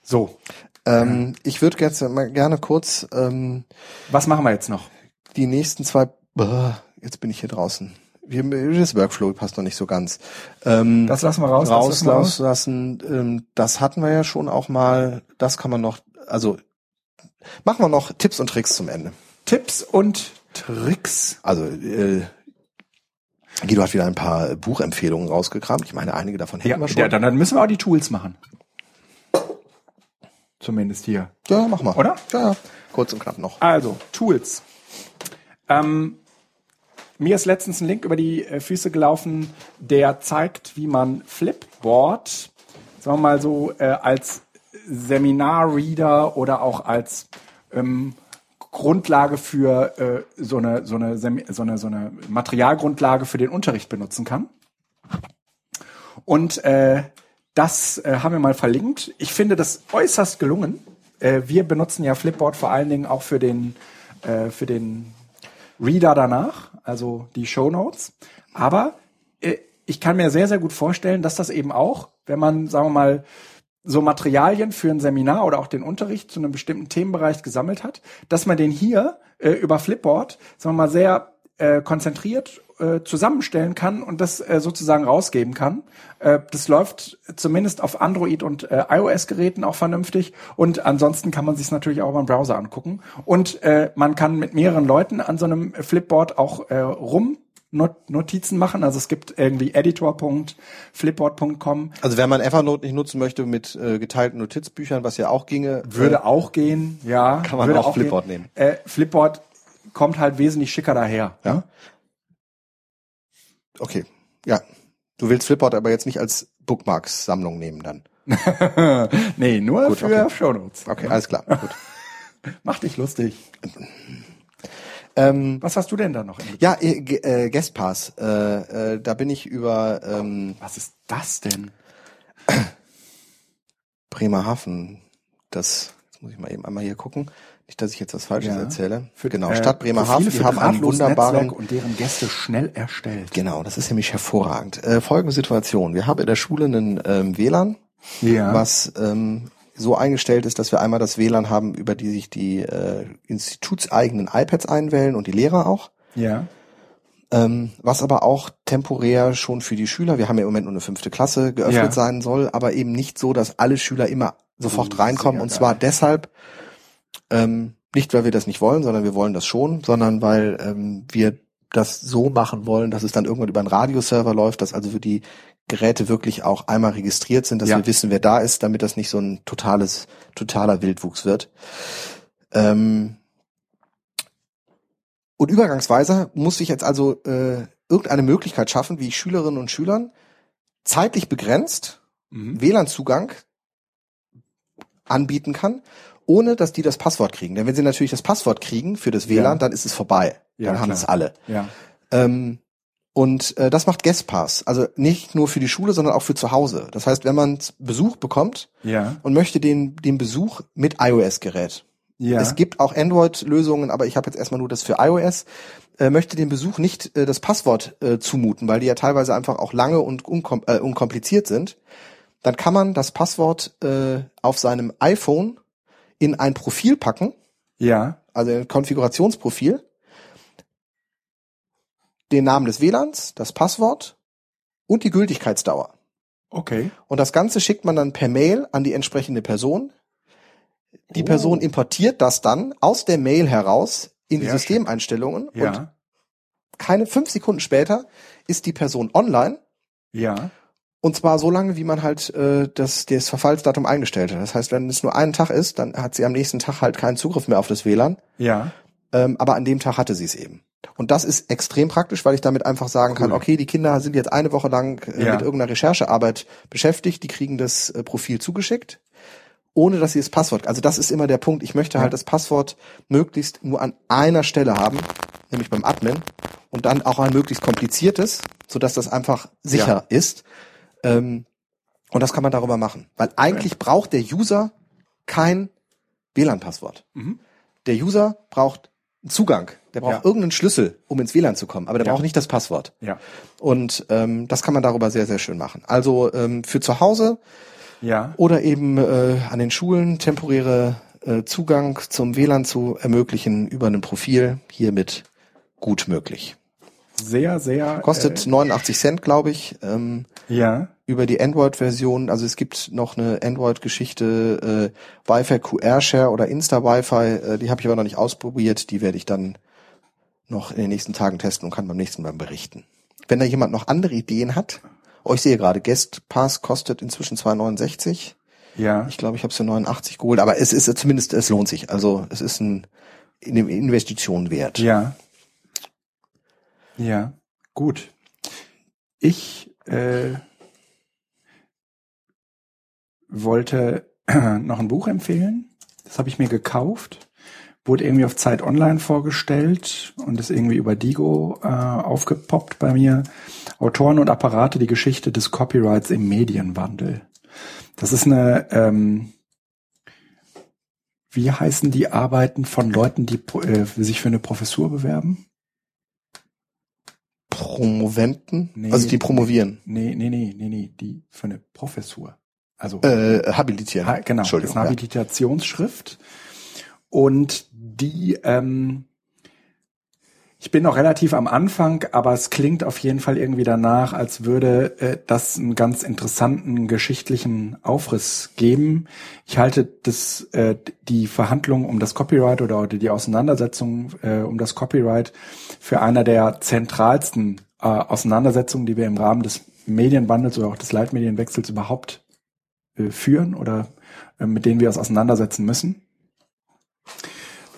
So. Ähm, ich würde jetzt mal gerne kurz. Ähm, Was machen wir jetzt noch? Die nächsten zwei. Äh, jetzt bin ich hier draußen. Das Workflow passt noch nicht so ganz. Ähm, das lassen wir raus. Rauslassen. Ähm, das hatten wir ja schon auch mal. Das kann man noch. Also machen wir noch Tipps und Tricks zum Ende. Tipps und Tricks. Also äh, Guido hat wieder ein paar Buchempfehlungen rausgekramt. Ich meine, einige davon hätten ja, wir schon. Ja, dann, dann müssen wir auch die Tools machen. Zumindest hier. Ja, mach mal. Oder? Ja, ja. Kurz und knapp noch. Also, Tools. Ähm, mir ist letztens ein Link über die äh, Füße gelaufen, der zeigt, wie man Flipboard, sagen wir mal so, äh, als Seminarreader oder auch als ähm, Grundlage für äh, so, eine, so, eine, so, eine, so eine Materialgrundlage für den Unterricht benutzen kann. Und äh, das äh, haben wir mal verlinkt. Ich finde das äußerst gelungen. Äh, wir benutzen ja Flipboard vor allen Dingen auch für den, äh, für den Reader danach, also die Show Notes. Aber äh, ich kann mir sehr, sehr gut vorstellen, dass das eben auch, wenn man, sagen wir mal, so Materialien für ein Seminar oder auch den Unterricht zu einem bestimmten Themenbereich gesammelt hat, dass man den hier äh, über Flipboard, sagen wir mal, sehr äh, konzentriert äh, zusammenstellen kann und das äh, sozusagen rausgeben kann. Äh, das läuft zumindest auf Android und äh, iOS-Geräten auch vernünftig und ansonsten kann man sich natürlich auch beim Browser angucken und äh, man kann mit mehreren Leuten an so einem Flipboard auch äh, rum Notizen machen. Also es gibt irgendwie editor.flipboard.com. Also wenn man Evernote nicht nutzen möchte mit äh, geteilten Notizbüchern, was ja auch ginge. Würde äh, auch gehen, ja. Kann man auch, Flipboard gehen. nehmen. Äh, Flipboard kommt halt wesentlich schicker daher. Ja. Okay, ja. Du willst Flipboard aber jetzt nicht als Bookmarks-Sammlung nehmen dann. *laughs* nee, nur Gut, für okay. Shownotes. Okay, alles klar. Gut. *laughs* Mach dich lustig. Ähm, Was hast du denn da noch? Ja, äh, äh, Guestpass. Äh, äh, da bin ich über ähm, Was ist das denn? Bremerhaven. Das jetzt muss ich mal eben einmal hier gucken. Nicht, dass ich jetzt was Falsches Ja. erzähle. Für, genau, äh, Stadt Bremerhaven, Profile die haben einen wunderbaren Netzwerk und deren Gäste schnell erstellt. Genau, das ist nämlich hervorragend. Äh, folgende Situation. Wir haben in der Schule einen ähm, WLAN, Ja. was ähm, so eingestellt ist, dass wir einmal das WLAN haben, über die sich die äh, institutseigenen iPads einwählen und die Lehrer auch. Ja. Ähm, was aber auch temporär schon für die Schüler, wir haben ja im Moment nur eine fünfte Klasse, geöffnet Ja. sein soll, aber eben nicht so, dass alle Schüler immer sofort Oh, reinkommen. Und zwar geil. deshalb, ähm, nicht weil wir das nicht wollen, sondern wir wollen das schon, sondern weil ähm, wir das so machen wollen, dass es dann irgendwann über einen Radioserver läuft, dass also für die Geräte wirklich auch einmal registriert sind, dass Ja. wir wissen, wer da ist, damit das nicht so ein totales, totaler Wildwuchs wird. Ähm, und übergangsweise muss ich jetzt also äh, irgendeine Möglichkeit schaffen, wie ich Schülerinnen und Schülern zeitlich begrenzt Mhm. WLAN-Zugang anbieten kann, ohne dass die das Passwort kriegen. Denn wenn sie natürlich das Passwort kriegen für das WLAN, Ja. dann ist es vorbei. Ja, dann haben es alle. Ja. Ähm, und äh, das macht Guestpass. Also nicht nur für die Schule, sondern auch für zu Hause. Das heißt, wenn man Besuch bekommt Ja. und möchte den, den Besuch mit iOS-Gerät. Ja. Es gibt auch Android-Lösungen, aber ich habe jetzt erstmal nur das für iOS. Äh, möchte dem Besuch nicht äh, das Passwort äh, zumuten, weil die ja teilweise einfach auch lange und unkom äh, unkompliziert sind. Dann kann man das Passwort äh, auf seinem iPhone in ein Profil packen, ja. also ein Konfigurationsprofil, den Namen des WLANs, das Passwort und die Gültigkeitsdauer. Okay. Und das Ganze schickt man dann per Mail an die entsprechende Person. Die Oh. Person importiert das dann aus der Mail heraus in die Sehr Systemeinstellungen und Ja. keine fünf Sekunden später ist die Person online Ja. Und zwar so lange, wie man halt äh, das, das Verfallsdatum eingestellt hat. Das heißt, wenn es nur einen Tag ist, dann hat sie am nächsten Tag halt keinen Zugriff mehr auf das WLAN, Ja. ähm, aber an dem Tag hatte sie es eben. Und das ist extrem praktisch, weil ich damit einfach sagen kann, Cool. okay, die Kinder sind jetzt eine Woche lang äh, Ja. mit irgendeiner Recherchearbeit beschäftigt, die kriegen das äh, Profil zugeschickt, ohne dass sie das Passwort, also das ist immer der Punkt, ich möchte Ja. halt das Passwort möglichst nur an einer Stelle haben, nämlich beim Admin, und dann auch ein möglichst kompliziertes, sodass das einfach sicher ist. Ähm, und das kann man darüber machen. Weil eigentlich braucht der User kein WLAN-Passwort. Mhm. Der User braucht einen Zugang. Der braucht Ja. irgendeinen Schlüssel, um ins WLAN zu kommen. Aber der Ja. braucht nicht das Passwort. Ja. Und ähm, das kann man darüber sehr, sehr schön machen. Also ähm, für zu Hause Ja. oder eben äh, an den Schulen temporäre äh, Zugang zum WLAN zu ermöglichen über ein Profil hiermit gut möglich. Sehr, sehr. Kostet 89 Cent, glaube ich. Ähm, Äh, ja. Über die Android-Version, also es gibt noch eine Android-Geschichte, äh, Wi-Fi QR-Share oder Insta-Wi-Fi, äh, die habe ich aber noch nicht ausprobiert, die werde ich dann noch in den nächsten Tagen testen und kann beim nächsten Mal berichten. Wenn da jemand noch andere Ideen hat, oh, ich sehe gerade, Guest Pass kostet inzwischen 2,69. Ja. Ich glaube, ich habe es für 89 geholt, aber es ist zumindest, es lohnt sich. Also es ist ein eine Investition wert. Ja. Ja. Gut. Ich äh, wollte *clears throat* noch ein Buch empfehlen. Das habe ich mir gekauft. Wurde irgendwie auf Zeit Online vorgestellt und ist irgendwie über Digo äh, aufgepoppt bei mir. Autoren und Apparate, die Geschichte des Copyrights im Medienwandel. Das ist eine, ähm, wie heißen die Arbeiten von Leuten, die äh, sich für eine Professur bewerben? Promoventen, Nee. also die promovieren, Nee, nee, nee, nee, nee, die für eine Professur. Also äh, habilitieren. ha, genau, das ist Entschuldigung. eine. Habilitationsschrift. Und die, ähm, ich bin noch relativ am Anfang, aber es klingt auf jeden Fall irgendwie danach, als würde äh, das einen ganz interessanten geschichtlichen Aufriss geben. Ich halte das, äh, die Verhandlung um das Copyright oder die Auseinandersetzung äh, um das Copyright für einer der zentralsten äh, Auseinandersetzungen, die wir im Rahmen des Medienwandels oder auch des Leitmedienwechsels überhaupt führen oder äh, mit denen wir uns auseinandersetzen müssen.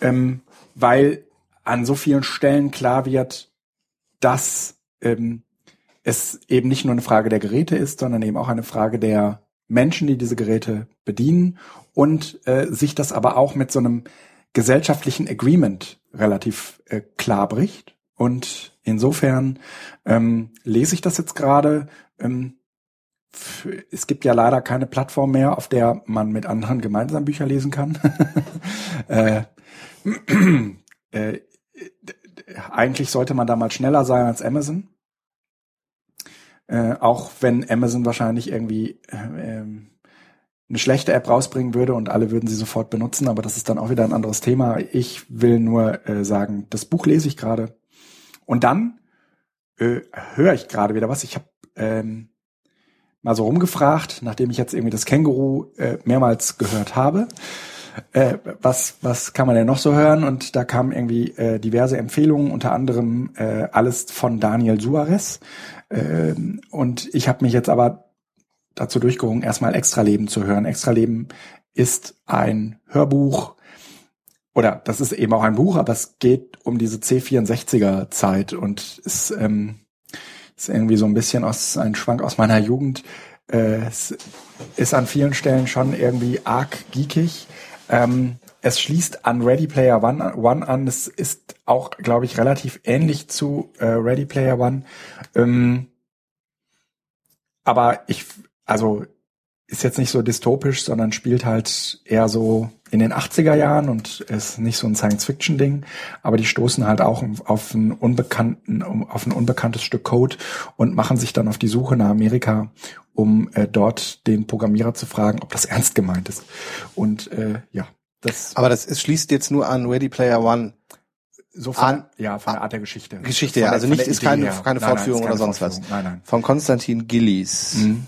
Ähm, weil an so vielen Stellen klar wird, dass ähm, es eben nicht nur eine Frage der Geräte ist, sondern eben auch eine Frage der Menschen, die diese Geräte bedienen und äh, sich das aber auch mit so einem gesellschaftlichen Agreement relativ äh, klar bricht. Und insofern ähm, lese ich das jetzt gerade. Ähm, es gibt ja leider keine Plattform mehr, auf der man mit anderen gemeinsam Bücher lesen kann. *laughs* äh, *clears throat* äh, eigentlich sollte man da mal schneller sein als Amazon. Äh, auch wenn Amazon wahrscheinlich irgendwie äh, eine schlechte App rausbringen würde und alle würden sie sofort benutzen, aber das ist dann auch wieder ein anderes Thema. Ich will nur äh, sagen, das Buch lese ich gerade. Und dann äh, höre ich gerade wieder was. Ich habe ähm, mal so rumgefragt, nachdem ich jetzt irgendwie das Känguru äh, mehrmals gehört habe. Äh, was, was kann man denn noch so hören? Und da kamen irgendwie äh, diverse Empfehlungen, unter anderem äh, alles von Daniel Suarez. Ähm, und ich habe mich jetzt aber dazu durchgerungen, erstmal Extraleben zu hören. Extraleben ist ein Hörbuch oder das ist eben auch ein Buch, aber es geht um diese C64er Zeit und ist, ähm, ist irgendwie so ein bisschen aus ein Schwank aus meiner Jugend. Äh, es ist an vielen Stellen schon irgendwie arg geekig. Ähm, es schließt an Ready Player One, One an. Es ist auch, glaube ich, relativ ähnlich zu äh, Ready Player One. Ähm, aber ich, also ist jetzt nicht so dystopisch, sondern spielt halt eher so in den 80er Jahren und ist nicht so ein Science-Fiction-Ding, aber die stoßen halt auch auf einen unbekannten, auf ein unbekanntes Stück Code und machen sich dann auf die Suche nach Amerika, um äh, dort den Programmierer zu fragen, ob das ernst gemeint ist. Und äh, ja, das. Aber das ist, schließt jetzt nur an Ready Player One so von, an, ja, von der Art der Geschichte. Geschichte, ja. Also nicht, ist keine, keine nein, Fortführung nein, oder sonst Fortführung. was. Nein, nein. Von Konstantin Gillies. Mhm.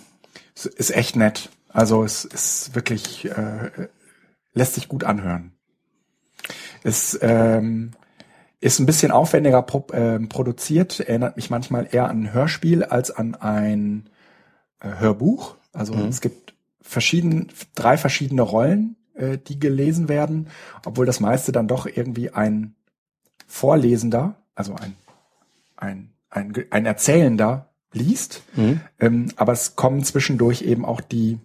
Ist echt nett. Also es ist wirklich, äh, lässt sich gut anhören. Es ähm, ist ein bisschen aufwendiger pro, äh, produziert, erinnert mich manchmal eher an ein Hörspiel als an ein äh, Hörbuch. Also mhm. es gibt verschieden, drei verschiedene Rollen, äh, die gelesen werden, obwohl das meiste dann doch irgendwie ein Vorlesender, also ein, ein, ein, ein Erzählender liest. Mhm. Ähm, aber es kommen zwischendurch eben auch die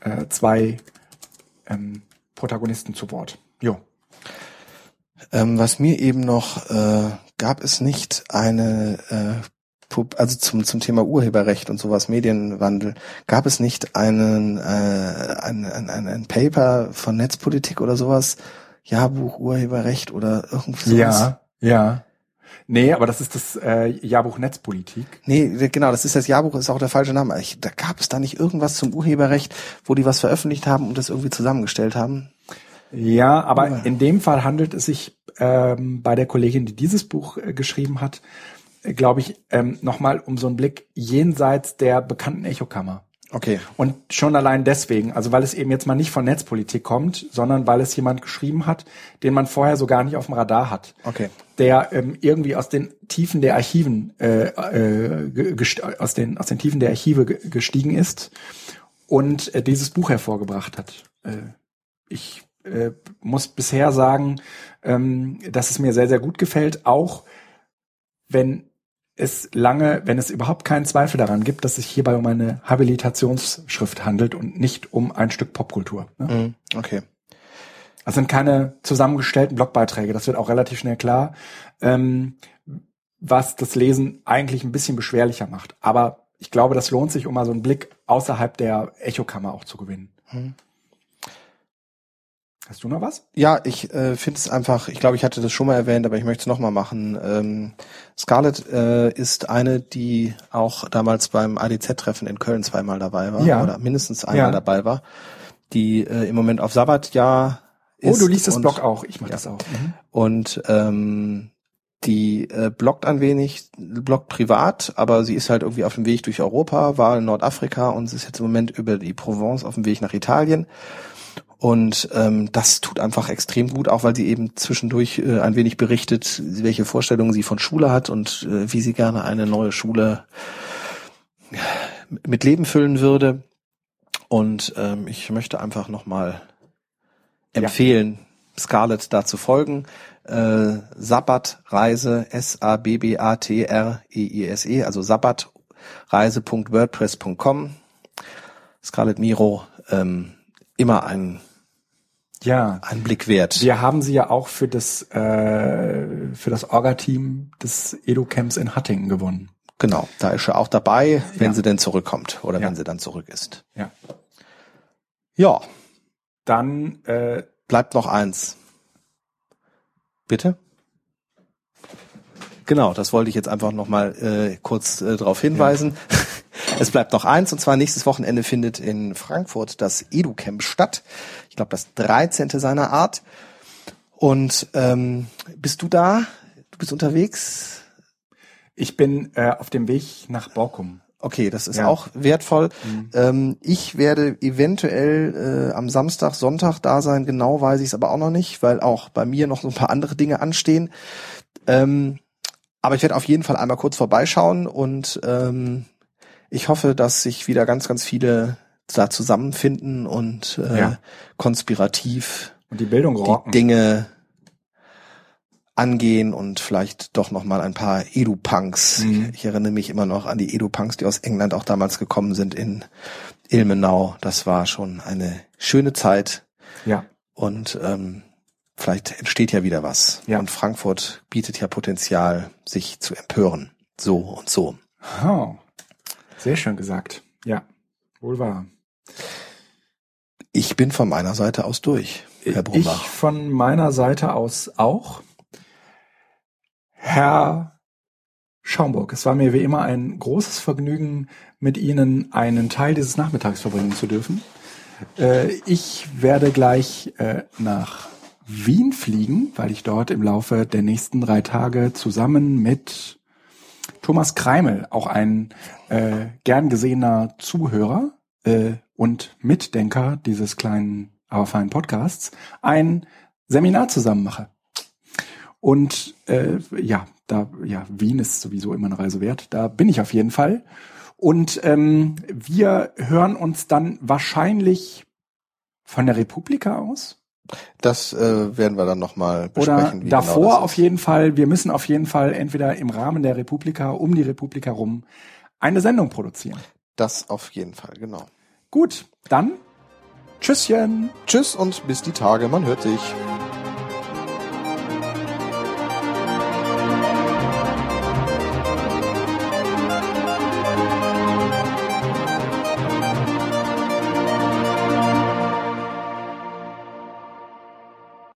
äh, zwei ähm, Protagonisten zu Wort. Jo. Ähm, was mir eben noch äh, gab es nicht eine äh, also zum zum Thema Urheberrecht und sowas Medienwandel gab es nicht einen äh, ein, ein, ein, ein Paper von Netzpolitik oder sowas Jahrbuch Urheberrecht oder irgendwie sowas ja ja Nee, aber das ist das äh, Jahrbuch Netzpolitik. Nee, genau, das ist das Jahrbuch, ist auch der falsche Name. Ich, da gab es da nicht irgendwas zum Urheberrecht, wo die was veröffentlicht haben und das irgendwie zusammengestellt haben? Ja, aber ja. in dem Fall handelt es sich ähm, bei der Kollegin, die dieses Buch äh, geschrieben hat, äh, glaube ich, ähm, nochmal um so einen Blick jenseits der bekannten Echokammer. Okay. Und schon allein deswegen, also weil es eben jetzt mal nicht von Netzpolitik kommt, sondern weil es jemand geschrieben hat, den man vorher so gar nicht auf dem Radar hat. Okay. Der ähm, irgendwie aus den Tiefen der Archiven, äh, äh, aus den aus den Tiefen der Archive gestiegen ist und äh, dieses Buch hervorgebracht hat. Äh, ich äh, muss bisher sagen, ähm, dass es mir sehr sehr gut gefällt, auch wenn es lange, wenn es überhaupt keinen Zweifel daran gibt, dass es sich hierbei um eine Habilitationsschrift handelt und nicht um ein Stück Popkultur. Ne? Mhm, okay. Das sind keine zusammengestellten Blogbeiträge, das wird auch relativ schnell klar, ähm, was das Lesen eigentlich ein bisschen beschwerlicher macht. Aber ich glaube, das lohnt sich, um mal so einen Blick außerhalb der Echokammer auch zu gewinnen. Mhm. Hast du noch was? Ja, ich äh, finde es einfach, ich glaube, ich hatte das schon mal erwähnt, aber ich möchte es nochmal machen. Ähm, Scarlett äh, ist eine, die auch damals beim ADZ-Treffen in Köln zweimal dabei war ja. oder mindestens einmal ja. dabei war, die äh, im Moment auf Sabbatjahr ist. Oh, du liest das Blog auch, ich mache ja. das auch. Mhm. Und ähm, die äh, bloggt ein wenig, bloggt privat, aber sie ist halt irgendwie auf dem Weg durch Europa, war in Nordafrika und sie ist jetzt im Moment über die Provence auf dem Weg nach Italien und ähm, das tut einfach extrem gut, auch weil sie eben zwischendurch äh, ein wenig berichtet, welche Vorstellungen sie von Schule hat und äh, wie sie gerne eine neue Schule mit Leben füllen würde. Und ähm, ich möchte einfach nochmal empfehlen, Scarlett da zu folgen. Äh, Sabbatreise, S-A-B-B-A-T-R-E-I-S-E, -E, also sabbatreise.wordpress.com. Scarlett Miro, ähm, immer ein, Ja. ein Blick wert. Wir haben sie ja auch für das, äh, für das Orga-Team des Edu-Camps in Hattingen gewonnen. Genau, da ist sie auch dabei, wenn Ja. sie denn zurückkommt oder Ja. wenn sie dann zurück ist. Ja. Ja, Dann, äh, bleibt noch eins. Bitte? Genau, das wollte ich jetzt einfach noch mal äh, kurz äh, darauf hinweisen. *laughs* Es bleibt noch eins und zwar nächstes Wochenende findet in Frankfurt das EduCamp statt. Ich glaube das 13. seiner Art. Und ähm, bist du da? Du bist unterwegs? ich bin äh, auf dem Weg nach Borkum. Okay, das ist Ja. auch wertvoll. Ähm, ich werde eventuell äh, am Samstag, Sonntag da sein. Genau weiß ich es aber auch noch nicht, weil auch bei mir noch so ein paar andere Dinge anstehen. Ähm, aber ich werde auf jeden Fall einmal kurz vorbeischauen und ähm, ich hoffe, dass sich wieder ganz, ganz viele da zusammenfinden und äh, Ja. konspirativ Und die Bildung die rocken. Dinge angehen und vielleicht doch noch mal ein paar Edu-Punks. Mhm. Ich erinnere mich immer noch an die Edu-Punks, die aus England auch damals gekommen sind in Ilmenau. Das war schon eine schöne Zeit Ja. und ähm, vielleicht entsteht ja wieder was. Ja. Und Frankfurt bietet ja Potenzial, sich zu empören. So und so. Oh. Sehr schön gesagt. Ja. Wohl wahr. Ich bin von meiner Seite aus durch, Herr Ich Brumbach. von meiner Seite aus auch. Herr Schaumburg, es war mir wie immer ein großes Vergnügen, mit Ihnen einen Teil dieses Nachmittags verbringen zu dürfen. Äh, ich werde gleich äh, nach Wien fliegen, weil ich dort im Laufe der nächsten drei Tage zusammen mit Thomas Kreimel, auch ein äh, gern gesehener Zuhörer äh, und Mitdenker dieses kleinen, aber feinen Podcasts, ein Seminar zusammen mache. Und äh, ja, da ja Wien ist sowieso immer eine Reise wert. Da bin ich auf jeden Fall. Und ähm, wir hören uns dann wahrscheinlich von der Republika aus Das äh, werden wir dann nochmal oder besprechen. wie davor genau auf jeden Fall. Wir müssen auf jeden Fall entweder im Rahmen der Republika, um die Republika rum, eine Sendung produzieren. Das auf jeden Fall, genau. Gut, dann Tschüsschen. Tschüss und bis die Tage, man hört sich.